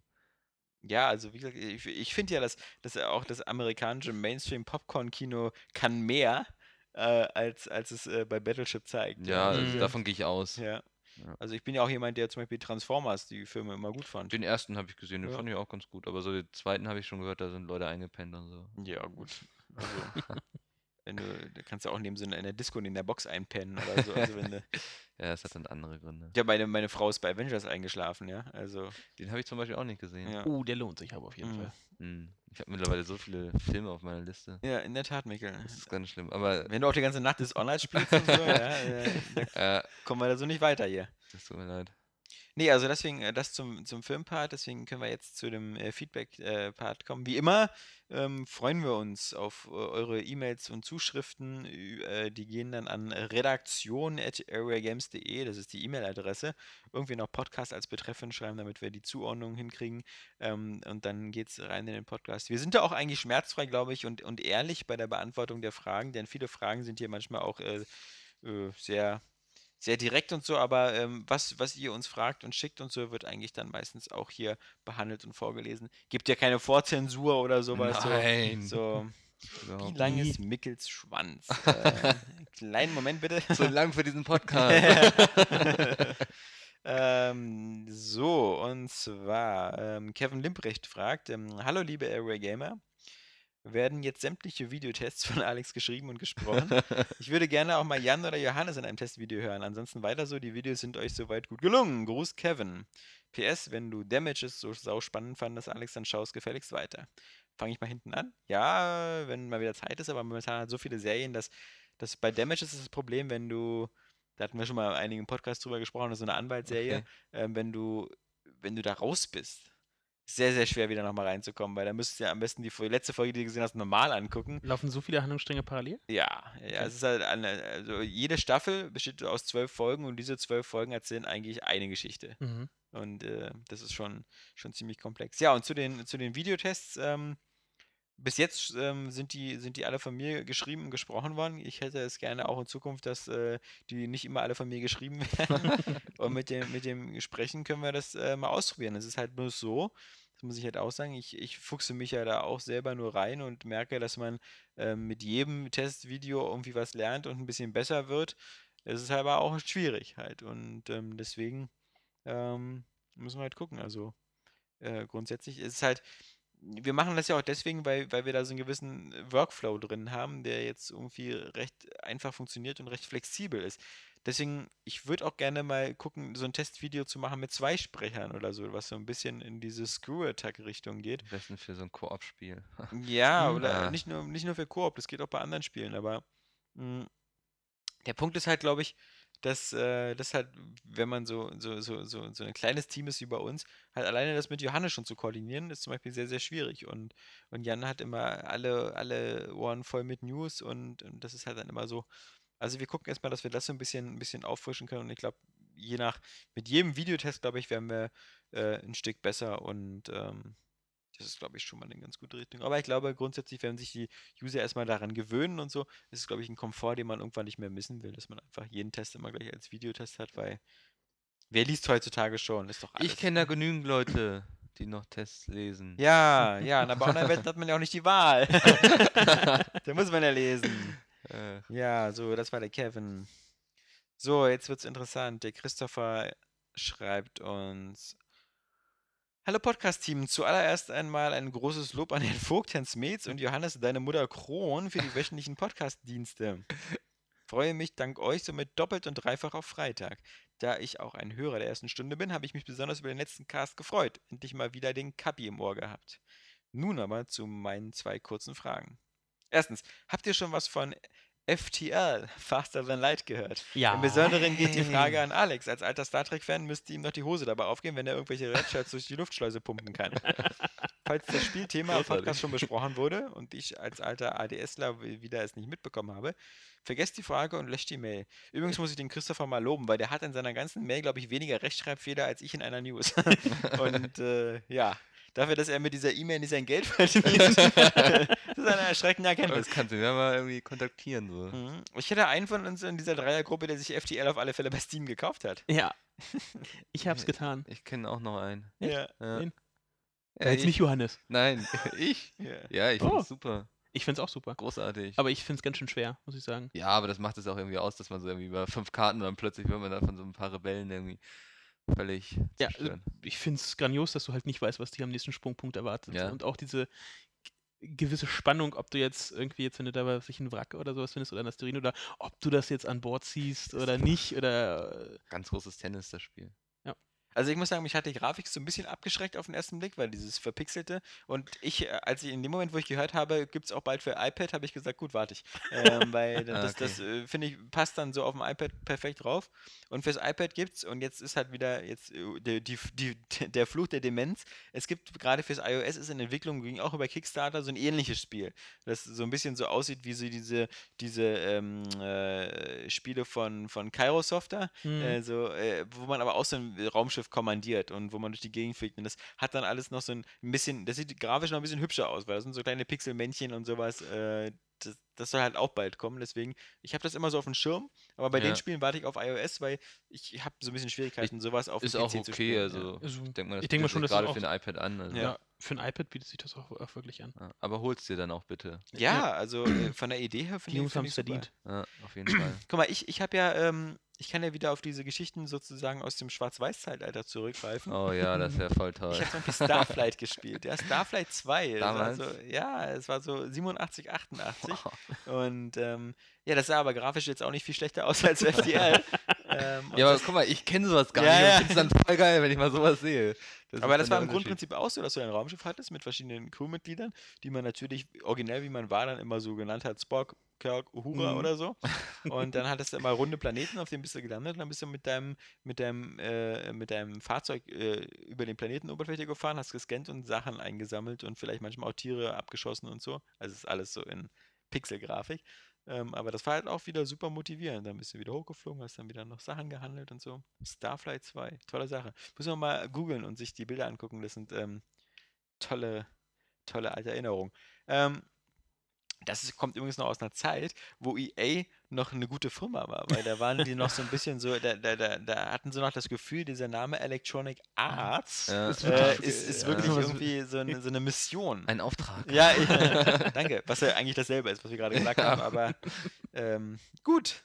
Ja, also wie gesagt, ich, ich finde ja, dass, dass auch das amerikanische Mainstream-Popcorn-Kino kann mehr, äh, als, als es äh, bei Battleship zeigt. Ja, also Mhm. davon gehe ich aus. Ja. Ja. Also ich bin ja auch jemand, der zum Beispiel Transformers, die Filme immer gut fand. Den ersten habe ich gesehen, den Ja. fand ich auch ganz gut. Aber so den zweiten habe ich schon gehört, da sind Leute eingepennt und so. Ja, gut. Also, wenn du, da kannst du auch neben so einer in der Disco in der Box einpennen oder so. Also wenn du, Ja, es hat dann andere Gründe. ja, meine, meine Frau ist bei Avengers eingeschlafen, ja. Also, Den habe ich zum Beispiel auch nicht gesehen. ja. Oh, der lohnt sich aber auf jeden Mhm. Fall. Hm. Ich habe mittlerweile so viele Filme auf meiner Liste. Ja, in der Tat, Mikkel. Das ist ganz schlimm. Aber Wenn du auch die ganze Nacht das online spielst und so, ja, da äh, kommen wir da so nicht weiter hier. das tut mir leid. Nee, also deswegen äh, das zum, zum Filmpart, deswegen können wir jetzt zu dem äh, Feedback-Part kommen. Wie immer ähm, freuen wir uns auf äh, eure E-Mails und Zuschriften. Äh, die gehen dann an redaktion.areagames.de, das ist die E-Mail-Adresse. Irgendwie noch Podcast als Betreff schreiben, damit wir die Zuordnung hinkriegen. Ähm, und dann geht es rein in den Podcast. Wir sind da auch eigentlich schmerzfrei, glaube ich, und, und ehrlich bei der Beantwortung der Fragen, denn viele Fragen sind hier manchmal auch äh, äh, sehr sehr direkt und so, aber ähm, was, was ihr uns fragt und schickt und so, wird eigentlich dann meistens auch hier behandelt und vorgelesen. Gibt ja keine Vorzensur oder sowas. Nein. So, so wie lang ist Mickels Schwanz? äh, kleinen Moment bitte. So lang für diesen Podcast. ähm, so, und zwar, ähm, Kevin Limprecht fragt, ähm, Hallo liebe Airway Gamer, werden jetzt sämtliche Videotests von Alex geschrieben und gesprochen? Ich würde gerne auch mal Jan oder Johannes in einem Testvideo hören. Ansonsten weiter so, die Videos sind euch soweit gut gelungen. Gruß Kevin. PS, wenn du Damages so sau spannend fandest, Alex, dann schaust gefälligst weiter. Fange ich mal hinten an? Ja, wenn mal wieder Zeit ist, aber momentan hat so viele Serien, dass, dass bei Damages ist das Problem, wenn du, da hatten wir schon mal in einigen Podcasts drüber gesprochen, das ist so eine Anwaltsserie, Okay. ähm, wenn du, wenn du da raus bist, sehr, sehr schwer wieder nochmal reinzukommen, weil da müsstest du ja am besten die letzte Folge, die du gesehen hast, normal angucken. Laufen so viele Handlungsstränge parallel? Ja, ja, es ist halt eine, also jede Staffel besteht aus zwölf Folgen und diese zwölf Folgen erzählen eigentlich eine Geschichte. Mhm. Und äh, das ist schon, schon ziemlich komplex. Ja, und zu den, zu den Videotests, ähm, bis jetzt ähm, sind, die, sind die alle von mir geschrieben und gesprochen worden. Ich hätte es gerne auch in Zukunft, dass äh, die nicht immer alle von mir geschrieben werden. und mit dem, mit dem Sprechen können wir das äh, mal ausprobieren. Es ist halt bloß so, das muss ich halt auch sagen, ich, ich fuchse mich ja da auch selber nur rein und merke, dass man ähm, mit jedem Testvideo irgendwie was lernt und ein bisschen besser wird. Es ist aber auch schwierig halt. Und ähm, deswegen ähm, müssen wir halt gucken. Also äh, grundsätzlich ist es halt, wir machen das ja auch deswegen, weil, weil wir da so einen gewissen Workflow drin haben, der jetzt irgendwie recht einfach funktioniert und recht flexibel ist. Deswegen, ich würde auch gerne mal gucken, so ein Testvideo zu machen mit zwei Sprechern oder so, was so ein bisschen in diese Screw-Attack-Richtung geht. Am besten für so ein Koop-Spiel. Ja, Mhm. oder Ja. nicht nur, nicht nur für Koop, das geht auch bei anderen Spielen, aber mh, der Punkt ist halt, glaube ich, dass äh, das halt, wenn man so, so, so, so, so ein kleines Team ist wie bei uns, halt alleine das mit Johannes schon zu koordinieren, ist zum Beispiel sehr, sehr schwierig. Und, und Jan hat immer alle, alle Ohren voll mit News und, und das ist halt dann immer so. Also wir gucken erstmal, dass wir das so ein bisschen, ein bisschen auffrischen können. Und ich glaube, je nach, mit jedem Videotest, glaube ich, werden wir äh, ein Stück besser und ähm, das ist, glaube ich, schon mal eine ganz gute Richtung. Aber ich glaube grundsätzlich, wenn sich die User erstmal daran gewöhnen und so, ist es, glaube ich, ein Komfort, den man irgendwann nicht mehr missen will, dass man einfach jeden Test immer gleich als Videotest hat, weil wer liest heutzutage schon? Ist doch alles. Ich kenne da genügend Leute, die noch Tests lesen. Ja, ja, und bei Online-Wetten hat man ja auch nicht die Wahl. da muss man ja lesen. Äh, Ja, so, das war der Kevin. So, jetzt wird's interessant. Der Christopher schreibt uns. Hallo Podcast-Team, zuallererst einmal ein großes Lob an Herrn Vogt, Herrn Smets und Johannes, deine Mutter Kron, für die wöchentlichen Podcast-Dienste. Freue mich dank euch somit doppelt und dreifach auf Freitag. Da ich auch ein Hörer der ersten Stunde bin, habe ich mich besonders über den letzten Cast gefreut. Endlich mal wieder den Kapi im Ohr gehabt. Nun aber zu meinen zwei kurzen Fragen. Erstens, habt ihr schon was von FTL, Faster Than Light, gehört? Ja. Im Besonderen geht die Frage an Alex. Als alter Star Trek-Fan müsste ihm noch die Hose dabei aufgehen, wenn er irgendwelche Redshirts durch die Luftschleuse pumpen kann. Falls das Spielthema im. Podcast schon besprochen wurde und ich als alter ADSler wieder es nicht mitbekommen habe, vergesst die Frage und löscht die Mail. Übrigens muss ich den Christopher mal loben, weil der hat in seiner ganzen Mail, glaube ich, weniger Rechtschreibfehler als ich in einer News. und äh, ja, dafür, dass er mit dieser E-Mail nicht sein Geld verdient, das ist eine erschreckende Erkenntnis. Das kannst du ja mal irgendwie kontaktieren. So. Mhm. Ich hätte einen von uns in dieser Dreiergruppe, der sich FTL auf alle Fälle bei Steam gekauft hat. Ja. Ich hab's getan. Ich kenne auch noch einen. Ja. Ja. Wen? Ja, Jetzt ich, nicht Johannes. Nein, ich? ja. Ja, ich Oh. finde super. Ich find's auch super. Großartig. Aber ich find's ganz schön schwer, muss ich sagen. ja, aber das macht es auch irgendwie aus, dass man so irgendwie über fünf Karten und dann plötzlich wird man da von so ein paar Rebellen irgendwie völlig Ja, also zerstört. ich find's grandios, dass du halt nicht weißt, was dich am nächsten Sprungpunkt erwartet. Ja. Und auch diese gewisse Spannung, ob du jetzt irgendwie jetzt, wenn du da was sich einen Wrack oder sowas findest oder ein Asteroid oder ob du das jetzt an Bord ziehst oder nicht oder äh, Ganz großes Tennis, das Spiel. Also ich muss sagen, mich hat die Grafik so ein bisschen abgeschreckt auf den ersten Blick, weil dieses Verpixelte. Und ich, äh, als ich in dem Moment, wo ich gehört habe, gibt es auch bald für iPad, habe ich gesagt, gut, warte ich. Ähm, weil Ah, das, das äh, finde ich, passt dann so auf dem iPad perfekt drauf. Und fürs iPad gibt's, und jetzt ist halt wieder jetzt äh, der, die, die, der Fluch der Demenz. Es gibt gerade fürs iOS ist in Entwicklung, ging auch über Kickstarter, so ein ähnliches Spiel. Das so ein bisschen so aussieht wie so diese, diese ähm, äh, Spiele von, von Kairosoft hm, äh, so, äh, wo man aber auch so ein Raumschiff kommandiert und wo man durch die Gegend fliegt. Und das hat dann alles noch so ein bisschen, das sieht grafisch noch ein bisschen hübscher aus, weil das sind so kleine Pixelmännchen und sowas. Äh, das, das soll halt auch bald kommen. Deswegen, ich habe das immer so auf dem Schirm, aber bei Ja. den Spielen warte ich auf iOS, weil ich habe so ein bisschen Schwierigkeiten, sowas auf Ist dem auch PC zu okay, spielen. also Also, ich denke mal, das ich denk mal schon, das gerade auch- für ein iPad an. Also. ja. Für ein iPad bietet sich das auch, auch wirklich an. Ja, Aber hol's dir dann auch bitte. Ja, also äh, von der Idee her finde ich find ich es super. verdient. Ja, auf jeden Fall. Guck mal, ich, ich habe ja, ähm, ich kann ja wieder auf diese Geschichten sozusagen aus dem Schwarz-Weiß-Zeitalter zurückgreifen. Oh ja, das ist ja voll toll. Ich habe zum Beispiel Starflight gespielt. Ja, Starflight 2. Das war Damals? so, ja, es war so 87, 88. Und ähm, ja, das sah aber grafisch jetzt auch nicht viel schlechter aus als FTL. ähm, Ja, aber guck mal, ich kenne sowas gar Ja, nicht ja. und finde es dann voll geil, wenn ich mal sowas sehe. Das aber das war im. Grundprinzip auch so, dass du ein Raumschiff hattest mit verschiedenen Crewmitgliedern, die man natürlich originell, wie man war, dann immer so genannt hat, Spock, Kirk, Uhura Mhm. oder so. Und dann hattest du immer runde Planeten, auf denen bist du gelandet und dann bist du mit deinem, mit deinem, äh, mit deinem Fahrzeug äh, über den Planetenoberfläche gefahren, hast gescannt und Sachen eingesammelt und vielleicht manchmal auch Tiere abgeschossen und so. Also es ist alles so in Pixelgrafik. Ähm, aber das war halt auch wieder super motivierend. Dann bist du wieder hochgeflogen, hast dann wieder noch Sachen gehandelt und so. Starflight 2, tolle Sache. Muss man mal googeln und sich die Bilder angucken. Das sind ähm, tolle, tolle alte Erinnerungen. Ähm, das ist, kommt übrigens noch aus einer Zeit, wo EA noch eine gute Firma war, weil da waren die noch so ein bisschen so, da, da, da, da hatten sie noch das Gefühl, dieser Name Electronic Arts Ja. ist, Ist äh, wirklich- ist, ist ja. wirklich irgendwie so eine, so eine Mission. Ein Auftrag. Ja, ich, danke. Was ja eigentlich dasselbe ist, was wir gerade gesagt haben, aber ähm, gut.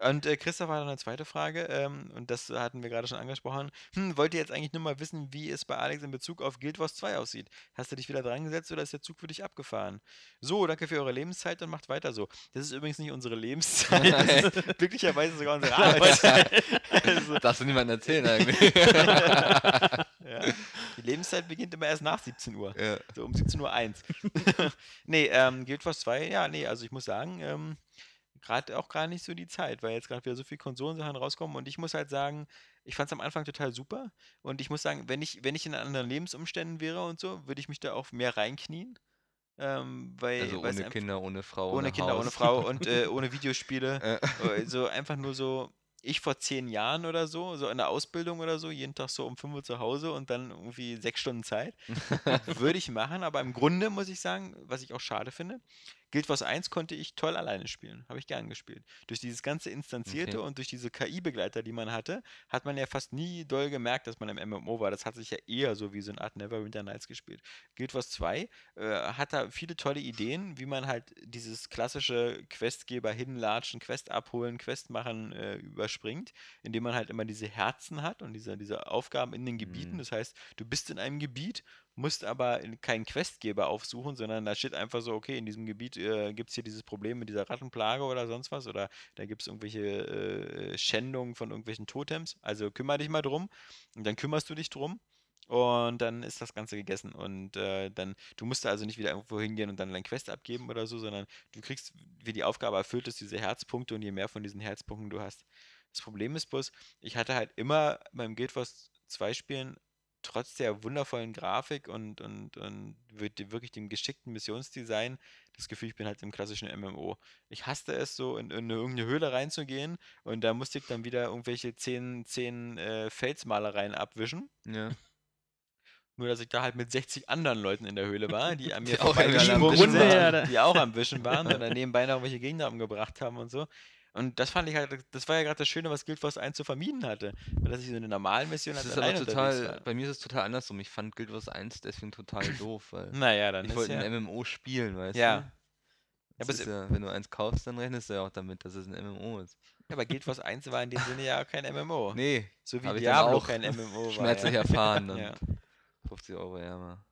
Und äh, Christoph hat noch eine zweite Frage, ähm, und das hatten wir gerade schon angesprochen. Hm, wollt ihr jetzt eigentlich nur mal wissen, wie es bei Alex in Bezug auf Guild Wars 2 aussieht? Hast du dich wieder dran gesetzt oder ist der Zug für dich abgefahren? So, danke für eure Lebenszeit und macht weiter so. Das ist übrigens nicht unsere Lebenszeit, glücklicherweise sogar unsere Arbeitszeit. also, Darfst du niemandem erzählen eigentlich. ja. Die Lebenszeit beginnt immer erst nach 17 Uhr. ja. So um 17.01 Uhr. nee, ähm, Guild Wars 2, ja, nee, also ich muss sagen, ähm, gerade auch gar nicht so die Zeit, weil jetzt gerade wieder so viele Konsolensachen rauskommen und ich muss halt sagen, ich fand es am Anfang total super und ich muss sagen, wenn ich, wenn ich in anderen Lebensumständen wäre und so, würde ich mich da auch mehr reinknien. Ähm, weil, Also ohne Kinder, ohne Frau, ohne Kinder, Haus. ohne Frau und äh, ohne Videospiele. Ja. Äh, so einfach nur so, ich vor zehn Jahren oder so, so in der Ausbildung oder so, jeden Tag so um 5 Uhr zu Hause und dann irgendwie sechs Stunden Zeit. Würde ich machen, aber im Grunde muss ich sagen, was ich auch schade finde, Guild Wars 1 konnte ich toll alleine spielen. Habe ich gern gespielt. Durch dieses ganze Instanzierte Okay. und durch diese KI-Begleiter, die man hatte, hat man ja fast nie doll gemerkt, dass man im MMO war. Das hat sich ja eher so wie so eine Art Neverwinter Nights gespielt. Guild Wars 2 äh, hat da viele tolle Ideen, wie man halt dieses klassische Questgeber hinlatschen, Quest abholen, Quest machen äh, überspringt, indem man halt immer diese Herzen hat und diese, diese Aufgaben in den Gebieten. Mhm. Das heißt, du bist in einem Gebiet, musst aber in- keinen Questgeber aufsuchen, sondern da steht einfach so, okay, in diesem Gebiet äh, gibt es hier dieses Problem mit dieser Rattenplage oder sonst was oder da gibt es irgendwelche äh, Schändungen von irgendwelchen Totems. Also kümmere dich mal drum und dann kümmerst du dich drum und dann ist das Ganze gegessen. Und äh, dann, du musst also nicht wieder irgendwo hingehen und dann dein Quest abgeben oder so, sondern du kriegst, wie die Aufgabe erfüllt ist, diese Herzpunkte und je mehr von diesen Herzpunkten du hast. Das Problem ist bloß, ich hatte halt immer beim Guild Wars 2 Spielen trotz der wundervollen Grafik und, und, und wird- wirklich dem geschickten Missionsdesign das Gefühl, ich bin halt im klassischen MMO. Ich hasste es so, in, in irgendeine Höhle reinzugehen und da musste ich dann wieder irgendwelche zehn, zehn äh, Felsmalereien abwischen. Ja. Nur, dass ich da halt mit 60 anderen Leuten in der Höhle war, die an mir Die auch am Wischen sind, waren. Die auch am Wischen waren oder nebenbei noch irgendwelche Gegner umgebracht haben und so. Und das fand ich halt, das war ja gerade das Schöne, was Guild Wars 1 zu vermieden hatte. Weil dass ich so eine normale Mission Das ist aber total, war. bei mir ist es total andersrum. Ich fand Guild Wars 1 deswegen total doof, weil Naja, dann ich wollte ja... ein MMO spielen, weißt Ja. du? Ja, ist ja, wenn du eins kaufst, dann rechnest du ja auch damit, dass es ein MMO ist. Ja, aber Guild Wars 1 war in dem Sinne ja kein MMO. Nee, so wie Diablo auch kein MMO war. schmerzlich ja. erfahren. Ja. 50 Euro ärmer.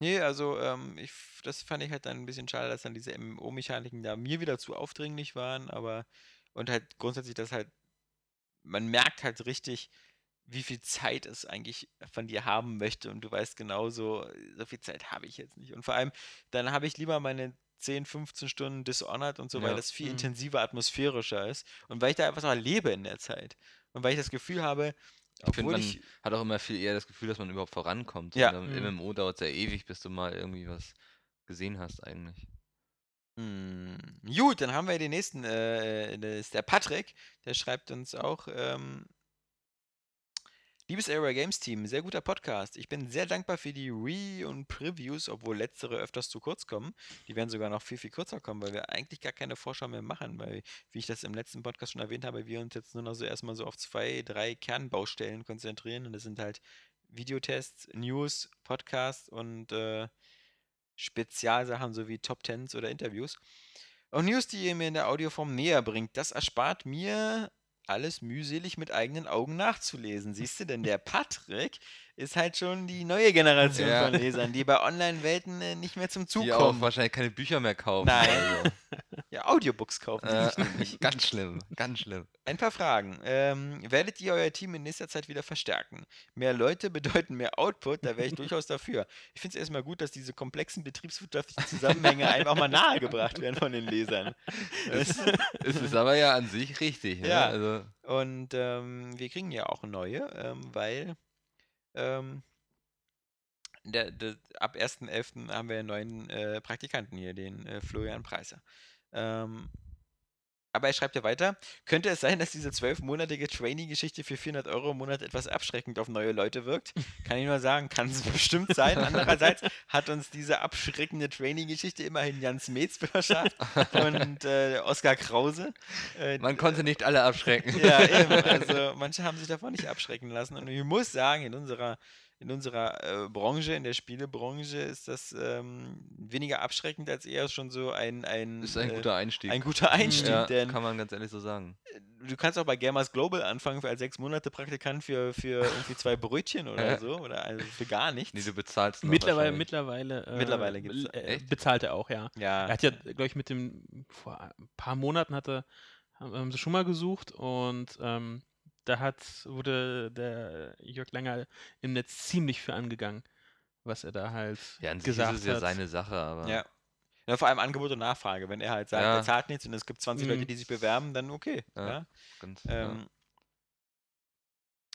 Nee, also ähm, ich, f- das fand ich halt dann ein bisschen schade, dass dann diese MMO-Mechaniken da mir wieder zu aufdringlich waren, aber und halt grundsätzlich, dass halt, man merkt halt richtig, wie viel Zeit es eigentlich von dir haben möchte und du weißt genauso, so viel Zeit habe ich jetzt nicht. Und vor allem, dann habe ich lieber meine 10, 15 Stunden Dishonored und so, weil Ja. das viel Mhm. intensiver, atmosphärischer ist und weil ich da einfach so erlebe in der Zeit. Und weil ich das Gefühl habe, Ich finde, man ich hat auch immer viel eher das Gefühl, dass man überhaupt vorankommt. Ja. Und Mhm. Im MMO dauert es ja ewig, bis du mal irgendwie was gesehen hast eigentlich. Hm, gut, dann haben wir den nächsten, äh, das ist der Patrick, der schreibt uns auch, ähm, Liebes Area Games Team, sehr guter Podcast. Ich bin sehr dankbar für die Re- und Previews, obwohl letztere öfters zu kurz kommen. Die werden sogar noch viel, viel kürzer kommen, weil wir eigentlich gar keine Vorschau mehr machen, weil, wie ich das im letzten Podcast schon erwähnt habe, wir uns jetzt nur noch so erstmal so auf zwei, drei Kernbaustellen konzentrieren und das sind halt Videotests, News, Podcasts und äh, Spezialsachen sowie Top Tens oder Interviews. Und News, die ihr mir in der Audioform näher bringt, das erspart mir alles mühselig mit eigenen Augen nachzulesen. Siehst du, denn der Patrick ist halt schon die neue Generation Ja. von Lesern, die bei Online-Welten äh, nicht mehr zum Zug Die auch kommen. wahrscheinlich keine Bücher mehr kaufen. Nein. Also. Ja, Audiobooks kaufen. Äh, sich nämlich. ganz schlimm, ganz schlimm. Ein paar Fragen. Ähm, werdet ihr euer Team in nächster Zeit wieder verstärken? Mehr Leute bedeuten mehr Output, da wäre ich durchaus dafür. Ich finde es erstmal gut, dass diese komplexen betriebswirtschaftlichen Zusammenhänge einem auch mal nahegebracht werden von den Lesern. Es, es ist aber ja an sich richtig. Ne? Ja. Also, Und ähm, wir kriegen ja auch neue, ähm, weil ähm, der, der, ab 1.11. haben wir einen neuen äh, Praktikanten hier, den äh, Florian Preiser. Ähm, aber er schreibt ja weiter, könnte es sein, dass diese zwölfmonatige Trainee-Geschichte für 400 Euro im Monat etwas abschreckend auf neue Leute wirkt? Kann ich nur sagen, kann es bestimmt sein. Andererseits hat uns diese abschreckende Trainee-Geschichte immerhin Jans Metz verschafft und äh, Oskar Krause. Äh, man konnte nicht alle abschrecken. ja, eben. Also manche haben sich davon nicht abschrecken lassen. Und ich muss sagen, in unserer, in unserer äh, Branche, in der Spielebranche, ist das ähm, weniger abschreckend als eher schon so ein, ein, ist ein äh, guter Einstieg. ein guter Einstieg. ja, denn kann man ganz ehrlich so sagen. du kannst auch bei Gamers Global anfangen für als sechs Monate Praktikant für, für irgendwie zwei Brötchen oder so. Oder also für gar nichts. Nee, du bezahlst noch Mittlerweile, mittlerweile, äh, Mittlerweile gibt's, äh, echt? bezahlt er auch, ja. ja. Er hat ja, glaube ich, mit dem, vor ein paar Monaten hatte, haben sie schon mal gesucht und ähm, da hat, wurde der Jörg Langer im Netz ziemlich für angegangen, was er da halt Ja, an sich gesagt ist es ja hat. seine Sache, aber Ja. ja. Vor allem Angebot und Nachfrage. Wenn er halt sagt, Ja. er zahlt nichts und es gibt 20 Mhm. Leute, die sich bewerben, dann okay. Ja. Ja. ganz, ja. Ähm,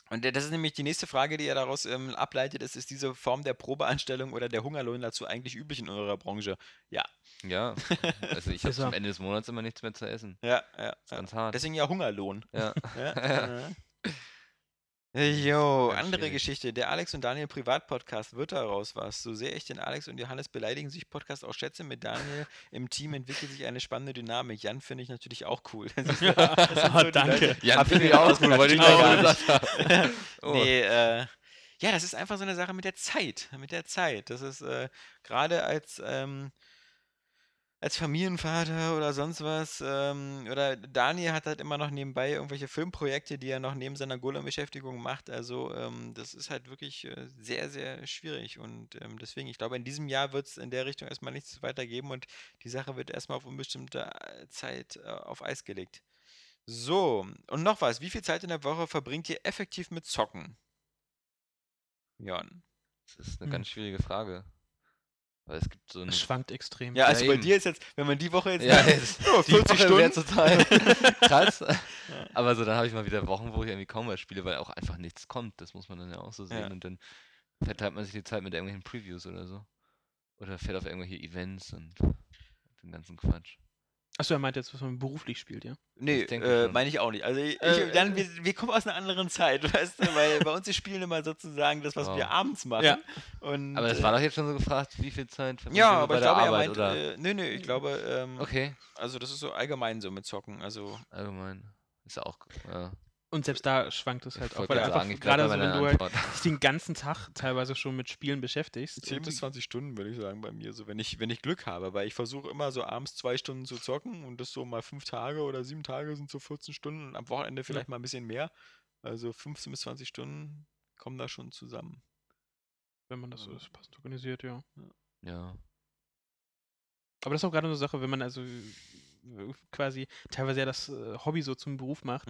Und das ist nämlich die nächste Frage, die er daraus ähm, ableitet. Ist, ist diese Form der Probeanstellung oder der Hungerlohn dazu eigentlich üblich in eurer Branche? Ja. ja, also ich habe zum Ende des Monats immer nichts mehr zu essen. Ja, ja. Ja. ganz hart. Deswegen ja Hungerlohn. Ja. Ja, ja. Jo, Ganz andere schwierig. Geschichte. Der Alex und Daniel Privatpodcast wird daraus was. So sehr ich den Alex und Johannes beleidigen sich Podcast auch schätze, mit Daniel im Team entwickelt sich eine spannende Dynamik. Jan finde ich natürlich auch cool. Das ist, das Ah, so die danke. Leute- Ja, Hab finde ich auch gut, wollte ich auch gar haben. Oh. Nee, äh, ja, das ist einfach so eine Sache mit der Zeit. Mit der Zeit. Das ist äh, gerade als, ähm, als Familienvater oder sonst was. Ähm, oder Daniel hat halt immer noch nebenbei irgendwelche Filmprojekte, die er noch neben seiner Golem-Beschäftigung macht. Also, ähm, das ist halt wirklich äh, sehr, sehr schwierig. Und ähm, deswegen, ich glaube, in diesem Jahr wird es in der Richtung erstmal nichts weitergeben und die Sache wird erstmal auf unbestimmte äh, Zeit äh, auf Eis gelegt. So, und noch was. Wie viel Zeit in der Woche verbringt ihr effektiv mit Zocken? Jan. Das ist eine Hm. ganz schwierige Frage. Weil es gibt so ein. Es schwankt extrem. Ja, also bei eben. dir ist jetzt, wenn man die Woche jetzt. Ja, jetzt, ja, die 40 Woche wär Stunden. total krass. Aber so, dann habe ich mal wieder Wochen, wo ich irgendwie kaum was spiele, weil auch einfach nichts kommt. Das muss man dann ja auch so sehen. Ja. Und dann verteilt man sich die Zeit mit irgendwelchen Previews oder so. Oder fährt auf irgendwelche Events und den ganzen Quatsch. Achso, er meint jetzt, was man beruflich spielt, ja? Nee, äh, meine ich auch nicht. Also ich, Äh, Jan, wir, wir kommen aus einer anderen Zeit, weißt du, weil bei uns ist Spielen immer sozusagen das, was Wow. wir abends machen. Ja. Und, Aber es äh, war doch jetzt schon so gefragt, wie viel Zeit Ja, aber bei ich der glaube, er Arbeit meint, oder? äh, nee, nee, ich glaube, ähm, okay, also das ist so allgemein so mit Zocken. Also, allgemein. Ist ja auch. Ja. Und selbst da schwankt es halt Ich auch, weil gerade einfach sagen, gerade so, wenn du halt dich den ganzen Tag teilweise schon mit Spielen beschäftigst. 10 und bis das- 20 Stunden, würde ich sagen, bei mir. So, wenn ich, wenn ich Glück habe, weil ich versuche immer so abends zwei Stunden zu zocken und das so mal fünf Tage oder sieben Tage sind so 14 Stunden und am Wochenende vielleicht mal ein bisschen mehr. Also 15 bis 20 Stunden kommen da schon zusammen. wenn man das so ist, passend organisiert, ja. Ja. Aber das ist auch gerade so eine Sache, wenn man also quasi teilweise ja das äh, Hobby so zum Beruf macht.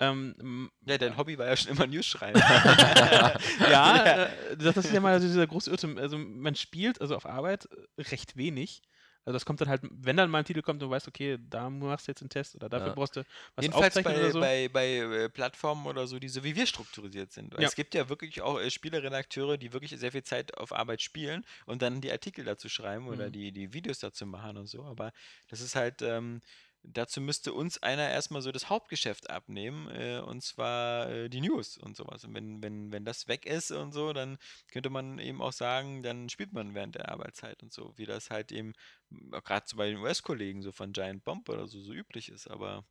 Ähm, m- Ja, dein Hobby war ja schon immer News schreiben. ja, äh, das, das ist ja mal so dieser große Irrtum. Also man spielt also auf Arbeit äh, recht wenig. Also das kommt dann halt, wenn dann mal ein Titel kommt und du weißt, okay, da machst du jetzt einen Test oder dafür Ja. brauchst du was Jedenfalls bei, oder so. bei, bei äh, Plattformen oder so, die so wie wir strukturiert sind. Ja. Es gibt ja wirklich auch äh, Spieleredakteure, die wirklich sehr viel Zeit auf Arbeit spielen und dann die Artikel dazu schreiben oder Mhm. die, die Videos dazu machen und so. Aber das ist halt, ähm, dazu müsste uns einer erstmal so das Hauptgeschäft abnehmen, äh, und zwar äh, die News und sowas. Und wenn, wenn, wenn das weg ist und so, dann könnte man eben auch sagen, dann spielt man während der Arbeitszeit und so, wie das halt eben gerade so bei den US-Kollegen so von Giant Bomb oder so, so üblich ist. Aber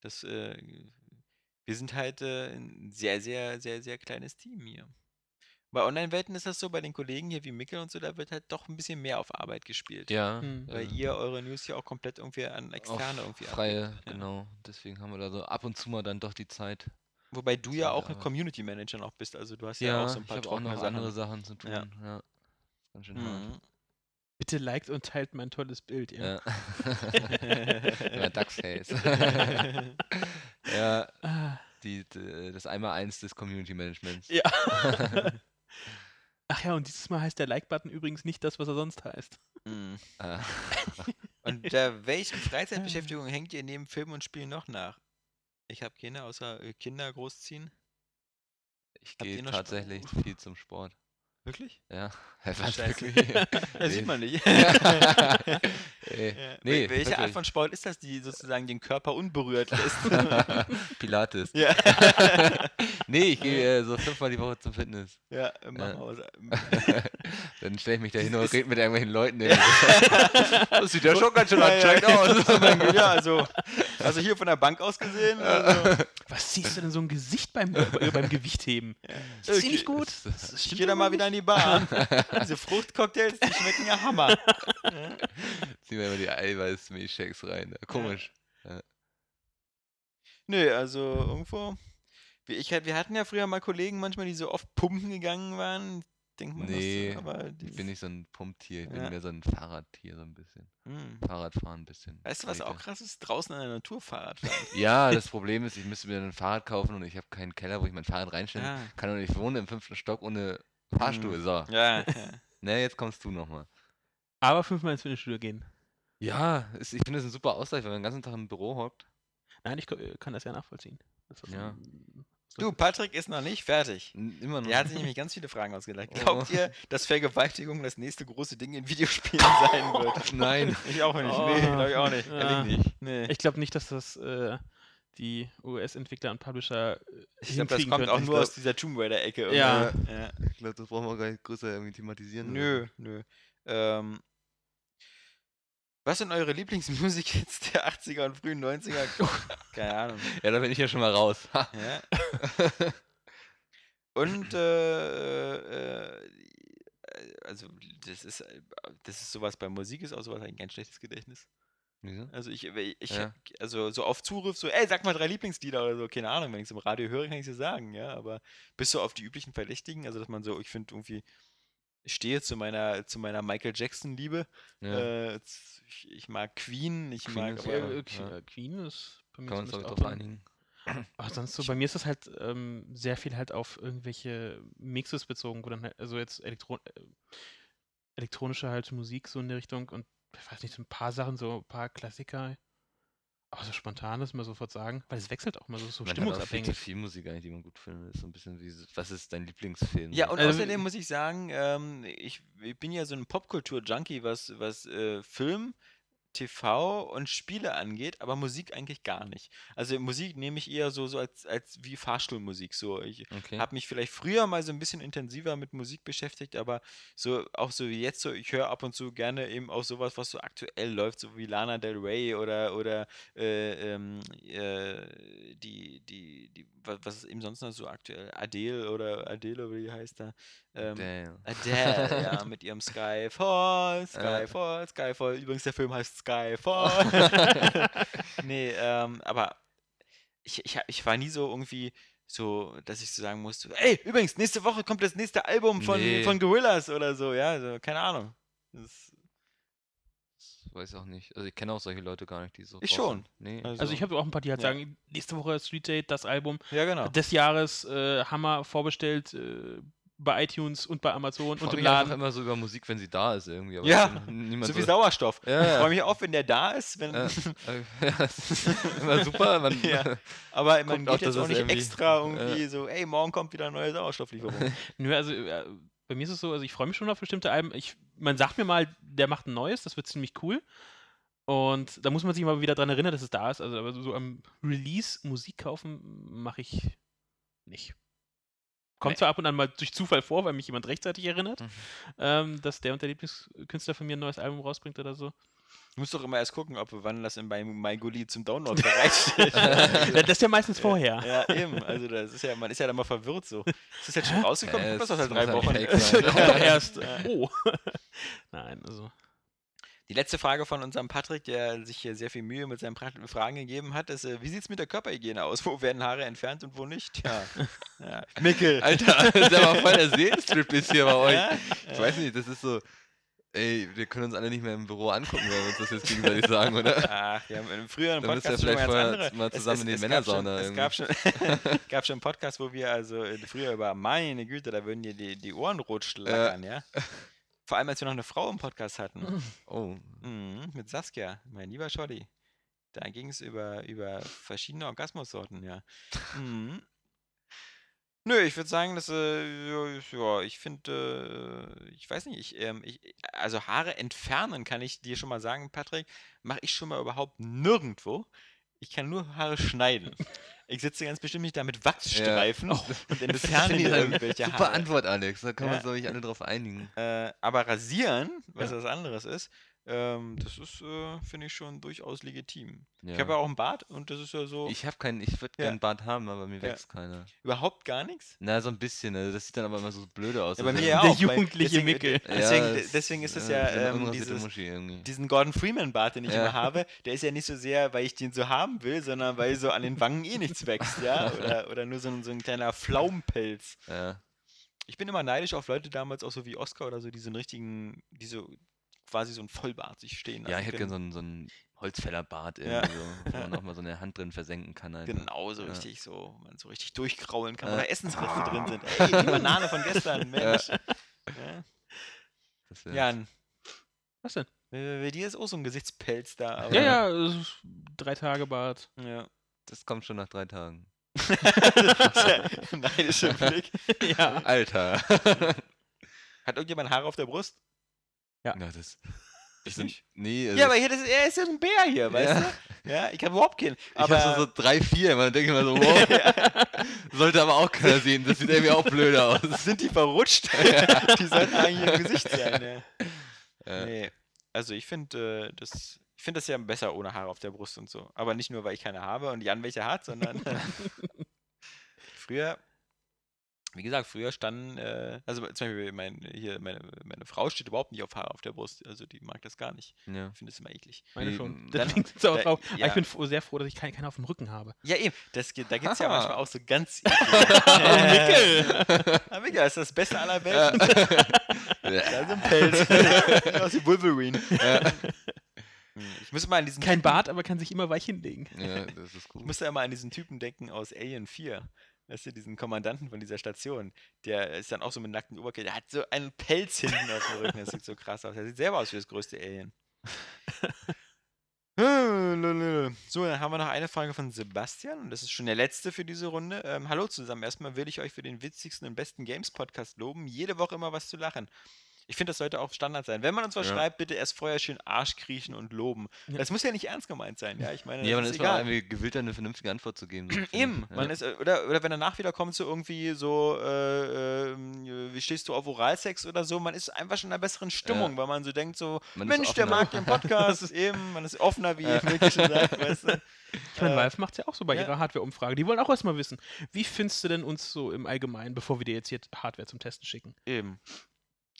das, äh, wir sind halt äh, ein sehr, sehr, sehr, sehr kleines Team hier. Bei Online-Welten ist das so, bei den Kollegen hier wie Mickel und so, da wird halt doch ein bisschen mehr auf Arbeit gespielt. Ja. Hm. Weil äh, ihr eure News ja auch komplett irgendwie an auf Externe irgendwie freie, abgebt, ja. genau. Deswegen haben wir da so ab und zu mal dann doch die Zeit. Wobei du ja auch ein Community Manager noch bist, also du hast ja, Ja, auch so ein ich paar habe auch noch Sachen. andere Sachen zu tun. Ja. Ja. Ganz schön hart. Mhm. Bitte liked und teilt mein tolles Bild, ja. Ja. Immer Duckface. ja, Ah, die, die, das Einmal-Eins des Community Managements. ja. Ach ja, und dieses Mal heißt der Like-Button übrigens nicht das, was er sonst heißt. Ah. Und äh, welchen Freizeitbeschäftigungen hängt ihr neben Film und Spielen noch nach? Ich habe keine, außer äh, Kinder großziehen. Ich gehe tatsächlich viel zum Sport. Wirklich? Ja, was wirklich? Das sieht man nicht. Ey, Ja. nee, Wel- Welche Art von Sport ist das, die sozusagen den Körper unberührt lässt? Pilates. ja. Nee, ich gehe äh, so fünfmal die Woche zum Fitness. ja, äh, mach Ja. was. Dann stelle ich mich da hin und Ist- rede mit irgendwelchen Leuten. ey. Das sieht ja schon ganz schön Ja, ja, anstrengend aus. ja, also, also hier von der Bank aus gesehen. Also, Was ziehst du denn so ein Gesicht beim, äh, beim Gewichtheben? Ist sie nicht gut? Das- Das ich gehe da mal wieder in die Bar. Diese Fruchtcocktails, die schmecken ja Hammer. Ziehen wir immer die Eiweiß-Milchshakes rein. Komisch. Nö, also irgendwo. Wir, ich, wir hatten ja früher mal Kollegen manchmal, die so oft pumpen gegangen waren. Denkt man Nee, das, aber Ich bin nicht so ein Pumptier, ich bin Ja. mehr so ein Fahrradtier, so ein bisschen. Hm. Fahrradfahren ein bisschen. Weißt du, was auch krass ist? Draußen in der Natur Fahrrad fahren. Ja, das Problem ist, ich müsste mir ein Fahrrad kaufen und ich habe keinen Keller, wo ich mein Fahrrad reinstelle. Ja. Kann doch nicht wohnen im fünften Stock ohne Fahrstuhl. So, Ja, ja. ne, jetzt kommst du nochmal. Aber fünfmal ins Fitnessstudio gehen. Ja, ist, ich finde das ein super Ausgleich, wenn man den ganzen Tag im Büro hockt. Nein, ich äh, kann das ja nachvollziehen. Das ist Ja. ein- Du, Patrick ist noch nicht fertig. N- Immer noch. Der hat sich nämlich ganz viele Fragen ausgedacht. Oh. Glaubt ihr, dass Vergewaltigung das nächste große Ding in Videospielen sein wird? Nein. Ich auch nicht. Oh. Nee, glaube ich auch nicht. Ja. Ehrlich nicht. Nee. Ich glaube nicht, dass das äh, die US-Entwickler und Publisher äh, Ich glaube, das hinkriegen kommt könnten. auch Ich nur glaub- aus dieser Tomb Raider-Ecke. Ja. irgendwie. ja. Ich glaube, das brauchen wir gar nicht größer irgendwie thematisieren. Nö, nö. Ähm, was sind eure Lieblingsmusik-Hits der 80er und frühen 90er? Keine Ahnung. Ja, da bin ich ja schon mal raus. Ha. Ja. Und äh, äh, also das ist äh, das ist sowas bei Musik ist auch sowas ein ganz schlechtes Gedächtnis. Wieso? Also ich, ich Ja. also so auf Zuruf so, ey, sag mal drei Lieblingslieder oder so, keine Ahnung, wenn ich es im Radio höre, kann ich es sagen, ja, aber bis so auf die üblichen Verdächtigen, also dass man so, ich finde irgendwie, stehe zu meiner, zu meiner Michael Jackson-Liebe. Ja. Äh, ich, ich mag Queen, ich Queen mag ist aber, Ja, ja, äh, ja. äh, Queen ist bei mir Kann man uns auch einigen? Aber sonst so, bei mir ist das halt ähm, sehr viel halt auf irgendwelche Mixes bezogen, wo dann halt, also jetzt Elektro äh, elektronische halt Musik so in der Richtung und ich weiß nicht, so ein paar Sachen, so ein paar Klassiker. Aber so spontan ist mal sofort sagen, weil es wechselt auch mal so, so Man hat auch viel stimmungsabhängig. Musik eigentlich, die man gut findet. Ist so ein bisschen wie, so- was ist dein Lieblingsfilm? Ja, und Also, außerdem muss ich sagen, ähm, ich, ich bin ja so ein Popkultur-Junkie, was, was äh, Film, TV und Spiele angeht, aber Musik eigentlich gar nicht. Also Musik nehme ich eher so, so als, als wie Fahrstuhlmusik. So. Ich Okay. habe mich vielleicht früher mal so ein bisschen intensiver mit Musik beschäftigt, aber so auch so wie jetzt so, ich höre ab und zu gerne eben auch sowas, was so aktuell läuft, so wie Lana Del Rey oder oder äh, ähm, äh, die, die, die, wa- was ist eben sonst noch so aktuell? Adele oder Adele, oder wie heißt da? Ähm, Damn. Adele, ja, mit ihrem Skyfall, Skyfall, Skyfall. Übrigens, der Film heißt Skyfall. nee, ähm, aber ich, ich, ich war nie so irgendwie so, dass ich so sagen musste, ey, übrigens, nächste Woche kommt das nächste Album von, Nee. von Gorillas oder so, ja, also, keine Ahnung. Das, Das weiß ich auch nicht. Also ich kenne auch solche Leute gar nicht, die so. Ich drauf schon. Nee. Also- Also ich habe auch ein paar, die halt Ja. sagen, nächste Woche Street Date, das Album ja, genau. des Jahres, äh, Hammer vorbestellt äh, bei iTunes und bei Amazon Freu und im Laden. immer so über Musik, wenn sie da ist irgendwie. Aber Ja, ich So wie Sauerstoff. Ja, Ich freue mich auch, wenn der da ist, wenn, Ja, äh, ja, immer super. Man, Ja. aber man Guckt auch, geht jetzt auch nicht irgendwie- extra irgendwie so, ey, morgen kommt wieder eine neue Sauerstofflieferung. Nö, also äh, bei mir ist es so, also ich freue mich schon auf bestimmte Alben. Ich, man sagt mir mal, der macht ein neues, das wird ziemlich cool. Und da muss man sich mal wieder dran erinnern, dass es da ist. Also aber so am Release Musik kaufen mache ich nicht. Kommt zwar ab und an mal durch Zufall vor, weil mich jemand rechtzeitig erinnert, Mhm. ähm, dass der und der Lieblingskünstler von mir ein neues Album rausbringt oder so. Du musst doch immer erst gucken, ob wann das in bei MyGoli zum Download bereitsteht. Ja, das ist ja meistens vorher. Ja, eben. Also das ist ja, man ist ja dann mal verwirrt so. Ist das jetzt schon rausgekommen? Äh, das doch es seit drei Wochen. halt fake Das kommt doch erst. Ja. Oh. Nein, also. Die letzte Frage von unserem Patrick, der sich hier sehr viel Mühe mit seinen Fragen gegeben hat, ist, äh, wie sieht es mit der Körperhygiene aus? Wo werden Haare entfernt und wo nicht? Ja. ja. Mickel. Alter, das ist aber voll der Seelenstrip ist hier bei euch. Ja? Ich weiß nicht, das ist so. Ey, wir können uns alle nicht mehr im Büro angucken, wenn wir uns das jetzt gegenseitig sagen, oder? Ach, wir haben im früheren Da müsst ihr Podcast schon mal vielleicht mal Es- zusammen es, in die es Männersauna Gab schon, es gab schon, gab schon einen Podcast, wo wir also äh, früher über, meine Güte, da würden dir die, die Ohren rot schlackern, ja? Vor allem, als wir noch eine Frau im Podcast hatten. Oh, Mhm, mit Saskia, mein lieber Scholli. Da ging es über, über verschiedene Orgasmussorten, ja. Mhm. Nö, ich würde sagen, dass, äh, ja, ich finde, äh, ich weiß nicht, ich, ähm, ich, also Haare entfernen kann ich dir schon mal sagen, Patrick, mache ich schon mal überhaupt nirgendwo. Ich kann nur Haare schneiden. Ich sitze ganz bestimmt nicht da mit Wachsstreifen und entferne Finde ich mir irgendwelche super Haare. Antwort, Alex. Da können wir Ja. uns, glaube ich, alle drauf einigen. Äh, aber rasieren, was was anderes ist, ähm, das ist, äh, finde ich schon durchaus legitim. Ich habe ja auch einen Bart und das ist ja so Ich habe keinen, ich würde Ja. gerne einen Bart haben, aber mir Ja. wächst keiner. überhaupt gar nichts. Na, so ein bisschen. Also das sieht dann aber immer so blöde aus. Ja, bei Also- mir ja Der auch. weil jugendliche deswegen, Mickel. Deswegen, Ja, es- deswegen ist es äh, ja ähm, dieses, diesen Gordon Freeman-Bart, den ich Ja. immer habe, der ist ja nicht so sehr, weil ich den so haben will, sondern weil so an den Wangen eh nichts wächst, ja? Oder, oder nur so ein, so ein kleiner Pflaumenpelz. Ja. Ich bin immer neidisch auf Leute damals, auch so wie Oscar oder so, die so einen richtigen, die so quasi so ein Vollbart sich stehen Ja, lassen ich hätte gerne so einen, so einen Holzfällerbart Ja. irgendwie so, wo man auch mal so eine Hand drin versenken kann. Alter. Genau, so Ja. richtig so, man so richtig durchkraulen kann, Ja. oder Essensreste drin sind. Ey, die Banane von gestern, Mensch. Ja. Jan, Was denn? bei dir ist auch so ein Gesichtspelz da. Aber, Ja, ja, drei Tage Bart. ja. Das kommt schon nach drei Tagen. Neidischer Blick. ja. Alter. Hat irgendjemand Haare auf der Brust? Ja. Na, das. Ich nicht. Nee, also Ja, aber hier, das, er ist ja ein Bär hier, weißt Ja. du? Ja, ich habe überhaupt keinen. Ich Aber habe so, so drei, vier, man denkt immer so, wow. Sollte aber auch keiner sehen, das sieht irgendwie auch blöder aus. sind die verrutscht? die sollten eigentlich im Gesicht sein. Ja. Nee. Also ich finde äh, das. Ich finde das ja besser ohne Haare auf der Brust und so. Aber nicht nur, weil ich keine habe und Jan welche hat, sondern früher, wie gesagt, früher standen, äh, also zum Beispiel mein, hier, meine, meine Frau steht überhaupt nicht auf Haare auf der Brust. Also die mag das gar nicht. Ja. Ich finde das immer eklig. Meine Wie, schon. dann- Deswegen sie auch da- drauf. Aber ja. ich bin froh, sehr froh, dass ich keinen, keinen auf dem Rücken habe. Ja, eben. Das, da gibt es ja manchmal auch so ganz. Ah, Mikkel, das ist das Beste aller Welten. Da ist ein Pelz. Aus wie Wolverine. Hm, Ich muss mal an diesen Kein Typen- Bart, aber kann sich immer weich hinlegen. ja, das ist Ich gut. musste immer an diesen Typen denken aus Alien 4. Weißt du, diesen Kommandanten von dieser Station. Der ist dann auch so mit nacktem Oberkörper. Der hat so einen Pelz hinten auf dem Rücken. Das sieht so krass aus. Der sieht selber aus wie das größte Alien. So, dann haben wir noch eine Frage von Sebastian und das ist schon der letzte für diese Runde. Ähm, hallo zusammen. Erstmal will ich euch für den witzigsten und besten Games-Podcast loben. Jede Woche immer was zu lachen. Ich finde, das sollte auch Standard sein. Wenn man uns was Ja. schreibt, bitte erst vorher schön Arsch kriechen und loben. Ja. Das muss ja nicht ernst gemeint sein, ja. Ich meine, Ja, man das ist ist egal. irgendwie gewillt, eine vernünftige Antwort zu geben. so Eben, ich. Ja. man ist, äh, oder, oder wenn danach wieder kommt, so irgendwie so, äh, ähm, wie stehst du auf Oralsex oder so, man ist einfach schon in einer besseren Stimmung, weil man so denkt, so, Man Mensch, der mag den Podcast, eben, man ist offener, wie Mikkel schon sagt, weißt du. Ich meine, Äh, Valve macht es ja auch so bei ja. ihrer Hardware-Umfrage. Die wollen auch erstmal wissen, wie findest du denn uns so im Allgemeinen, bevor wir dir jetzt hier Hardware zum Testen schicken? Eben.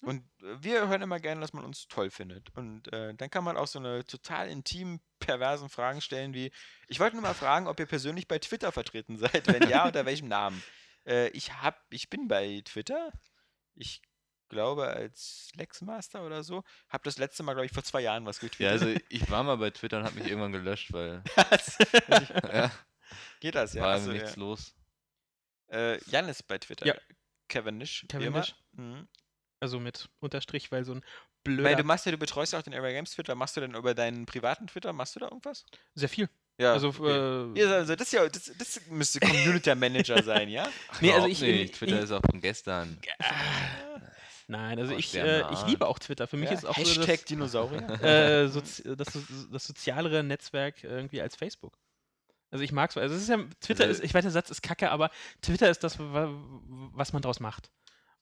Und äh, wir hören immer gerne, dass man uns toll findet. Und äh, dann kann man auch so eine total intim perversen Fragen stellen wie, ich wollte nur mal fragen, ob ihr persönlich bei Twitter vertreten seid. Wenn ja, unter welchem Namen? Äh, ich hab, ich bin bei Twitter. Ich glaube als Lexmaster oder so. Hab das letzte Mal, glaube ich, vor zwei Jahren was Ja, getwittert. also ich war mal bei Twitter und habe mich irgendwann gelöscht, weil ja, Geht das, ja? war Achso, nichts ja. los. Äh, Jan ist bei Twitter. Ja. Cavendish. wie Cavendish. immer. Mhm. Also mit Unterstrich, weil so ein blöder... meine, du machst ja, du betreust ja auch den Area Games Twitter. Machst du denn über deinen privaten Twitter, machst du da irgendwas? sehr viel. Ja. also, okay. äh, Ja, also das, ja, das, das müsste Community Manager sein, ja? Nee, also ich- nicht. ich- Twitter ich- ist auch von gestern. nein, also Oh, ich, äh, ich liebe auch Twitter. Für mich ja? ist auch Hashtag so Dinosaurier. das, äh, sozi das, das sozialere Netzwerk irgendwie als Facebook. Also ich mag es, also es ist ja, Twitter Also- ist, ich weiß, der Satz ist kacke, aber Twitter ist das, wa- was man draus macht.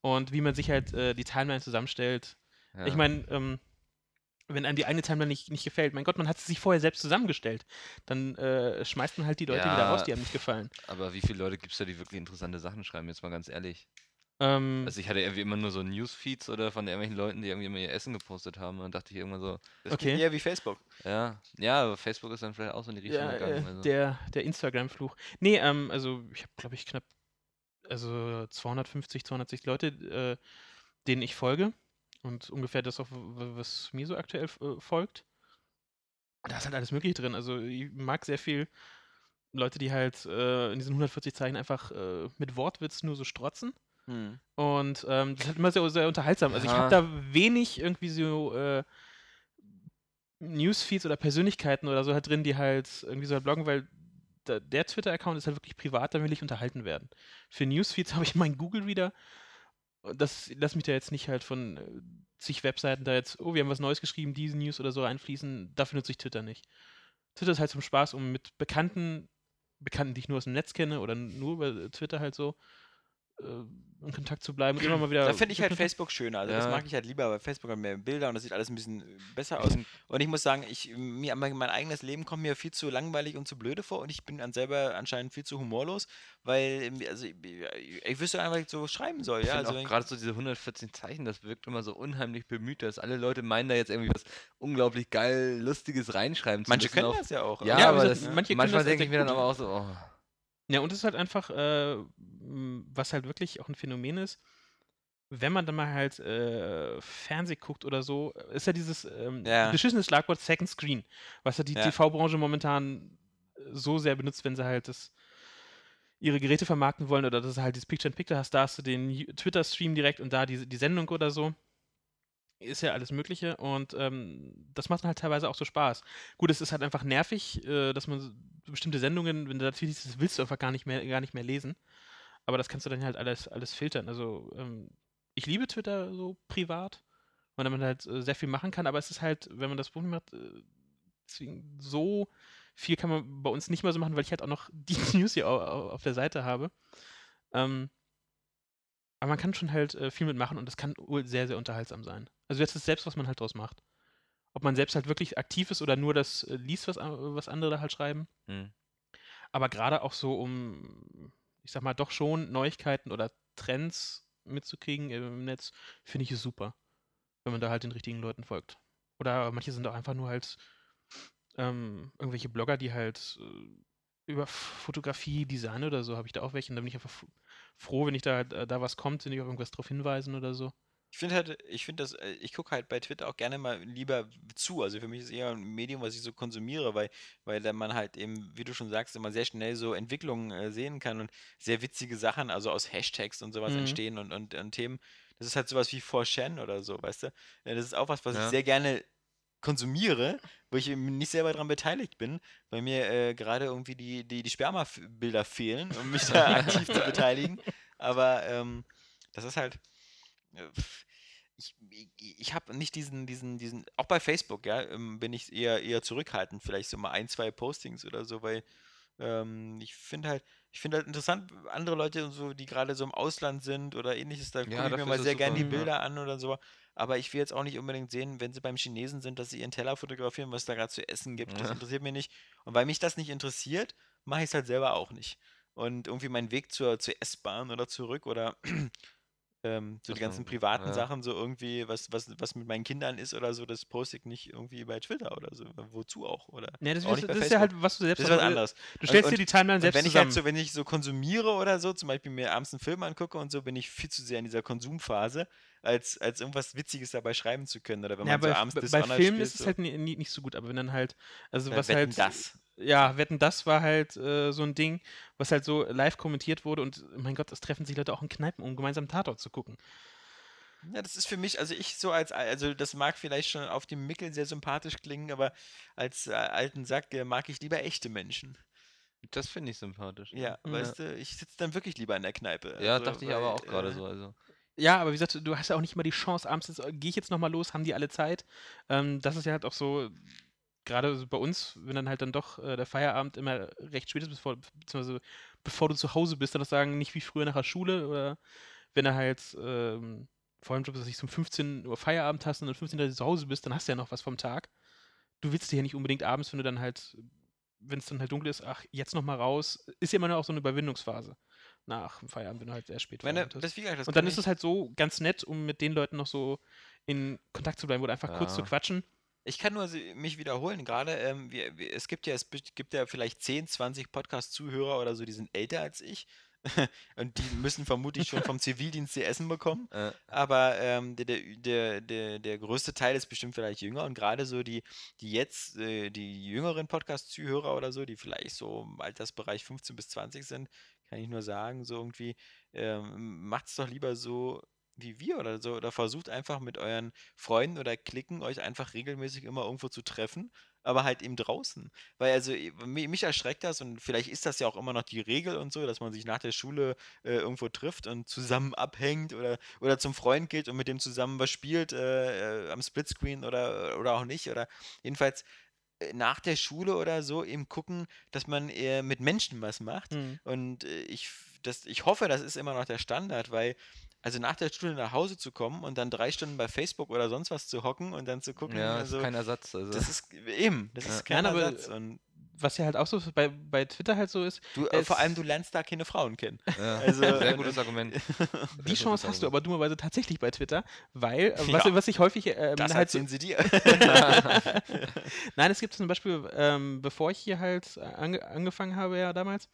Und wie man sich halt äh, die Timeline zusammenstellt. Ja. Ich meine, ähm, wenn einem die eine Timeline nicht, nicht gefällt, mein Gott, man hat sie sich vorher selbst zusammengestellt. Dann äh, schmeißt man halt die Leute Ja. wieder raus, die einem nicht gefallen. Aber wie viele Leute gibt es da, die wirklich interessante Sachen schreiben, jetzt mal ganz ehrlich? Ähm, Also ich hatte irgendwie immer nur so Newsfeeds oder von irgendwelchen Leuten, die irgendwie immer ihr Essen gepostet haben. Und dann dachte ich irgendwann so, Das Okay. eher wie Facebook. ja, ja, aber Facebook ist dann vielleicht auch so in die Richtung ja, gegangen. äh, Also. der, der Instagram-Fluch. Nee, ähm, also ich habe, glaube ich, knapp also 250, 260 Leute, äh, denen ich folge. Und ungefähr das auch, was mir so aktuell äh, folgt. Da ist halt alles Mögliche drin. Also ich mag sehr viel Leute, die halt äh, in diesen 140 Zeichen einfach äh, mit Wortwitz nur so strotzen. Hm. Und ähm, das ist halt immer sehr, sehr unterhaltsam. Also ich habe da wenig irgendwie so äh, Newsfeeds oder Persönlichkeiten oder so halt drin, die halt irgendwie so halt bloggen, weil da, der Twitter-Account ist halt wirklich privat, da will ich unterhalten werden. Für Newsfeeds habe ich meinen Google-Reader. Das lass mich da jetzt nicht halt von äh, zig Webseiten da jetzt, oh, wir haben was Neues geschrieben, diese News oder so einfließen. Dafür nutze ich Twitter nicht. Twitter ist halt zum Spaß, um mit Bekannten, Bekannten, die ich nur aus dem Netz kenne oder nur über Twitter halt so, in Kontakt zu bleiben und immer mal wieder. Da finde ich halt Facebook schöner. Also das Ja. mag ich halt lieber, weil Facebook hat mehr Bilder und das sieht alles ein bisschen äh, besser aus. Und ich muss sagen, ich, mir, mein, eigenes Leben kommt mir viel zu langweilig und zu blöde vor und ich bin dann selber anscheinend viel zu humorlos, weil ähm, also, ich, ich wüsste einfach, wie ich so schreiben soll. Ich Ja, finde also, auch gerade so diese 114 Zeichen, das wirkt immer so unheimlich bemüht, dass alle Leute meinen, da jetzt irgendwie was unglaublich geil, lustiges reinschreiben zu manche müssen. können auf- das ja auch. Ja, Ja, aber das, das- manche manchmal das denke ich mir dann aber auch so, oh, Ja, und es ist halt einfach, äh, was halt wirklich auch ein Phänomen ist, wenn man dann mal halt äh, Fernseh guckt oder so, ist ja dieses ähm, Ja. beschissene Schlagwort Second Screen, was ja die Ja. TV-Branche momentan äh, so sehr benutzt, wenn sie halt das ihre Geräte vermarkten wollen oder dass du halt dieses Picture-in-Picture hast, da hast du den Twitter-Stream direkt und da die, die Sendung oder so. Ist ja alles Mögliche und ähm, das macht halt teilweise auch so Spaß. Gut, es ist halt einfach nervig, äh, dass man bestimmte Sendungen, wenn du natürlich das willst du einfach gar nicht mehr, gar nicht mehr lesen. Aber das kannst du dann halt alles, alles filtern. Also ähm, ich liebe Twitter so privat, weil man halt äh, sehr viel machen kann, aber es ist halt, wenn man das Problem hat, äh, so Viel kann man bei uns nicht mehr so machen, weil ich halt auch noch die News hier au- au- auf der Seite habe. Ähm, aber man kann schon halt äh, viel mitmachen und das kann sehr, sehr unterhaltsam sein. Also jetzt ist selbst, was man halt draus macht. Ob man selbst halt wirklich aktiv ist oder nur das äh, liest, was, a- was andere da halt schreiben. Hm. Aber gerade auch so, um, ich sag mal, doch schon Neuigkeiten oder Trends mitzukriegen im Netz, finde ich es super. Wenn man da halt den richtigen Leuten folgt. Oder manche sind auch einfach nur halt ähm, irgendwelche Blogger, die halt äh, über Fotografie, Design oder so, habe ich da auch welche. Und da bin ich einfach froh, wenn ich da, äh, da was kommt, wenn ich auf irgendwas drauf hinweisen oder so. Ich finde halt, ich finde das, äh, ich gucke halt bei Twitter auch gerne mal lieber zu. Also für mich ist es eher ein Medium, was ich so konsumiere, weil, weil da man halt eben, wie du schon sagst, immer sehr schnell so Entwicklungen äh, sehen kann und sehr witzige Sachen, also aus Hashtags und sowas Mhm. entstehen und, und, und Themen. Das ist halt sowas wie 4chan oder so, weißt du? Das ist auch was, was ich Ja. sehr gerne konsumiere, wo ich eben nicht selber daran beteiligt bin, weil mir äh, gerade irgendwie die, die, die Sperma-Bilder fehlen, um mich da aktiv zu beteiligen. Aber ähm, das ist halt. äh, Ich, ich, ich habe nicht diesen, diesen, diesen, auch bei Facebook, ja, ähm, bin ich eher, eher zurückhaltend, vielleicht so mal ein, zwei Postings oder so, weil ähm, ich finde halt, ich finde halt interessant, andere Leute und so, die gerade so im Ausland sind oder ähnliches, da gucke Ja, ich mir mal sehr gerne die super, ja. Bilder an oder so. Aber ich will jetzt auch nicht unbedingt sehen, wenn sie beim Chinesen sind, dass sie ihren Teller fotografieren, was da gerade zu essen gibt. Das Ja. interessiert mich nicht. Und weil mich das nicht interessiert, mache ich es halt selber auch nicht. Und irgendwie meinen Weg zur, zur S-Bahn oder zurück oder ähm, so Das die ganzen privaten ja. Sachen, so irgendwie, was, was, was mit meinen Kindern ist oder so, das poste ich nicht irgendwie bei Twitter oder so. Wozu auch? Oder Ne, das, auch ist, das ist ja halt, was du selbst Das ist was anderes. Du stellst und- dir die Timeline selbst wenn ich zusammen. halt so, wenn ich so konsumiere oder so, zum Beispiel mir abends einen Film angucke und so, bin ich viel zu sehr in dieser Konsumphase, als, als irgendwas Witziges dabei schreiben zu können. Oder wenn ja, man so bei, abends bei, bei Filmen spielt, ist es so. halt nie, nie, nicht so gut, aber wenn dann halt, also Äh, was halt, das. Ja, Wetten, das war halt äh, so ein Ding, was halt so live kommentiert wurde und mein Gott, es treffen sich Leute auch in Kneipen, um gemeinsam Tatort zu gucken. Ja, das ist für mich, also ich so als, also das mag vielleicht schon auf dem Mickel sehr sympathisch klingen, aber als äh, alten Sack äh, mag ich lieber echte Menschen. Das finde ich sympathisch. Ja, Ja. weißt du, ich sitze dann wirklich lieber in der Kneipe. Ja, also, dachte ich aber weil, auch gerade äh, so. Also. Ja, aber wie gesagt, du hast ja auch nicht immer die Chance, abends jetzt, gehe ich jetzt nochmal los, haben die alle Zeit. Ähm, das ist ja halt auch so, gerade bei uns, wenn dann halt dann doch äh, der Feierabend immer recht spät ist, bevor, beziehungsweise bevor du zu Hause bist, dann das sagen, nicht wie früher nach der Schule oder wenn er halt ähm, vor allem, dass ich um 15 Uhr Feierabend hast und dann 15 Uhr zu Hause bist, dann hast du ja noch was vom Tag. Du willst dir ja nicht unbedingt abends, wenn du dann halt, wenn es dann halt dunkel ist, ach, jetzt nochmal raus, ist ja immer noch auch so eine Überwindungsphase nach dem Feierabend, wenn du halt sehr spät Meine, das, wie gesagt, das Und dann ist es halt so ganz nett, um mit den Leuten noch so in Kontakt zu bleiben oder einfach kurz zu Ja. quatschen. Ich kann nur mich wiederholen, gerade ähm, wir, wir, es gibt ja es gibt ja vielleicht 10, 20 Podcast-Zuhörer oder so, die sind älter als ich. Und die müssen vermutlich schon vom Zivildienst ihr Essen bekommen. Äh, Aber ähm, der, der, der, der, der größte Teil ist bestimmt vielleicht jünger. Und gerade so die, die jetzt, äh, die jüngeren Podcast-Zuhörer oder so, die vielleicht so im Altersbereich 15 bis 20 sind, kann ich nur sagen, so irgendwie, ähm, macht es doch lieber so wie wir oder so oder versucht einfach mit euren Freunden oder Klicken euch einfach regelmäßig immer irgendwo zu treffen, aber halt eben draußen. Weil also mi- mich erschreckt das und vielleicht ist das ja auch immer noch die Regel und so, dass man sich nach der Schule äh, irgendwo trifft und zusammen abhängt oder, oder zum Freund geht und mit dem zusammen was spielt äh, äh, am Splitscreen oder, oder auch nicht. Oder jedenfalls äh, nach der Schule oder so eben gucken, dass man eher mit Menschen was macht. Hm. Und äh, ich, das, ich hoffe, das ist immer noch der Standard, weil also nach der Schule nach Hause zu kommen und dann drei Stunden bei Facebook oder sonst was zu hocken und dann zu gucken, ja, also, ist kein Ersatz. Also. das ist eben, das Ja. ist kein Nein, aber, Ersatz. Und Was ja halt auch so bei, bei Twitter halt so ist, du, äh, vor allem, du lernst da keine Frauen kennen. ja. also, Sehr äh, gutes Argument. die Chance hast du aber dummerweise tatsächlich bei Twitter, weil, äh, was, Ja. was ich häufig ähm, Das halt so, erzählen sie dir. Nein, es gibt zum Beispiel, ähm, bevor ich hier halt äh, ange angefangen habe, ja damals,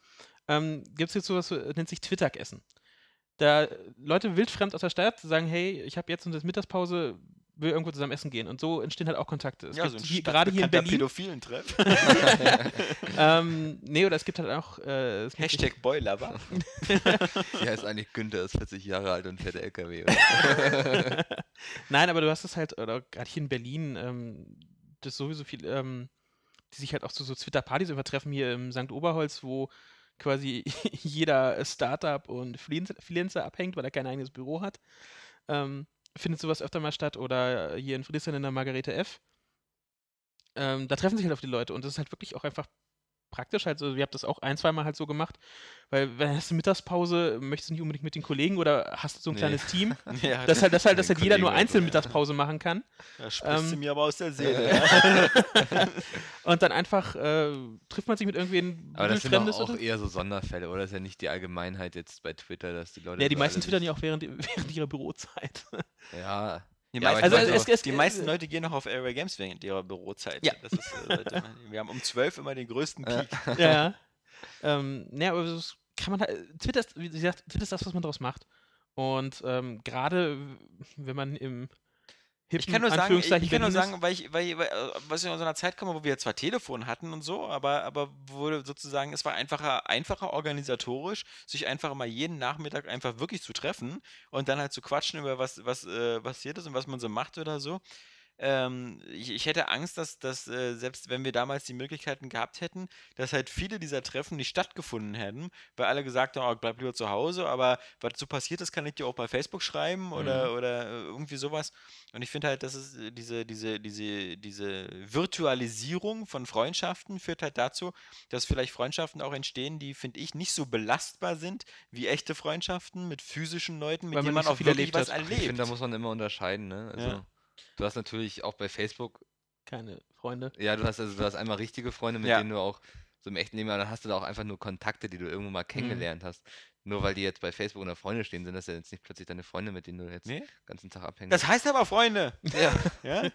ähm, gibt es jetzt sowas, äh, nennt sich Twitter-Essen. Da Leute wildfremd aus der Stadt sagen, hey, ich habe jetzt und das Mittagspause, will irgendwo zusammen essen gehen. Und so entstehen halt auch Kontakte. Es ja, gibt so ein hier, gerade hier in Berlin. pädophilen Treff. ähm, nee, oder es gibt halt auch. Äh, Hashtag Boiler, Ja, ist eigentlich Günther, ist 40 Jahre alt und fährt LKW. Oder? Nein, aber du hast es halt, oder gerade hier in Berlin, ähm, das sowieso viel, ähm, die sich halt auch zu so Twitter-Partys übertreffen hier im St. Oberholz, wo quasi jeder Startup und Freelancer, abhängt, weil er kein eigenes Büro hat. Ähm, findet sowas öfter mal statt oder hier in Friedrichshain in der Margarete F. Ähm, da treffen sich halt auf die Leute und das ist halt wirklich auch einfach praktisch. Also, ihr habt das auch ein, zweimal halt so gemacht. Weil, wenn hast du Mittagspause, möchtest du nicht unbedingt mit den Kollegen oder hast du so ein Nee. kleines Team, Ja, dass halt, dass halt, dass halt jeder nur einzeln. Mittagspause machen kann. da sprichst du ähm, mir aber aus der Seele. ja. Und dann einfach äh, trifft man sich mit irgendwen Aber das sind doch auch oder? eher so Sonderfälle, oder? Das ist ja nicht die Allgemeinheit jetzt bei Twitter, dass die Leute. Ja, die meisten twittern ja auch während, während ihrer Bürozeit. Ja. Die Ja, meisten, ich Leute, es- es- die meisten Leute gehen noch auf Area Games während ihrer Bürozeit. Ja. Ist, äh, wir haben um 12 immer den größten Peak. ja. Ähm, ne, aber das kann man halt, Twitter ist, wie gesagt, Twitter ist das, was man daraus macht. Und ähm, gerade wenn man im hippen Ich kann nur sagen, ich, ich kann nur sagen, weil ich, weil, weil, äh, was ich aus einer Zeit komme, wo wir zwar Telefon hatten und so, aber, aber wurde sozusagen, es war einfacher, einfacher organisatorisch, sich einfach mal jeden Nachmittag einfach wirklich zu treffen und dann halt zu quatschen über was, was äh, passiert ist und was man so macht oder so. Ähm, ich, ich hätte Angst, dass, dass äh, selbst wenn wir damals die Möglichkeiten gehabt hätten, dass halt viele dieser Treffen nicht stattgefunden hätten, weil alle gesagt haben, oh, bleib lieber zu Hause, aber was so passiert ist, kann ich dir auch bei Facebook schreiben oder, oder äh, irgendwie sowas. Und ich finde halt, dass es äh, diese, diese, diese, diese Virtualisierung von Freundschaften führt halt dazu, dass vielleicht Freundschaften auch entstehen, die, finde ich, nicht so belastbar sind wie echte Freundschaften mit physischen Leuten, mit man denen man so auch viel wirklich erlebt was hat. Ich erlebt. finde, da muss man immer unterscheiden, ne? Also, Ja. Du hast natürlich auch bei Facebook, keine Freunde. ja, du hast also du hast einmal richtige Freunde, mit Ja. denen du auch so im echten Leben, aber dann hast du da auch einfach nur Kontakte, die du irgendwo Mhm. mal kennengelernt hast. Nur weil die jetzt bei Facebook unter Freunde stehen, sind das ja jetzt nicht plötzlich deine Freunde, mit denen du jetzt Nee? den ganzen Tag abhängst. Das heißt aber, Freunde. ja. Ja?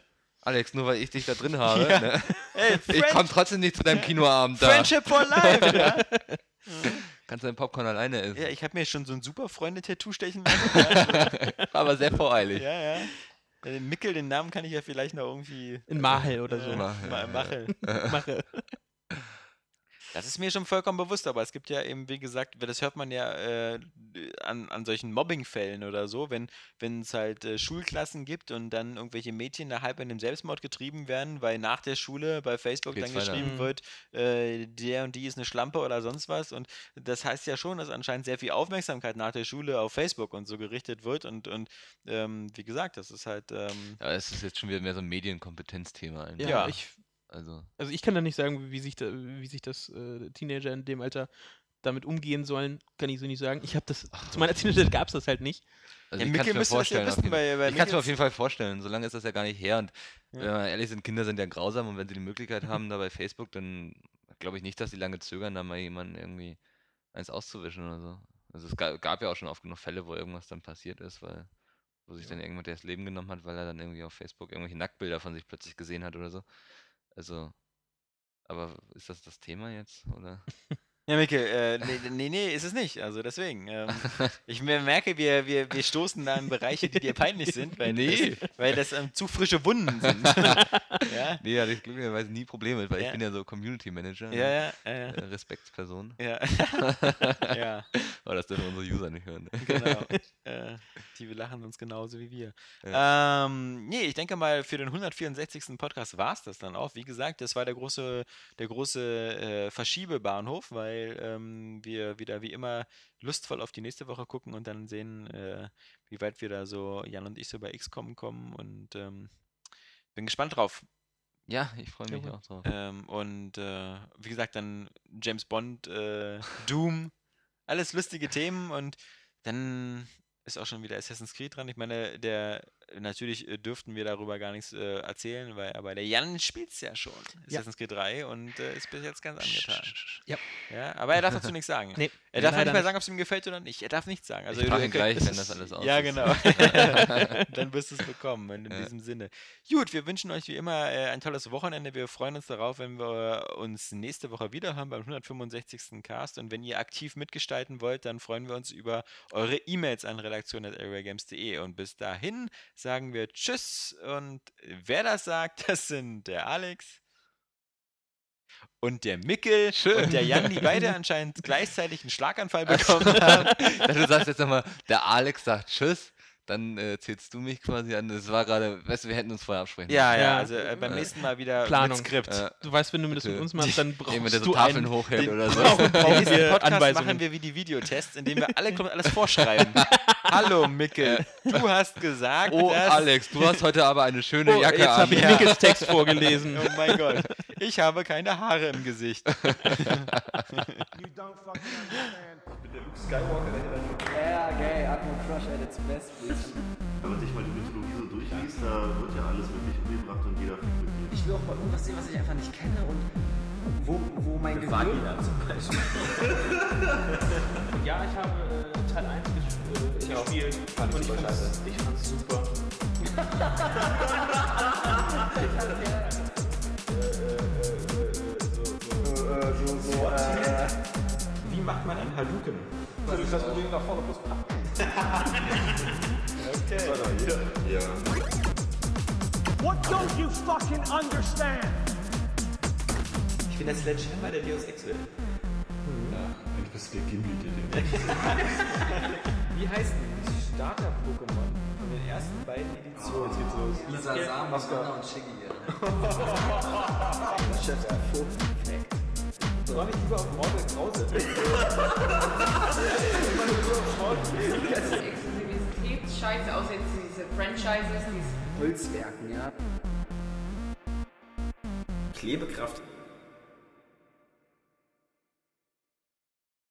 Alex, nur weil ich dich da drin habe, Ja. ne? Ey, ich komme trotzdem nicht zu deinem Kinoabend da. Friendship for life. ja? Kannst du dein Popcorn alleine essen. ja, ich habe mir schon so ein super Freunde-Tattoo stechen lassen. aber sehr voreilig. ja, ja. Äh, Mickel, den Namen kann ich ja vielleicht noch irgendwie. In Mahel oder so. äh, Mahel, Ma ja. Machel. Mache. Das ist mir schon vollkommen bewusst, aber es gibt ja eben, wie gesagt, das hört man ja äh, an, an solchen Mobbingfällen oder so, wenn es halt äh, Schulklassen gibt und dann irgendwelche Mädchen da halb in den Selbstmord getrieben werden, weil nach der Schule bei Facebook Geht's dann weiter. geschrieben Mhm. wird, äh, der und die ist eine Schlampe oder sonst was. Und das heißt ja schon, dass anscheinend sehr viel Aufmerksamkeit nach der Schule auf Facebook und so gerichtet wird. Und, und ähm, wie gesagt, das ist halt. Ähm, Aber es ist jetzt schon wieder mehr so ein Medienkompetenzthema. eigentlich. Ja, Ja. ich, Also, also ich kann da nicht sagen, wie sich, da, wie sich das äh, Teenager in dem Alter damit umgehen sollen, kann ich so nicht sagen. Ich habe das, zu meiner Teenager gab es das halt nicht. also ja, ich kann es mir ja ich kann es mir auf jeden Fall vorstellen. So lange ist das ja gar nicht her. Und Ja. wenn wir ehrlich sind, Kinder sind ja grausam und wenn sie die Möglichkeit haben, da bei Facebook, dann glaube ich nicht, dass sie lange zögern, da mal jemanden irgendwie eins auszuwischen oder so. Also es ga- gab ja auch schon oft genug Fälle, wo irgendwas dann passiert ist, weil wo sich dann irgendjemand das Leben genommen hat, weil er dann irgendwie auf Facebook irgendwelche Nacktbilder von sich plötzlich gesehen hat oder so. Also, aber ist das das Thema jetzt? Oder? Ja, Micke, äh, nee, nee, ist es nicht. Also deswegen. Ähm, ich mer- merke, wir, wir, wir stoßen da in Bereiche, die dir peinlich sind, weil Nee. das, weil das ähm, zu frische Wunden sind. ja, Nee, hatte ich glücklicherweise nie Probleme mit, weil Ja. ich bin ja so Community Manager. ne? ja, ja. Äh, Respektsperson. ja. ja, Aber das dürfen unsere User nicht hören. ne? genau. Äh, die lachen uns genauso wie wir. Ähm, nee, ich denke mal, für den 164. Podcast war es das dann auch. Wie gesagt, das war der große, der große äh, Verschiebebahnhof, weil ähm, wir wieder wie immer lustvoll auf die nächste Woche gucken und dann sehen, äh, wie weit wir da so, Jan und ich, so bei XCOM kommen und ähm, bin gespannt drauf. Ja, ich freue mich Jawohl. auch drauf. Ähm, und äh, wie gesagt, dann James Bond, äh, Doom, alles lustige Themen und dann ist auch schon wieder Assassin's Creed dran. Ich meine, der natürlich äh, dürften wir darüber gar nichts äh, erzählen, weil aber der Jan spielt es ja schon, Ja. Assassin's Creed 3 und äh, ist bis jetzt ganz angetan. Ja. Ja, aber er darf dazu nichts sagen. Nee, Er darf leider nicht mehr nicht. sagen, ob es ihm gefällt oder nicht. Er darf nichts sagen. Also Ich du- ihn gleich, wenn das ist- alles aus Ja, ist. genau. Dann wirst du es bekommen in, in Ja. diesem Sinne. Gut, wir wünschen euch wie immer äh, ein tolles Wochenende. Wir freuen uns darauf, wenn wir uns nächste Woche wieder haben beim 165. Cast. Und wenn ihr aktiv mitgestalten wollt, dann freuen wir uns über eure E-Mails an redaktion.areagames.de. Und bis dahin sagen wir Tschüss. Und wer das sagt, das sind der Alex. Und der Mickel Schön. und der Jan, die beide anscheinend gleichzeitig einen Schlaganfall bekommen haben. du sagst jetzt nochmal, der Alex sagt Tschüss, dann äh, zählst du mich quasi an. Das war gerade, weißt du, wir hätten uns vorher absprechen Ja, ja, Ja. also äh, beim Äh, nächsten Mal wieder Planung. mit Skript. Äh, Du weißt, wenn du das mit uns machst, dann brauchst der so du Tafeln einen, hochhält den- oder so. brauchen, brauchen wir Podcast Anweisungen. machen wir wie die Videotests, indem wir alle komplett alles vorschreiben. Hallo Mickel, du hast gesagt, Oh, dass... Alex, du hast heute aber eine schöne Oh, Jacke jetzt an. habe ich Ja. Mickels Text vorgelesen. Oh mein Gott, ich habe keine Haare im Gesicht. You don't fucking understand. Yeah, gay, Admiral Crush at its best, please. Wenn man sich mal die Mythologie so durchliest, da wird ja alles wirklich umgebracht und jeder fickt mit jedem. Ich will auch mal irgendwas sehen, was ich einfach nicht kenne und wo, wo mein Gehirn... zum Beispiel. Ja, ich habe äh, Teil 1 ges äh, gespielt. Fand ich und ich super fand's, scheiße. ich fand's super. Wie macht man einen Hadouken? What don't you fucking understand? Ich bin der Sledgehammer der Deus Ex will. Eigentlich bist du der Gimli, der Wie heißt denn die Starter-Pokémon von den ersten beiden Editionen? Jetzt geht's los. Lisa Sam, Mascara und Shiggy. Soll ich lieber auf Mortal Krause? Exklusivität scheiße, außer jetzt diese Franchises, diese Holzwerken, ja. Klebekraft